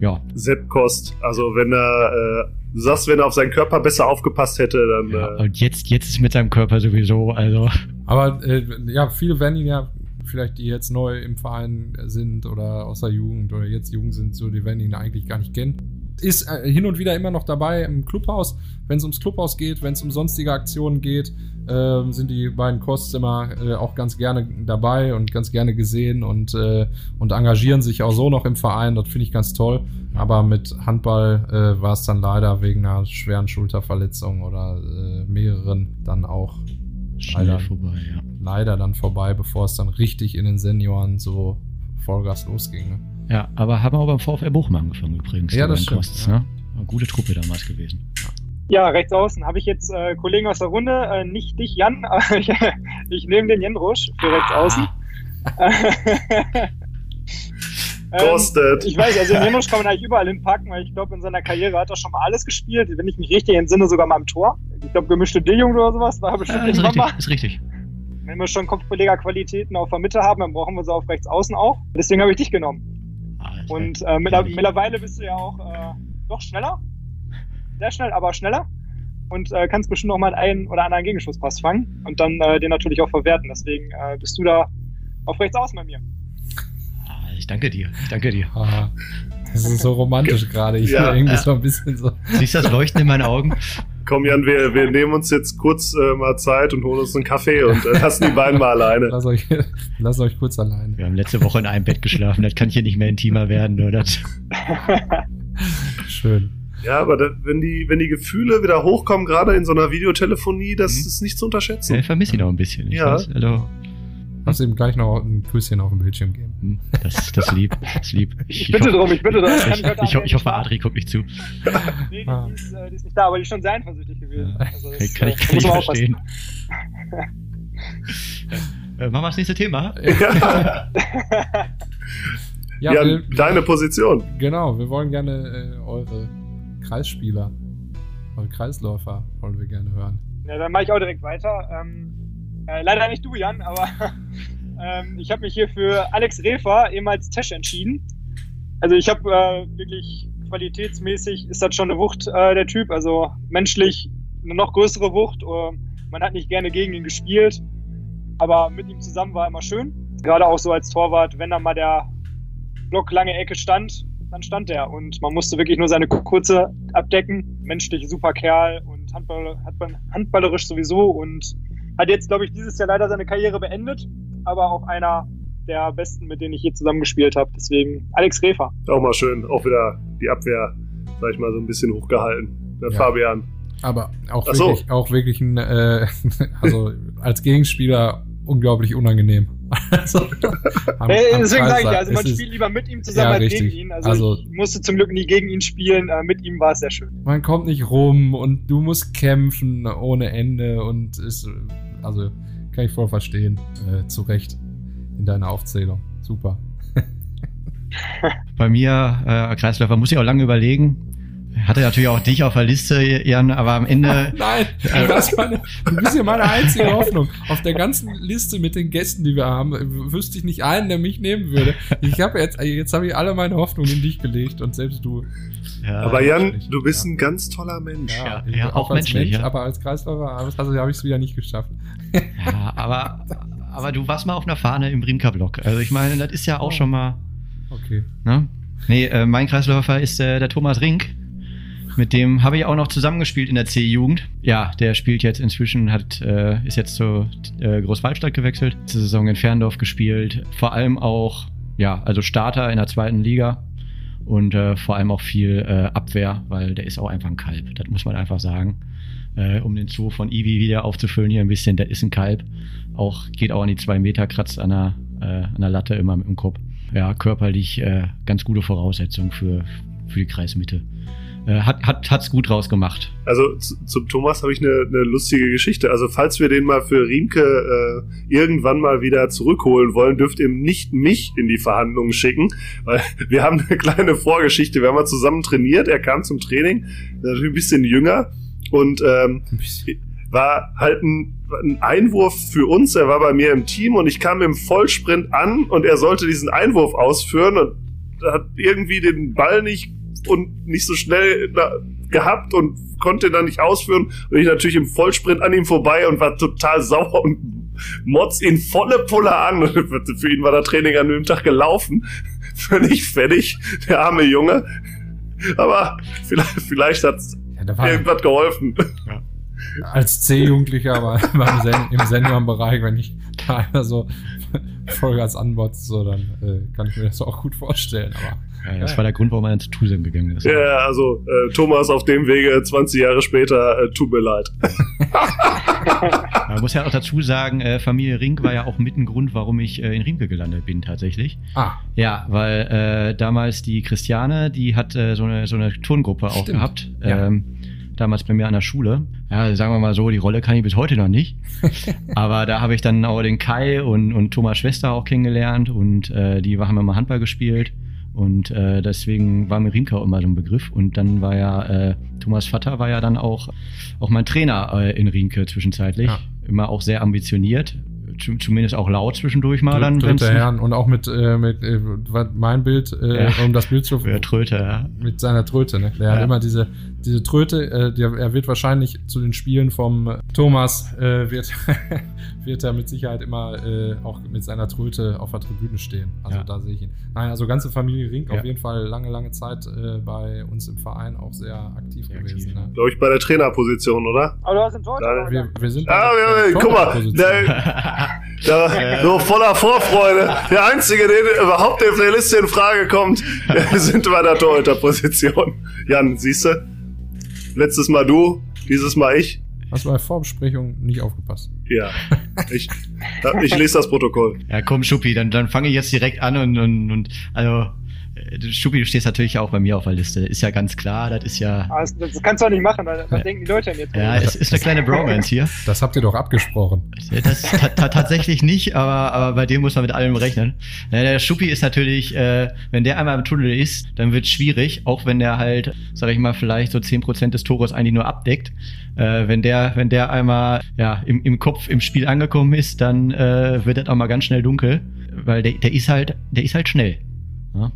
Speaker 4: ja.
Speaker 2: Sepp Kost, also wenn er äh, Du sagst, wenn er auf seinen Körper besser aufgepasst hätte, dann.
Speaker 4: Ja, äh, und jetzt, jetzt ist mit seinem Körper sowieso, also.
Speaker 3: Aber äh, ja, viele werden ihn ja, vielleicht die jetzt neu im Verein sind oder aus der Jugend oder jetzt jung sind, so, die werden ihn eigentlich gar nicht kennen. Ist äh, hin und wieder immer noch dabei im Clubhaus. Wenn es ums Clubhaus geht, wenn es um sonstige Aktionen geht, äh, sind die beiden Kosts immer äh, auch ganz gerne dabei und ganz gerne gesehen und, äh, und engagieren sich auch so noch im Verein. Das finde ich ganz toll. Aber mit Handball äh, war es dann leider wegen einer schweren Schulterverletzung oder äh, mehreren dann auch leider, vorbei, ja. leider dann vorbei, bevor es dann richtig in den Senioren so Vollgas losging. Ne?
Speaker 4: Ja, aber haben wir auch beim VfR Bochum angefangen übrigens.
Speaker 3: Ja, das stimmt. Kosts, ja.
Speaker 4: Ne? Eine gute Truppe damals gewesen.
Speaker 5: Ja, rechts außen habe ich jetzt äh, Kollegen aus der Runde, äh, nicht dich, Jan, aber ich, ich nehme den Jan Rusch für rechts außen. Ah.
Speaker 2: Kostet.
Speaker 5: Ähm, ich weiß, also Janusz kann man eigentlich überall hinpacken, weil ich glaube, in seiner Karriere hat er schon mal alles gespielt. Wenn ich mich richtig entsinne, sogar mal im Tor. Ich glaube, gemischte D-Jugend oder sowas war bestimmt
Speaker 4: ja, ist richtig, mal. Ist richtig.
Speaker 5: Wenn wir schon Kopfbelegerqualitäten auf der Mitte haben, dann brauchen wir sie auf rechts außen auch. Deswegen habe ich dich genommen. Ah, Und äh, mittlerweile bist du ja auch äh, noch schneller. Sehr schnell, aber schneller. Und äh, kannst bestimmt auch mal einen oder anderen Gegenschusspass fangen und dann äh, den natürlich auch verwerten. Deswegen äh, bist du da auf rechts außen bei mir.
Speaker 4: Ich danke dir. Ich danke dir. Ah,
Speaker 3: das ist so romantisch gerade. Ich ja, irgendwie ja. so ein bisschen so.
Speaker 4: Siehst du das Leuchten in meinen Augen?
Speaker 2: Komm, Jan, wir, wir nehmen uns jetzt kurz äh, mal Zeit und holen uns einen Kaffee und äh, lassen die beiden mal alleine.
Speaker 3: Lass euch, lass euch kurz alleine.
Speaker 4: Wir haben letzte Woche in einem Bett geschlafen. Das kann hier nicht mehr intimer werden, oder?
Speaker 3: Schön.
Speaker 2: Ja, aber da, wenn, die, wenn die Gefühle wieder hochkommen, gerade in so einer Videotelefonie, das mhm. ist nicht zu unterschätzen.
Speaker 4: Ja, ich vermisse ihn auch ein bisschen.
Speaker 2: ja. Weiß,
Speaker 3: also, Lass ihm gleich noch ein Küsschen auf dem Bildschirm geben.
Speaker 4: Hm, das, das lieb, das lieb.
Speaker 5: Ich, ich bitte drum, ich bitte drum.
Speaker 4: Ich, ich, ich, ich hoffe, Adri guckt nicht zu.
Speaker 5: nee, die, ah. die, ist, äh, die, ist, nicht da, aber die ist schon sehr eifersüchtig gewesen. Ja.
Speaker 4: Also das, kann ich, kann ich verstehen. äh, machen wir das nächste Thema.
Speaker 2: Ja, ja, ja wir, deine Position.
Speaker 3: Genau, wir wollen gerne äh, eure Kreisspieler, eure Kreisläufer wollen wir gerne hören.
Speaker 5: Ja, dann mache ich auch direkt weiter. Ähm, äh, leider nicht du, Jan, aber ähm, ich habe mich hier für Alex Refer, ehemals Tesch, entschieden. Also ich habe äh, wirklich qualitätsmäßig ist das schon eine Wucht, äh, der Typ. Also menschlich eine noch größere Wucht. Uh, man hat nicht gerne gegen ihn gespielt, aber mit ihm zusammen war immer schön. Gerade auch so als Torwart, wenn da mal der Block lange Ecke stand, dann stand er. Und man musste wirklich nur seine kurze abdecken. Menschlich super Kerl und Handball, handballerisch sowieso und hat jetzt, glaube ich, dieses Jahr leider seine Karriere beendet, aber auch einer der besten, mit denen ich je zusammengespielt habe. Deswegen Alex Refer.
Speaker 2: Auch mal schön, auch wieder die Abwehr, sag ich mal, so ein bisschen hochgehalten. Der ja. Fabian.
Speaker 3: Aber auch so. wirklich, auch wirklich ein, äh, also als Gegenspieler unglaublich unangenehm.
Speaker 5: also, am, äh, deswegen sage ich ja, also man spielt lieber mit ihm zusammen ja, als gegen ihn. Also, also, ich musste zum Glück nie gegen ihn spielen. Äh, mit ihm war es sehr schön.
Speaker 3: Man kommt nicht rum und du musst kämpfen ohne Ende und ist also kann ich voll verstehen. Äh, zu Recht in deiner Aufzählung. Super.
Speaker 4: Bei mir, äh, Kreisläufer, muss ich auch lange überlegen. Hatte natürlich auch dich auf der Liste, Jan, aber am Ende.
Speaker 3: Nein, äh, meine, du bist ja meine einzige Hoffnung. Auf der ganzen Liste mit den Gästen, die wir haben, wüsste ich nicht einen, der mich nehmen würde. Ich habe jetzt, jetzt habe ich alle meine Hoffnung in dich gelegt und selbst du.
Speaker 2: Ja, aber Jan, du bist ja. ein ganz toller Mensch.
Speaker 3: Ja, ja auch, auch als menschlich, Mensch, aber als Kreisläufer also habe ich es wieder nicht geschafft.
Speaker 4: Ja, aber, aber du warst mal auf einer Fahne im Brimka-Block. Also ich meine, das ist ja auch oh. schon mal.
Speaker 3: Okay.
Speaker 4: Ne? Nee, äh, mein Kreisläufer ist äh, der Thomas Rink. Mit dem habe ich auch noch zusammengespielt in der C-Jugend. Ja, der spielt jetzt inzwischen, hat, äh, ist jetzt zur äh, Großwaldstadt gewechselt, zur Saison in Ferndorf gespielt. Vor allem auch, ja, also Starter in der zweiten Liga und äh, vor allem auch viel äh, Abwehr, weil der ist auch einfach ein Kalb. Das muss man einfach sagen. Äh, um den Zoo von Ivi wieder aufzufüllen hier ein bisschen, der ist ein Kalb. Auch, geht auch an die zwei Meter, kratzt an der, äh, an der Latte immer mit dem Kopf. Ja, körperlich äh, ganz gute Voraussetzung für, für die Kreismitte. Äh, hat hat hat's gut rausgemacht.
Speaker 2: Also zu, zum Thomas habe ich eine, eine lustige Geschichte. Also falls wir den mal für Riemke äh, irgendwann mal wieder zurückholen wollen, dürft ihr nicht mich in die Verhandlungen schicken, weil wir haben eine kleine Vorgeschichte. Wir haben mal zusammen trainiert. Er kam zum Training, natürlich ein bisschen jünger und ähm, war halt ein, ein Einwurf für uns. Er war bei mir im Team und ich kam im Vollsprint an und er sollte diesen Einwurf ausführen und hat irgendwie den Ball nicht und nicht so schnell gehabt und konnte dann nicht ausführen. Und ich natürlich im Vollsprint an ihm vorbei und war total sauer und motz ihn volle Pulle an. Für ihn war der Training an dem Tag gelaufen. Völlig fertig, der arme Junge. Aber vielleicht, vielleicht hat ja, irgendwas geholfen.
Speaker 3: Ja. Als C-Jugendlicher aber beim Sen im Seniorenbereich, wenn ich da einer so Vollgas anbotzt, so, dann äh, kann ich mir das auch gut vorstellen. Aber
Speaker 4: ja, das war der Grund, warum er ins Tusem gegangen ist.
Speaker 2: Ja, also äh, Thomas auf dem Wege 20 Jahre später, äh, tut mir leid.
Speaker 4: Man muss ja auch dazu sagen, äh, Familie Rink war ja auch mit ein Grund, warum ich äh, in Rimke gelandet bin tatsächlich. Ah. Ja, weil äh, damals die Christiane, die hat äh, so, eine, so eine Turngruppe auch Stimmt. gehabt. Ja. Ähm, damals bei mir an der Schule. Ja, sagen wir mal so, die Rolle kann ich bis heute noch nicht. Aber da habe ich dann auch den Kai und, und Thomas Schwester auch kennengelernt und äh, die haben immer Handball gespielt. Und äh, deswegen war mir Rinka immer so ein Begriff. Und dann war ja, äh, Thomas Vater war ja dann auch, auch mein Trainer äh, in Rinke zwischenzeitlich. Ja. Immer auch sehr ambitioniert zumindest auch laut zwischendurch mal dann.
Speaker 3: Dritte Herren und auch mit, äh, mit äh, mein Bild, äh, ja. um das Bild zu.
Speaker 4: Ja, Tröte, ja.
Speaker 3: Mit seiner Tröte, ne? Der ja. hat immer diese, diese Tröte, äh, der, er wird wahrscheinlich zu den Spielen vom Thomas, äh, wird, wird er mit Sicherheit immer äh, auch mit seiner Tröte auf der Tribüne stehen. Also ja. da sehe ich ihn. Nein, also ganze Familie Rink auf jeden Fall lange, lange Zeit äh, bei uns im Verein auch sehr aktiv sehr gewesen. Ne?
Speaker 2: Glaube ich bei der Trainerposition, oder?
Speaker 5: Aber du hast einen Tor.
Speaker 3: Wir, wir sind
Speaker 2: ah, ja, guck mal, da, so voller Vorfreude. Der Einzige, der überhaupt auf der Liste in Frage kommt, sind bei der Torhüterposition. Jan, siehst du? Letztes Mal du, dieses Mal ich.
Speaker 3: Hast du bei Vorbesprechung nicht aufgepasst?
Speaker 2: Ja, ich, ich lese das Protokoll.
Speaker 4: Ja, komm, Schuppi, dann, dann fange ich jetzt direkt an und, und, und also Schuppi, du stehst natürlich auch bei mir auf der Liste. Ist ja ganz klar, das ist ja.
Speaker 5: Ah, das, das kannst du auch nicht machen, was ja. denken die Leute denn jetzt?
Speaker 4: Ja, es ist eine kleine Bromance hier.
Speaker 3: Das habt ihr doch abgesprochen.
Speaker 4: Das tatsächlich nicht, aber, aber bei dem muss man mit allem rechnen. Der Schuppi ist natürlich, äh, wenn der einmal im Tunnel ist, dann wird es schwierig, auch wenn der halt, sag ich mal, vielleicht so zehn Prozent des Tores eigentlich nur abdeckt. Äh, wenn der, wenn der einmal ja, im, im Kopf im Spiel angekommen ist, dann äh, wird das auch mal ganz schnell dunkel. Weil der, der ist halt, der ist halt schnell. Ja?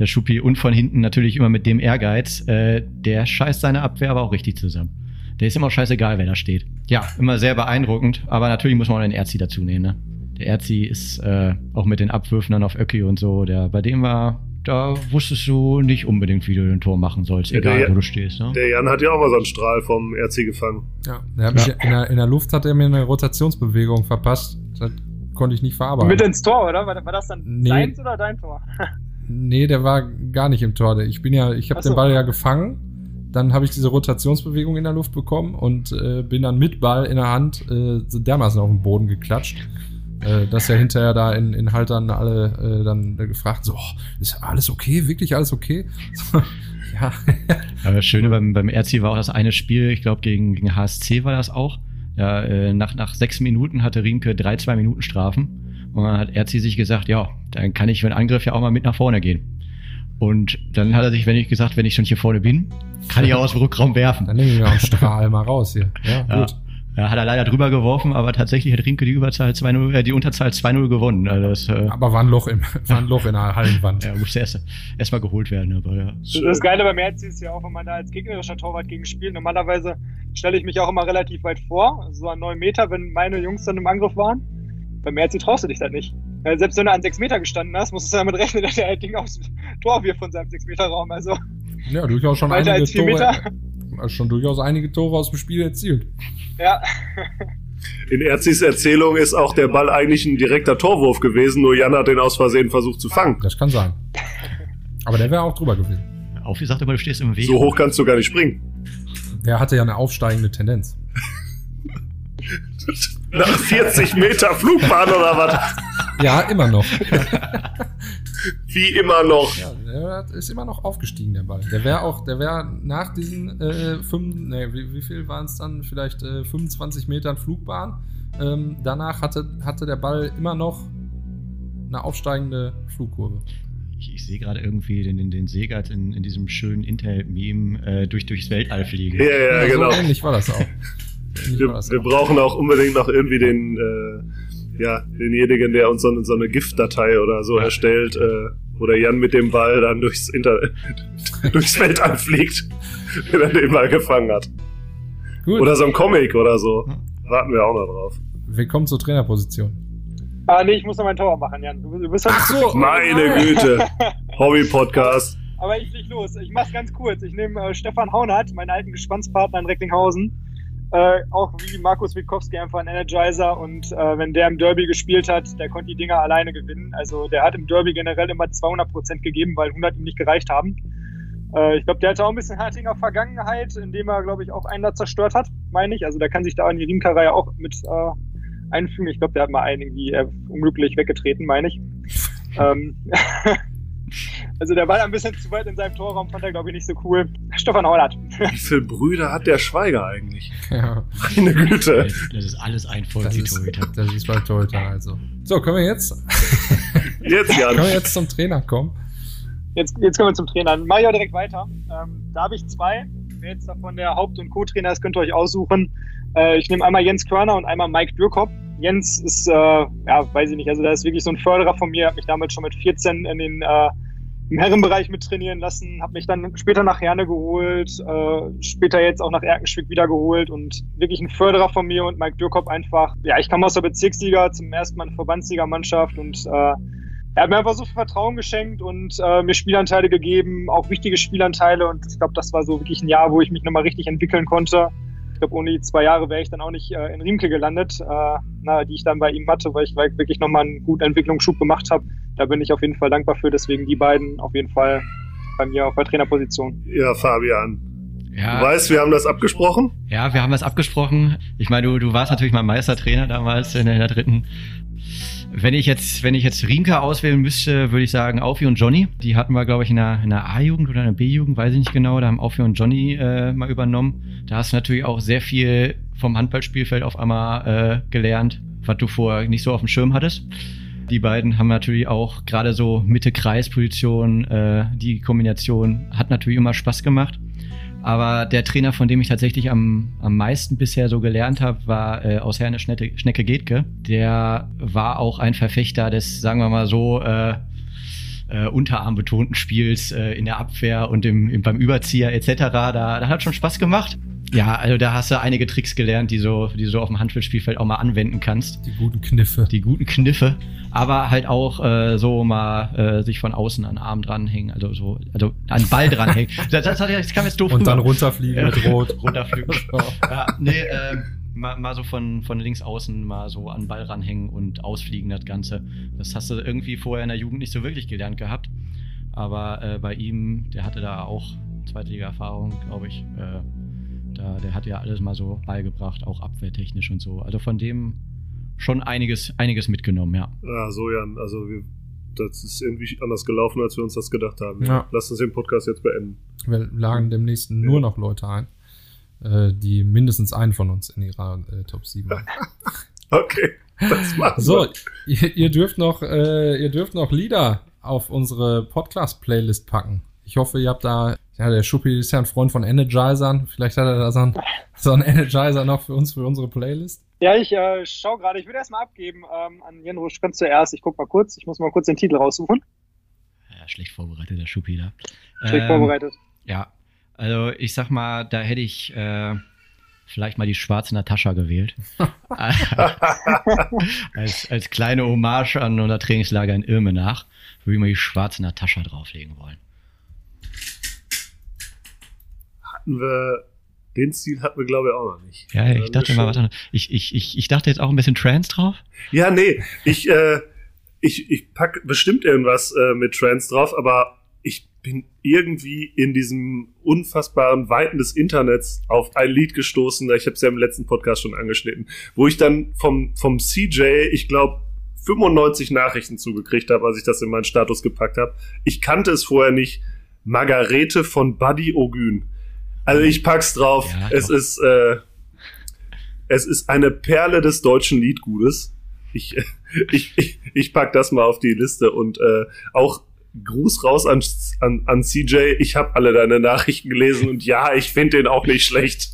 Speaker 4: Der Schuppi und von hinten natürlich immer mit dem Ehrgeiz, äh, der scheißt seine Abwehr aber auch richtig zusammen. Der ist immer scheißegal, wer da steht. Ja, immer sehr beeindruckend, aber natürlich muss man auch den Erzi dazu nehmen. Ne? Der Erzi ist äh, auch mit den Abwürfen dann auf Öcki und so, der bei dem war, da wusstest du nicht unbedingt, wie du den Tor machen sollst, egal der, wo du stehst. Ne?
Speaker 2: Der Jan hat ja auch mal so einen Strahl vom Erzi gefangen.
Speaker 3: Ja, der ja. In, der, in, der, Luft hat er mir eine Rotationsbewegung verpasst. Das konnte ich nicht verarbeiten.
Speaker 5: Mit ins Tor, oder? War, war das dann nee. deins oder dein Tor?
Speaker 3: Nee, der war gar nicht im Tor. Ich bin ja, ich habe so. den Ball ja gefangen. Dann habe ich diese Rotationsbewegung in der Luft bekommen und äh, bin dann mit Ball in der Hand äh, so dermaßen auf den Boden geklatscht. Äh, dass ja hinterher da in, in Haltern alle äh, dann gefragt, so, oh, ist alles okay? Wirklich alles okay?
Speaker 4: ja. Aber das Schöne beim, beim RC war auch das eine Spiel, ich glaube gegen, gegen HSC war das auch. Ja, äh, nach, nach sechs Minuten hatte Riemke drei, zwei Minuten Strafen. Und dann hat Erzi sich gesagt, ja, dann kann ich für einen Angriff ja auch mal mit nach vorne gehen. Und dann hat er sich, wenn ich gesagt, wenn ich schon hier vorne bin, kann ich auch aus dem Rückraum werfen.
Speaker 3: Dann nehme ich auch einen Strahl mal raus hier. Ja,
Speaker 4: ja. gut. Ja, hat er leider drüber geworfen, aber tatsächlich hat Rinke die Überzahl 2-0, äh, die Unterzahl 2-0 gewonnen. Also das, äh,
Speaker 3: aber war ein Loch im, war ein Loch in der Hallenwand.
Speaker 4: ja, musste erst, erst mal geholt werden, aber ja.
Speaker 5: Das Geile beim Herz ist ja auch, wenn man da als gegnerischer Torwart gegen spielt. Normalerweise stelle ich mich auch immer relativ weit vor, so an neun Meter, wenn meine Jungs dann im Angriff waren. Beim Merzi traust du dich das nicht. Weil selbst wenn du an 6 Meter gestanden hast, musst du damit rechnen, dass der halt Ding aufs Tor wirft von seinem 6 Meter Raum. Also
Speaker 3: ja, durchaus schon einige als Tore. Meter. Also schon durchaus einige Tore aus dem Spiel erzielt.
Speaker 5: Ja.
Speaker 2: In Erzis Erzählung ist auch der Ball eigentlich ein direkter Torwurf gewesen, nur Jan hat den aus Versehen versucht zu fangen.
Speaker 3: Das kann sein. Aber der wäre auch drüber gewesen.
Speaker 4: Auf gesagt, aber du stehst im Weg.
Speaker 2: So hoch kannst du gar nicht springen.
Speaker 3: Der hatte ja eine aufsteigende Tendenz.
Speaker 2: Nach 40 Meter Flugbahn oder was?
Speaker 3: Ja, immer noch.
Speaker 2: Wie immer noch.
Speaker 3: Ja, der ist immer noch aufgestiegen, der Ball. Der wäre auch, der wäre nach diesen äh, fünf, nee, wie, wie viel waren es dann? Vielleicht äh, 25 Metern Flugbahn. Ähm, danach hatte, hatte der Ball immer noch eine aufsteigende Flugkurve.
Speaker 4: Ich, ich sehe gerade irgendwie den, den, den Segert in, in diesem schönen Intel-Meme äh, durch, durchs Weltall fliegen.
Speaker 2: Ja, ja, ja genau.
Speaker 3: So ähnlich war das auch.
Speaker 2: Wir, wir brauchen auch unbedingt noch irgendwie den, äh, ja, denjenigen, der uns so, so eine Giftdatei oder so erstellt, äh, Oder Jan mit dem Ball dann durchs, Internet, durchs Feld anfliegt, wenn er den Ball gefangen hat. Gut. Oder so ein Comic oder so. Warten wir auch noch drauf.
Speaker 3: Willkommen zur Trainerposition.
Speaker 5: Ah, nee, ich muss noch mein Tor machen, Jan. Du, du bist
Speaker 2: Ach so, meine Güte. Hobby-Podcast.
Speaker 5: Aber ich leg los. Ich mach's ganz kurz. Ich nehme äh, Stefan Haunert, meinen alten Gespannspartner in Recklinghausen. Äh, auch wie Markus Witkowski einfach ein Energizer und äh, wenn der im Derby gespielt hat, der konnte die Dinger alleine gewinnen. Also der hat im Derby generell immer 200 Prozent gegeben, weil 100 ihm nicht gereicht haben. Äh, ich glaube, der hatte auch ein bisschen Hartinger Vergangenheit, indem er, glaube ich, auch einen da zerstört hat, meine ich. Also der kann sich da in die Riemkerei auch mit äh, einfügen. Ich glaube, der hat mal einen irgendwie äh, unglücklich weggetreten, meine ich. ähm, also der war ein bisschen zu weit in seinem Torraum, fand er, glaube ich, nicht so cool. Stefan Hollert.
Speaker 2: Wie viele Brüder hat der Schweiger eigentlich? Ja. Meine Güte.
Speaker 4: Das, das ist alles ein Vollzeit-Torhüter.
Speaker 3: Das ist bei Torhüter, also. So, können wir jetzt?
Speaker 2: Jetzt, Jan.
Speaker 3: können wir jetzt zum Trainer kommen?
Speaker 5: Jetzt, jetzt kommen wir zum Trainer. Dann mache ich auch direkt weiter. Ähm, da habe ich zwei. Wer jetzt davon der Haupt- und Co-Trainer ist, könnt ihr euch aussuchen. Äh, ich nehme einmal Jens Körner und einmal Mike Dürkop. Jens ist, äh, ja, weiß ich nicht, also da ist wirklich so ein Förderer von mir, hat mich damals schon mit 14 in den äh, im Herrenbereich mit trainieren lassen, habe mich dann später nach Herne geholt, äh, später jetzt auch nach Erkenschwick wieder geholt und wirklich ein Förderer von mir und Mike Dürkop einfach, ja, ich kam aus der Bezirksliga zum ersten Mal in Verbandsliga-Mannschaft und äh, er hat mir einfach so viel Vertrauen geschenkt und äh, mir Spielanteile gegeben, auch wichtige Spielanteile. Und ich glaube, das war so wirklich ein Jahr, wo ich mich nochmal richtig entwickeln konnte. Ich glaube, ohne die zwei Jahre wäre ich dann auch nicht äh, in Riemke gelandet, äh, na, die ich dann bei ihm hatte, weil ich wirklich nochmal einen guten Entwicklungsschub gemacht habe. Da bin ich auf jeden Fall dankbar für. Deswegen die beiden auf jeden Fall bei mir auf der Trainerposition.
Speaker 2: Ja, Fabian. Ja. Du weißt, wir haben das abgesprochen?
Speaker 4: Ja, wir haben das abgesprochen. Ich meine, du, du warst natürlich mein Meistertrainer damals in der, in der dritten wenn ich jetzt, wenn ich jetzt Rinka auswählen müsste, würde ich sagen Aufi und Johnny. Die hatten wir, glaube ich, in der, in der A-Jugend oder in der B-Jugend, weiß ich nicht genau. Da haben Aufi und Johnny äh, mal übernommen. Da hast du natürlich auch sehr viel vom Handballspielfeld auf einmal äh, gelernt, was du vorher nicht so auf dem Schirm hattest. Die beiden haben natürlich auch gerade so Mitte-Kreis-Position, äh, die Kombination hat natürlich immer Spaß gemacht. Aber der Trainer, von dem ich tatsächlich am, am meisten bisher so gelernt habe, war äh, aus Herne Schnecke, Schnecke Getke. Der war auch ein Verfechter des, sagen wir mal so, äh, äh, unterarmbetonten Spiels äh, in der Abwehr und im, im, beim Überzieher etc. Da, da hat schon Spaß gemacht. Ja, also da hast du einige Tricks gelernt, die so, die du so auf dem Handballspielfeld auch mal anwenden kannst.
Speaker 3: Die guten Kniffe.
Speaker 4: Die guten Kniffe. Aber halt auch äh, so mal äh, sich von außen an den Arm dranhängen, also so, also an den Ball dranhängen. das, das, das kam jetzt doof
Speaker 3: Und rüber. dann runterfliegen mit Rot.
Speaker 4: runterfliegen. ja, nee, äh, mal, mal so von, von links außen mal so an den Ball ranhängen und ausfliegen, das Ganze. Das hast du irgendwie vorher in der Jugend nicht so wirklich gelernt gehabt. Aber äh, bei ihm, der hatte da auch Zweitliga-Erfahrung, glaube ich. Äh, da, der hat ja alles mal so beigebracht, auch abwehrtechnisch und so. Also von dem schon einiges, einiges mitgenommen, ja.
Speaker 2: Ja, so Jan, also wir, das ist irgendwie anders gelaufen, als wir uns das gedacht haben. Ja. Lass uns den Podcast jetzt beenden.
Speaker 3: Wir laden demnächst nur ja. noch Leute ein, äh, die mindestens einen von uns in ihrer äh, Top 7 haben.
Speaker 2: okay, das machen
Speaker 3: So, ihr, ihr, dürft noch, äh, ihr dürft noch Lieder auf unsere Podcast-Playlist packen. Ich hoffe, ihr habt da ja, der Schuppi ist ja ein Freund von Energizern. Vielleicht hat er da so einen, so einen Energizer noch für uns, für unsere Playlist.
Speaker 5: Ja, ich äh, schau gerade. Ich würde erstmal abgeben ähm, an Jan Rusch ganz zuerst. Ich guck mal kurz. Ich muss mal kurz den Titel raussuchen.
Speaker 4: Ja, schlecht vorbereitet, der Schuppi da.
Speaker 5: Schlecht ähm, vorbereitet.
Speaker 4: Ja, also ich sag mal, da hätte ich äh, vielleicht mal die schwarze Natascha gewählt. als, als kleine Hommage an unser Trainingslager in Irmenach würde ich mal die schwarze Natascha drauflegen wollen.
Speaker 2: Hatten wir, den Stil hatten wir, glaube ich, auch noch nicht.
Speaker 4: Ja, ich dachte mal, was ich, ich, ich, ich dachte jetzt auch ein bisschen Trance drauf.
Speaker 2: Ja, nee, ich, äh, ich, ich pack bestimmt irgendwas äh, mit Trance drauf, aber ich bin irgendwie in diesem unfassbaren Weiten des Internets auf ein Lied gestoßen, ich habe es ja im letzten Podcast schon angeschnitten, wo ich dann vom, vom CJ, ich glaube, 95 Nachrichten zugekriegt habe, als ich das in meinen Status gepackt habe. Ich kannte es vorher nicht. Margarete von Buddy Ogün. Also ich pack's drauf. Ja, es doch. ist äh, es ist eine Perle des deutschen Liedgutes. Ich, ich, ich, ich pack das mal auf die Liste und äh, auch Gruß raus an, an, an CJ. Ich habe alle deine Nachrichten gelesen und ja, ich finde den auch nicht schlecht.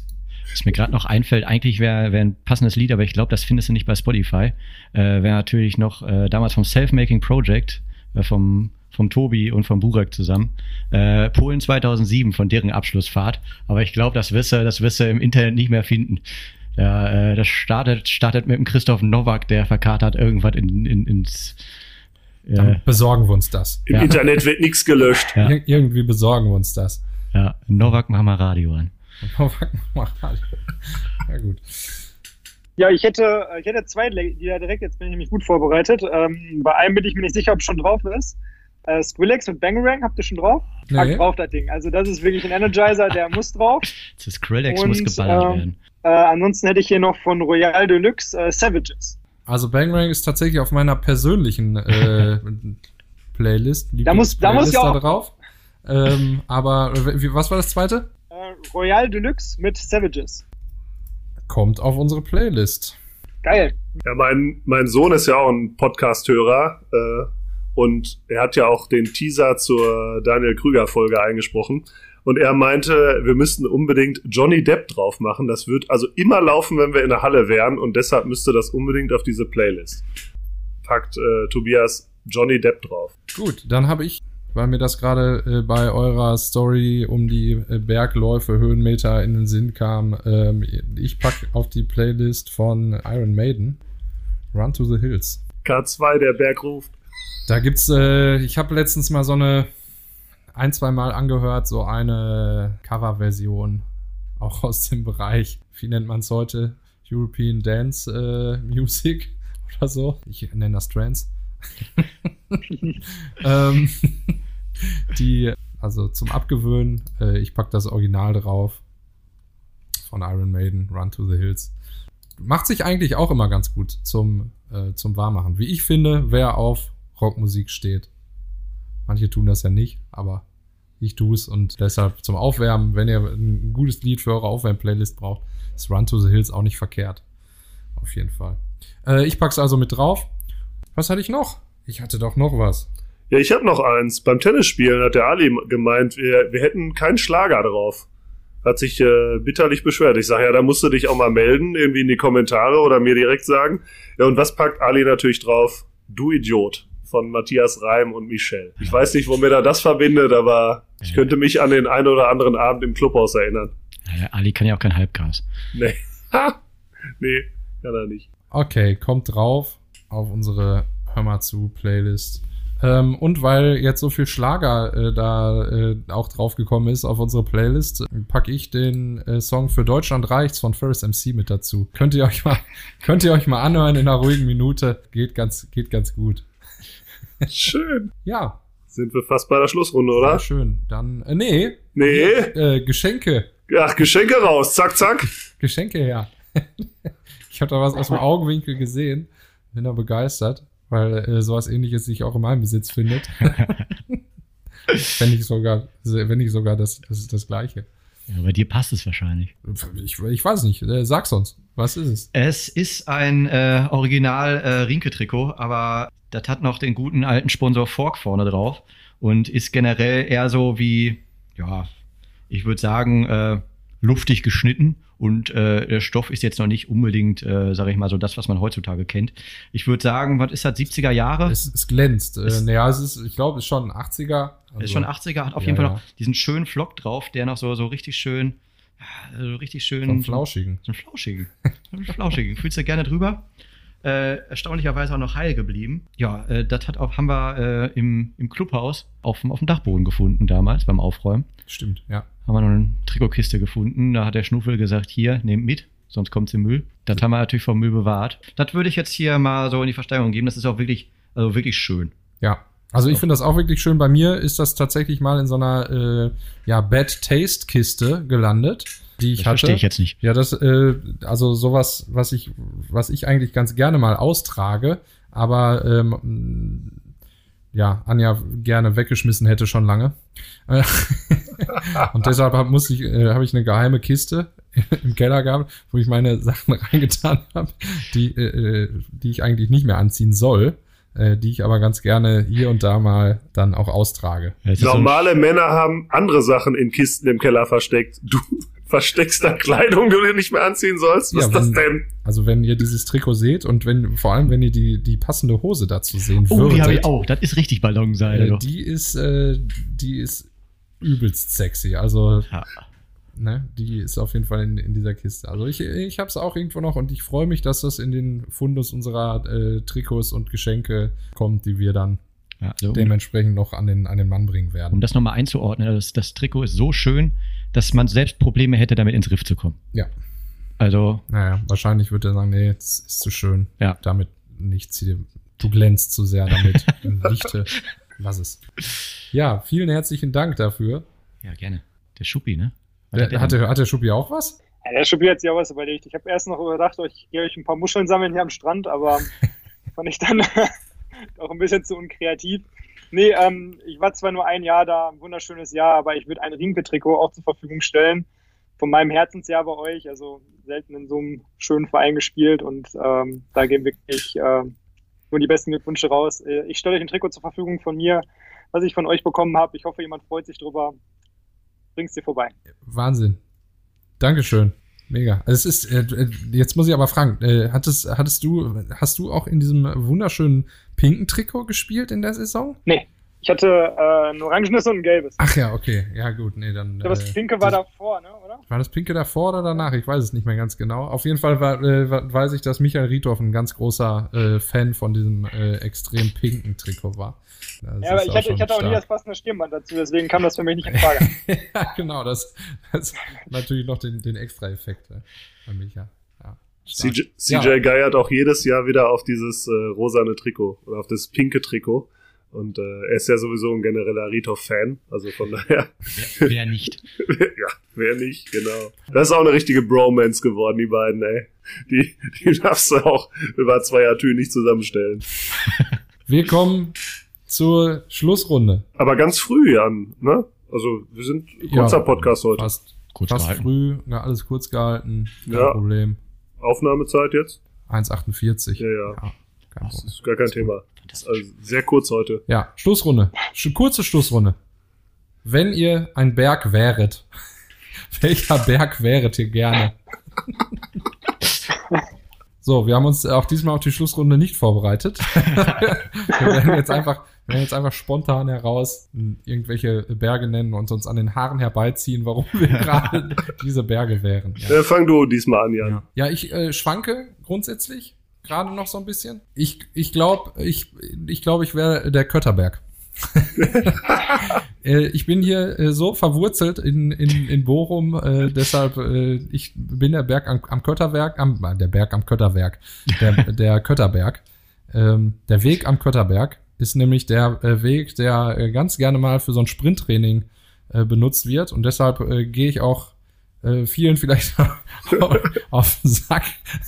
Speaker 4: Was mir gerade noch einfällt, eigentlich wäre wär ein passendes Lied, aber ich glaube, das findest du nicht bei Spotify. Äh, wäre natürlich noch äh, damals vom Self-Making Project vom, vom Tobi und vom Burek zusammen. Äh, Polen 2007 von deren Abschlussfahrt. Aber ich glaube, das wirst du, das wirst im Internet nicht mehr finden. Ja, äh, das startet, startet mit dem Christoph Nowak, der verkatert irgendwas in, in, ins.
Speaker 3: Dann
Speaker 4: Äh,
Speaker 3: besorgen wir uns das.
Speaker 2: Im
Speaker 4: Ja.
Speaker 2: Internet wird nichts gelöscht.
Speaker 4: Ja.
Speaker 3: Ir irgendwie besorgen wir uns das.
Speaker 4: ja, Nowak, mach mal Radio an.
Speaker 3: ja, gut.
Speaker 5: Ja, ich hätte, ich hätte zwei Lieder direkt, jetzt bin ich nämlich gut vorbereitet. Ähm, bei einem bin ich mir nicht sicher, ob schon drauf ist. Äh, Skrillex mit Bangarang, habt ihr schon drauf? Pack
Speaker 3: Nee.
Speaker 5: drauf das Ding. Also das ist wirklich ein Energizer, der muss drauf.
Speaker 4: Das Skrillex
Speaker 5: Und,
Speaker 4: muss geballert
Speaker 5: ähm,
Speaker 4: werden.
Speaker 5: Äh, ansonsten hätte ich hier noch von Royal Deluxe äh, Savages.
Speaker 3: Also Bangrang ist tatsächlich auf meiner persönlichen äh, Playlist.
Speaker 5: Da muss- da muss ja auch-
Speaker 3: da drauf. Ähm, aber äh, wie, was war das zweite?
Speaker 5: Äh, Royal Deluxe mit Savages.
Speaker 3: Kommt auf unsere Playlist.
Speaker 5: Geil.
Speaker 2: Ja, mein, mein Sohn ist ja auch ein Podcast-Hörer äh, und er hat ja auch den Teaser zur Daniel Krüger-Folge eingesprochen. Und er meinte, wir müssten unbedingt Johnny Depp drauf machen. Das wird also immer laufen, wenn wir in der Halle wären und deshalb müsste das unbedingt auf diese Playlist. Packt äh, Tobias Johnny Depp drauf.
Speaker 3: Gut, dann habe ich, weil mir das gerade äh, bei eurer Story um die äh, Bergläufe, Höhenmeter in den Sinn kam, ähm, ich pack auf die Playlist von Iron Maiden Run to the Hills.
Speaker 2: K2, der Berg ruft.
Speaker 3: Da gibt's, äh, ich habe letztens mal so eine ein, zwei Mal angehört, so eine Coverversion, auch aus dem Bereich, wie nennt man es heute? European Dance äh, Music oder so. Ich nenne das Trance. ähm, die, also zum Abgewöhnen, äh, ich pack das Original drauf von Iron Maiden, Run to the Hills. Macht sich eigentlich auch immer ganz gut zum, äh, zum Warmmachen. Wie ich finde, wer auf Rockmusik steht. Manche tun das ja nicht, aber ich tue es und deshalb zum Aufwärmen, wenn ihr ein gutes Lied für eure Aufwärm-Playlist braucht, ist Run to the Hills auch nicht verkehrt. Auf jeden Fall. Äh, ich pack's also mit drauf. Was hatte ich noch? Ich hatte doch noch was.
Speaker 2: Ja, ich habe noch eins. Beim Tennisspielen hat der Ali gemeint, wir, wir hätten keinen Schlager drauf. Hat sich äh, bitterlich beschwert. Ich sage, ja, da musst du dich auch mal melden, irgendwie in die Kommentare oder mir direkt sagen. Ja, und was packt Ali natürlich drauf? Du Idiot von Matthias Reim und Michel. Ich weiß nicht, womit er das verbindet, aber ich könnte mich an den ein oder anderen Abend im Clubhaus erinnern.
Speaker 4: Ja, Ali kann ja auch kein Halbgas.
Speaker 2: Nee. Ha! nee, kann er nicht.
Speaker 3: Okay, kommt drauf auf unsere Hör mal zu Playlist. Ähm, und weil jetzt so viel Schlager äh, da äh, auch drauf gekommen ist auf unsere Playlist, packe ich den äh, Song für Deutschland reicht's von Ferris MC mit dazu. Könnt ihr euch mal, könnt ihr euch mal anhören in einer ruhigen Minute. Geht ganz, geht ganz gut.
Speaker 2: Schön.
Speaker 3: Ja,
Speaker 2: Sind wir fast bei der Schlussrunde,
Speaker 3: sehr
Speaker 2: oder?
Speaker 3: schön. Dann, äh, nee,
Speaker 2: Nee.
Speaker 3: äh, Geschenke.
Speaker 2: Ach, Geschenke raus. Zack, zack.
Speaker 3: Geschenke her. ich habe da was aus dem Augenwinkel gesehen. Bin da begeistert, weil äh, sowas ähnliches sich auch in meinem Besitz findet. wenn nicht sogar, wenn nicht sogar das, das das Gleiche.
Speaker 4: Ja, bei dir passt es wahrscheinlich.
Speaker 3: Ich, ich weiß nicht, äh, sag's uns. Was ist es?
Speaker 4: Es ist ein äh, Original äh, Rinke-Trikot, aber das hat noch den guten alten Sponsor Fork vorne drauf und ist generell eher so wie, ja, ich würde sagen, äh, luftig geschnitten und äh, der Stoff ist jetzt noch nicht unbedingt, äh, sage ich mal, so das, was man heutzutage kennt. Ich würde sagen, was ist das, 70er Jahre?
Speaker 3: Es, es glänzt. Äh,
Speaker 4: Es-
Speaker 3: naja, es ist, ich glaube, es ist schon 80er. Also,
Speaker 4: ist schon 80er, hat auf
Speaker 3: ja,
Speaker 4: jeden Fall noch diesen schönen Flock drauf, der noch so, so richtig schön, so richtig schön.
Speaker 3: Schon flauschigen.
Speaker 4: So einen flauschigen. So einen flauschigen. Fühlst du gerne drüber? Äh, erstaunlicherweise auch noch heil geblieben. Ja, äh, das hat auch, haben wir äh, im, im Clubhaus auf dem Dachboden gefunden damals beim Aufräumen.
Speaker 3: Stimmt, ja.
Speaker 4: Haben wir noch eine Trikotkiste gefunden. Da hat der Schnuffel gesagt, hier, nehmt mit, sonst kommt's im Müll. Das haben wir natürlich vom Müll bewahrt. Das würde ich jetzt hier mal so in die Versteigerung geben. Das ist auch wirklich, also wirklich schön.
Speaker 3: Ja. Also ich finde das auch wirklich schön. Bei mir ist das tatsächlich mal in so einer äh, ja, Bad Taste Kiste gelandet, die ich
Speaker 4: Das
Speaker 3: hatte.
Speaker 4: verstehe ich jetzt nicht.
Speaker 3: Ja, das, äh, also sowas, was ich, was ich eigentlich ganz gerne mal austrage, aber ähm, ja, Anja gerne weggeschmissen hätte schon lange. Äh, Und deshalb hab, muss ich, äh, habe ich eine geheime Kiste im Keller gehabt, wo ich meine Sachen reingetan habe, die, äh, die ich eigentlich nicht mehr anziehen soll, äh, die ich aber ganz gerne hier und da mal dann auch austrage.
Speaker 4: Ist so
Speaker 2: Normale Männer haben andere Sachen in Kisten im Keller versteckt. Du, versteckst da Kleidung, die du nicht mehr anziehen sollst? Was
Speaker 3: Ja,
Speaker 2: ist das
Speaker 3: wenn-
Speaker 2: denn?
Speaker 3: Also wenn ihr dieses Trikot seht und wenn, vor allem wenn ihr die, die passende Hose dazu sehen
Speaker 4: Oh,
Speaker 3: würdet,
Speaker 4: die habe ich auch. Das ist richtig Ballonseide.
Speaker 3: äh,
Speaker 4: doch.
Speaker 3: die ist, äh, die ist übelst sexy. Also,
Speaker 4: Ja.
Speaker 3: ne, die ist auf jeden Fall in, in dieser Kiste. Also ich, ich habe es auch irgendwo noch und ich freue mich, dass das in den Fundus unserer äh, Trikots und Geschenke kommt, die wir dann
Speaker 4: Ja, so, um,
Speaker 3: dementsprechend noch an den, an den Mann bringen
Speaker 4: um
Speaker 3: werden.
Speaker 4: das nochmal einzuordnen, das, das Trikot ist so schön, dass man selbst Probleme hätte, damit ins Riff zu kommen.
Speaker 3: Ja.
Speaker 4: Also,
Speaker 3: Naja, wahrscheinlich wird er sagen, nee, das ist zu schön.
Speaker 4: Ja.
Speaker 3: Damit nichts hier. Du glänzt zu sehr damit. Lichte. Lass es. Ja, vielen herzlichen Dank dafür.
Speaker 4: ja, gerne. Der Schuppi, ne? Was
Speaker 3: Der,
Speaker 4: der
Speaker 3: hat, der, hat der Schuppi auch was?
Speaker 5: Ja, der Schuppi hat sich auch was überlegt. Ich habe erst noch überdacht, ich gehe euch ein paar Muscheln sammeln hier am Strand, aber fand ich dann auch ein bisschen zu unkreativ. Nee, ähm, ich war zwar nur ein Jahr da, ein wunderschönes Jahr, aber ich würde ein Riemke-Trikot auch zur Verfügung stellen. Von meinem Herzensjahr bei euch, also selten in so einem schönen Verein gespielt und ähm, da gehen wirklich äh, nur die besten Glückwünsche raus. Äh, Ich stelle euch ein Trikot zur Verfügung von mir, was ich von euch bekommen habe. Ich hoffe, jemand freut sich drüber. Bring's dir vorbei.
Speaker 3: Wahnsinn. Dankeschön. Mega. Also es ist, äh, äh, jetzt muss ich aber fragen, äh, hattest, hattest du, hast du auch in diesem wunderschönen pinken Trikot gespielt in der Saison?
Speaker 5: Nee, ich hatte äh, ein orangenes und ein gelbes.
Speaker 3: Ach ja, okay. Ja, gut. Nee, dann.
Speaker 5: Ich glaube, das
Speaker 3: äh,
Speaker 5: Pinke war
Speaker 3: das-
Speaker 5: davor, ne, oder?
Speaker 3: War das Pinke davor oder danach? Ich weiß es nicht mehr ganz genau. Auf jeden Fall war, äh, weiß ich, dass Michael Riedhoff ein ganz großer äh, Fan von diesem äh, extrem pinken Trikot war. Das
Speaker 5: Ja, aber ich hatte, ich hatte auch nie das passende Stirnband dazu, deswegen kam das für mich nicht in Frage.
Speaker 3: ja, genau, das, das hat natürlich noch den, den Extra-Effekt äh, bei Micha.
Speaker 2: CJ, CJ
Speaker 3: Ja.
Speaker 2: geiert auch jedes Jahr wieder auf dieses äh, rosane Trikot oder auf das pinke Trikot. Und äh, er ist ja sowieso ein genereller Rito-Fan. Also von daher,
Speaker 4: Wer, wer nicht?
Speaker 2: ja, wer nicht, genau. Das ist auch eine richtige Bromance geworden, die beiden, ey. Die, die darfst du auch über Zweiertür nicht zusammenstellen.
Speaker 3: Wir kommen zur Schlussrunde.
Speaker 2: Aber ganz früh, Jan, ne? Also, wir sind ein kurzer
Speaker 3: Ja,
Speaker 2: Podcast heute.
Speaker 3: Fast,
Speaker 4: Kurz
Speaker 3: fast
Speaker 4: gehalten.
Speaker 3: früh, ja, alles kurz gehalten, kein
Speaker 2: Ja.
Speaker 3: Problem.
Speaker 2: Aufnahmezeit jetzt?
Speaker 3: 1,48.
Speaker 2: Ja, ja.
Speaker 3: kein
Speaker 2: Das ist gar kein Thema.
Speaker 4: Fantastisch.
Speaker 2: Also sehr kurz heute.
Speaker 3: Ja, Schlussrunde. Sch kurze Schlussrunde. Wenn ihr ein Berg wäret, welcher Berg wäret ihr gerne? So, wir haben uns auch diesmal auf die Schlussrunde nicht vorbereitet. wir werden jetzt einfach, wir werden jetzt einfach spontan heraus irgendwelche Berge nennen und uns an den Haaren herbeiziehen, warum wir gerade diese Berge wären. Ja.
Speaker 2: Äh, fang du diesmal an, Jan.
Speaker 4: Ja.
Speaker 3: Ja, ich äh, schwanke grundsätzlich gerade noch so ein bisschen. Ich ich glaube, ich ich glaube, ich wäre der Kötterberg. äh, ich bin hier äh, so verwurzelt in, in, in Bochum, äh, deshalb äh, ich bin der Berg am, am Kötterberg, am der Berg am Kötterberg, der der Kötterberg. Ähm, der Weg am Kötterberg ist nämlich der Weg, der ganz gerne mal für so ein Sprinttraining benutzt wird und deshalb gehe ich auch äh, vielen vielleicht auf den Sack.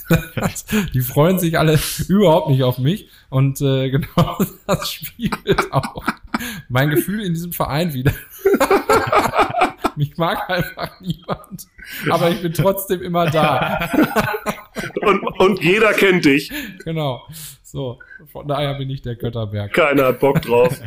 Speaker 3: Die freuen sich alle überhaupt nicht auf mich. Und äh, genau das spiegelt auch mein Gefühl in diesem Verein wieder. mich mag einfach niemand. Aber ich bin trotzdem immer da.
Speaker 2: Und, und jeder kennt dich.
Speaker 3: Genau. So, von daher bin ich der Götterberg.
Speaker 2: Keiner hat Bock drauf.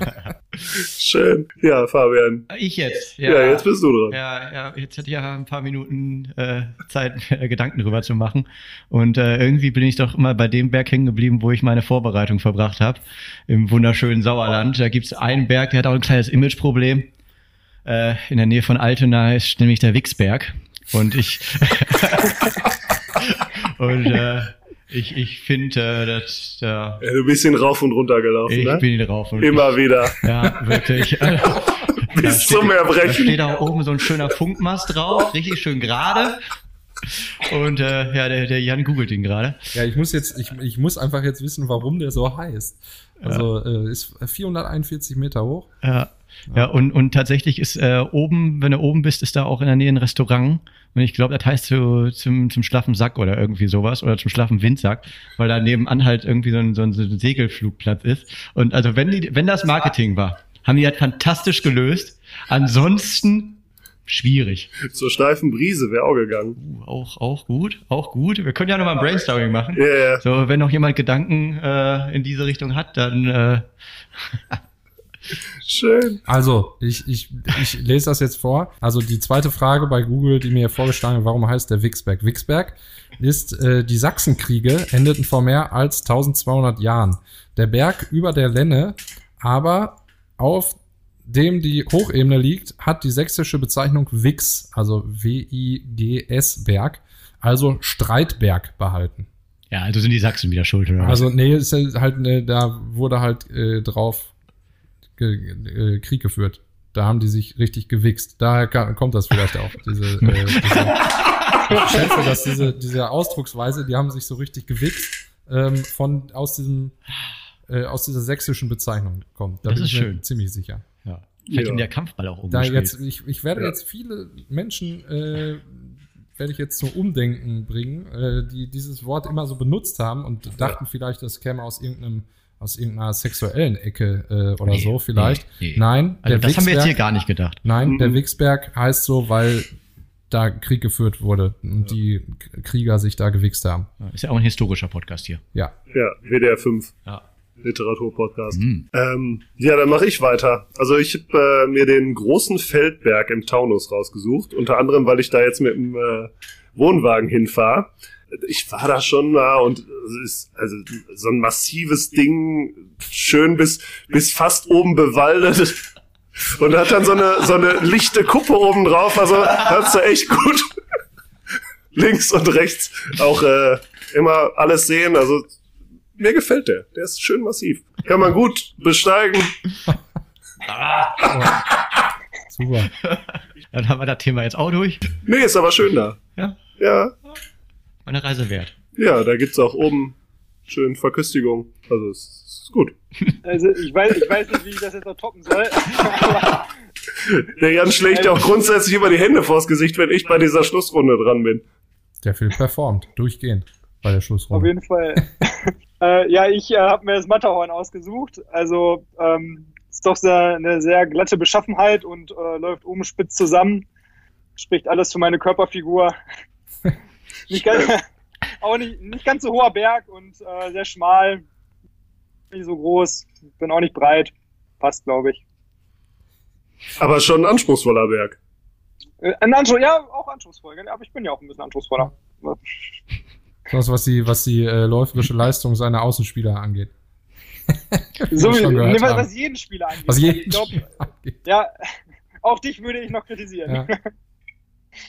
Speaker 2: Schön. Ja, Fabian.
Speaker 4: Ich jetzt.
Speaker 2: Ja, jetzt bist du dran.
Speaker 4: Ja, ja, jetzt hatte ich ja ein paar Minuten äh, Zeit, mir Gedanken drüber zu machen. Und äh, irgendwie bin ich doch immer bei dem Berg hängen geblieben, wo ich meine Vorbereitung verbracht habe. Im wunderschönen Sauerland. Da gibt's einen Berg, der hat auch ein kleines Imageproblem. Äh, in der Nähe von Altena ist nämlich der Wichsberg. Und ich und äh, ich, ich finde, äh, dass da
Speaker 2: Ja, du bist ihn rauf und runter gelaufen,
Speaker 4: ich
Speaker 2: ne?
Speaker 4: bin hier drauf. Und
Speaker 2: Immer wieder.
Speaker 4: ja, wirklich. Da
Speaker 2: Bis
Speaker 4: steht-
Speaker 2: zum
Speaker 4: Da
Speaker 2: Erbrechen.
Speaker 4: steht da oben so ein schöner Funkmast drauf, richtig schön gerade. Und äh, ja, der, der Jan googelt ihn gerade.
Speaker 3: Ja, ich muss jetzt, ich, ich muss einfach jetzt wissen, warum der so heißt. Also äh, ist 441 Meter hoch.
Speaker 4: Ja, ja und, und tatsächlich ist äh, oben, wenn du oben bist, ist da auch in der Nähe ein Restaurant. Und ich glaube, das heißt zu, zum, zum schlaffen Sack oder irgendwie sowas oder zum schlaffen Windsack, weil da nebenan halt irgendwie so ein, so ein, so ein Segelflugplatz ist. Und also wenn die, wenn das Marketing war, haben die halt fantastisch gelöst. Ansonsten schwierig.
Speaker 2: Zur steifen Brise wäre auch gegangen.
Speaker 4: Uh, auch, auch gut, auch gut. Wir können ja nochmal ein Brainstorming machen.
Speaker 2: Ja.
Speaker 4: So, wenn noch jemand Gedanken äh, in diese Richtung hat, dann äh,
Speaker 2: Schön.
Speaker 3: Also, ich, ich, ich lese das jetzt vor. Also die zweite Frage bei Google, die mir vorgeschlagen wird, warum heißt der Wicksberg? Wicksberg ist, äh, die Sachsenkriege endeten vor mehr als 1200 Jahren. Der Berg über der Lenne, aber auf dem die Hochebene liegt, hat die sächsische Bezeichnung Wix, also W-I-G-S Berg, also Streitberg behalten.
Speaker 4: Ja, also sind die Sachsen wieder schuld, oder?
Speaker 3: Also, nee, ist halt, ne, da wurde halt äh, drauf äh, Krieg geführt. Da haben die sich richtig gewichst. Daher kommt das vielleicht auch, diese, äh, diese ich schätze, dass diese, diese Ausdrucksweise, die haben sich so richtig gewichst, ähm, von, aus diesem, äh, aus dieser sächsischen Bezeichnung kommt. Da
Speaker 4: Das
Speaker 3: bin
Speaker 4: ist
Speaker 3: ich mir
Speaker 4: schön.
Speaker 3: ziemlich sicher.
Speaker 4: ja. Vielleicht
Speaker 2: Ja.
Speaker 4: in der Kampfball auch
Speaker 3: Da
Speaker 4: umgespielt.
Speaker 3: jetzt, ich, ich werde
Speaker 2: Ja.
Speaker 3: jetzt viele Menschen, äh, werde ich jetzt zum Umdenken bringen, äh, die dieses Wort immer so benutzt haben und dachten vielleicht, das käme aus irgendeinem, aus irgendeiner sexuellen Ecke äh, oder
Speaker 4: Nee,
Speaker 3: so vielleicht.
Speaker 4: nee, nee.
Speaker 3: Nein,
Speaker 4: also
Speaker 3: der
Speaker 4: das haben wir jetzt hier
Speaker 3: Wichsberg,
Speaker 4: gar nicht gedacht.
Speaker 3: nein, der
Speaker 2: Mhm.
Speaker 3: Wichsberg heißt so, weil da Krieg geführt wurde und die K- Krieger sich da gewichst haben.
Speaker 4: Ja, Ist ja auch ein historischer Podcast hier.
Speaker 3: Ja.
Speaker 2: Ja, WDR 5.
Speaker 4: Ja.
Speaker 2: Literaturpodcast.
Speaker 4: Mhm.
Speaker 2: Ähm, ja, dann mache ich weiter. Also ich habe äh, mir den großen Feldberg im Taunus rausgesucht, unter anderem, weil ich da jetzt mit dem äh, Wohnwagen hinfahre. Ich war da schon mal und es ist also so ein massives Ding, schön bis bis fast oben bewaldet und hat dann so eine so eine lichte Kuppe oben drauf. Also hast du echt gut links und rechts auch äh, immer alles sehen. Also mir gefällt der. Der ist schön massiv. Kann man gut besteigen.
Speaker 3: Super.
Speaker 4: Dann haben wir das Thema jetzt auch durch.
Speaker 2: Nee, ist aber schön da.
Speaker 4: Ja.
Speaker 2: Ja,
Speaker 4: Meine Reise wert.
Speaker 2: ja, da gibt's auch oben schön Verköstigung. Also es ist gut.
Speaker 5: Also ich weiß, ich weiß nicht, wie ich das jetzt noch toppen soll.
Speaker 2: Der Jan schlägt ja auch grundsätzlich immer die Hände vors Gesicht, wenn ich bei dieser Schlussrunde dran bin.
Speaker 3: Der Film performt, durchgehend bei der
Speaker 5: auf
Speaker 3: Schlussrunde.
Speaker 5: jeden Fall. äh, ja, ich äh, habe mir das Matterhorn ausgesucht. Also ähm, ist doch sehr, eine sehr glatte Beschaffenheit und äh, läuft oben spitz zusammen. Spricht alles für meine Körperfigur. Nicht ganz, auch nicht, nicht ganz so hoher Berg und äh, sehr schmal. Nicht so groß. Bin auch nicht breit. Passt, glaube ich.
Speaker 2: Aber schon ein anspruchsvoller Berg.
Speaker 5: Äh, ein Anspruch, ja, auch anspruchsvoll. Aber ich bin ja auch ein bisschen anspruchsvoller.
Speaker 3: Das, was die, was die äh, läuferische Leistung seiner Außenspieler angeht.
Speaker 5: So, nee, was, was jeden Spieler angeht.
Speaker 3: Was
Speaker 5: ich
Speaker 3: jeden
Speaker 5: glaub,
Speaker 3: Spieler angeht.
Speaker 5: Ja, auch dich würde ich noch kritisieren.
Speaker 3: Ja.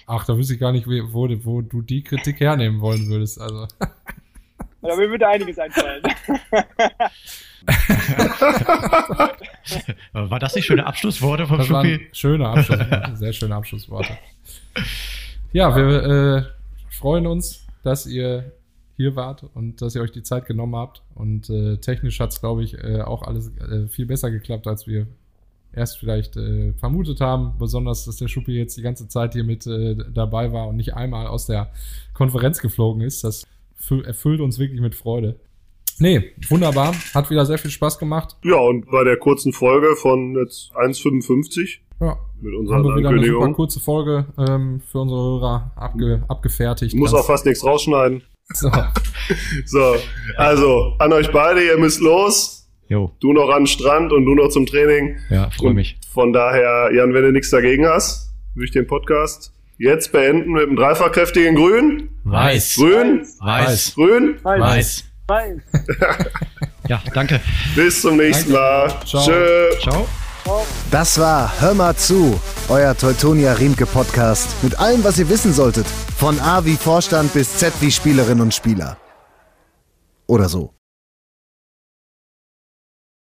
Speaker 3: Ach, da wüsste ich gar nicht, wo, wo du die Kritik hernehmen wollen würdest. Also.
Speaker 5: Aber mir würde einiges einfallen.
Speaker 4: War das nicht schöne Abschlussworte vom Schuppi?
Speaker 3: schöne Abschlussworte, sehr schöne Abschlussworte. Ja, wir äh, freuen uns, dass ihr hier wart und dass ihr euch die Zeit genommen habt. Und äh, technisch hat es, glaube ich, äh, auch alles äh, viel besser geklappt, als wir erst vielleicht äh, vermutet haben. Besonders, dass der Schuppi jetzt die ganze Zeit hier mit äh, dabei war und nicht einmal aus der Konferenz geflogen ist. Das fü- erfüllt uns wirklich mit Freude. Nee, wunderbar. Hat wieder sehr viel Spaß gemacht.
Speaker 2: Ja, und bei der kurzen Folge von jetzt 1,55
Speaker 3: Ja,
Speaker 2: mit
Speaker 3: haben
Speaker 2: unserer
Speaker 3: wir wieder eine super kurze Folge ähm, für unsere Hörer abge, abgefertigt.
Speaker 2: Muss auch fast nichts rausschneiden.
Speaker 3: so.
Speaker 2: So, also an euch beide, ihr müsst los.
Speaker 4: Jo,
Speaker 2: Du noch an den Strand und du noch zum Training.
Speaker 4: ja, freue mich.
Speaker 2: Von daher, Jan, wenn du nichts dagegen hast, würde ich den Podcast jetzt beenden mit einem dreifachkräftigen Grün.
Speaker 4: Weiß.
Speaker 2: Grün,
Speaker 4: Weiß.
Speaker 2: Grün.
Speaker 4: Weiß.
Speaker 5: Weiß.
Speaker 4: Ja, danke.
Speaker 2: Bis zum nächsten Mal.
Speaker 3: Ciao.
Speaker 2: Tschö.
Speaker 4: Ciao.
Speaker 1: Das war Hör mal zu, euer Teutonia Riemke Podcast mit allem, was ihr wissen solltet. Von A wie Vorstand bis Z wie Spielerinnen und Spieler. Oder so.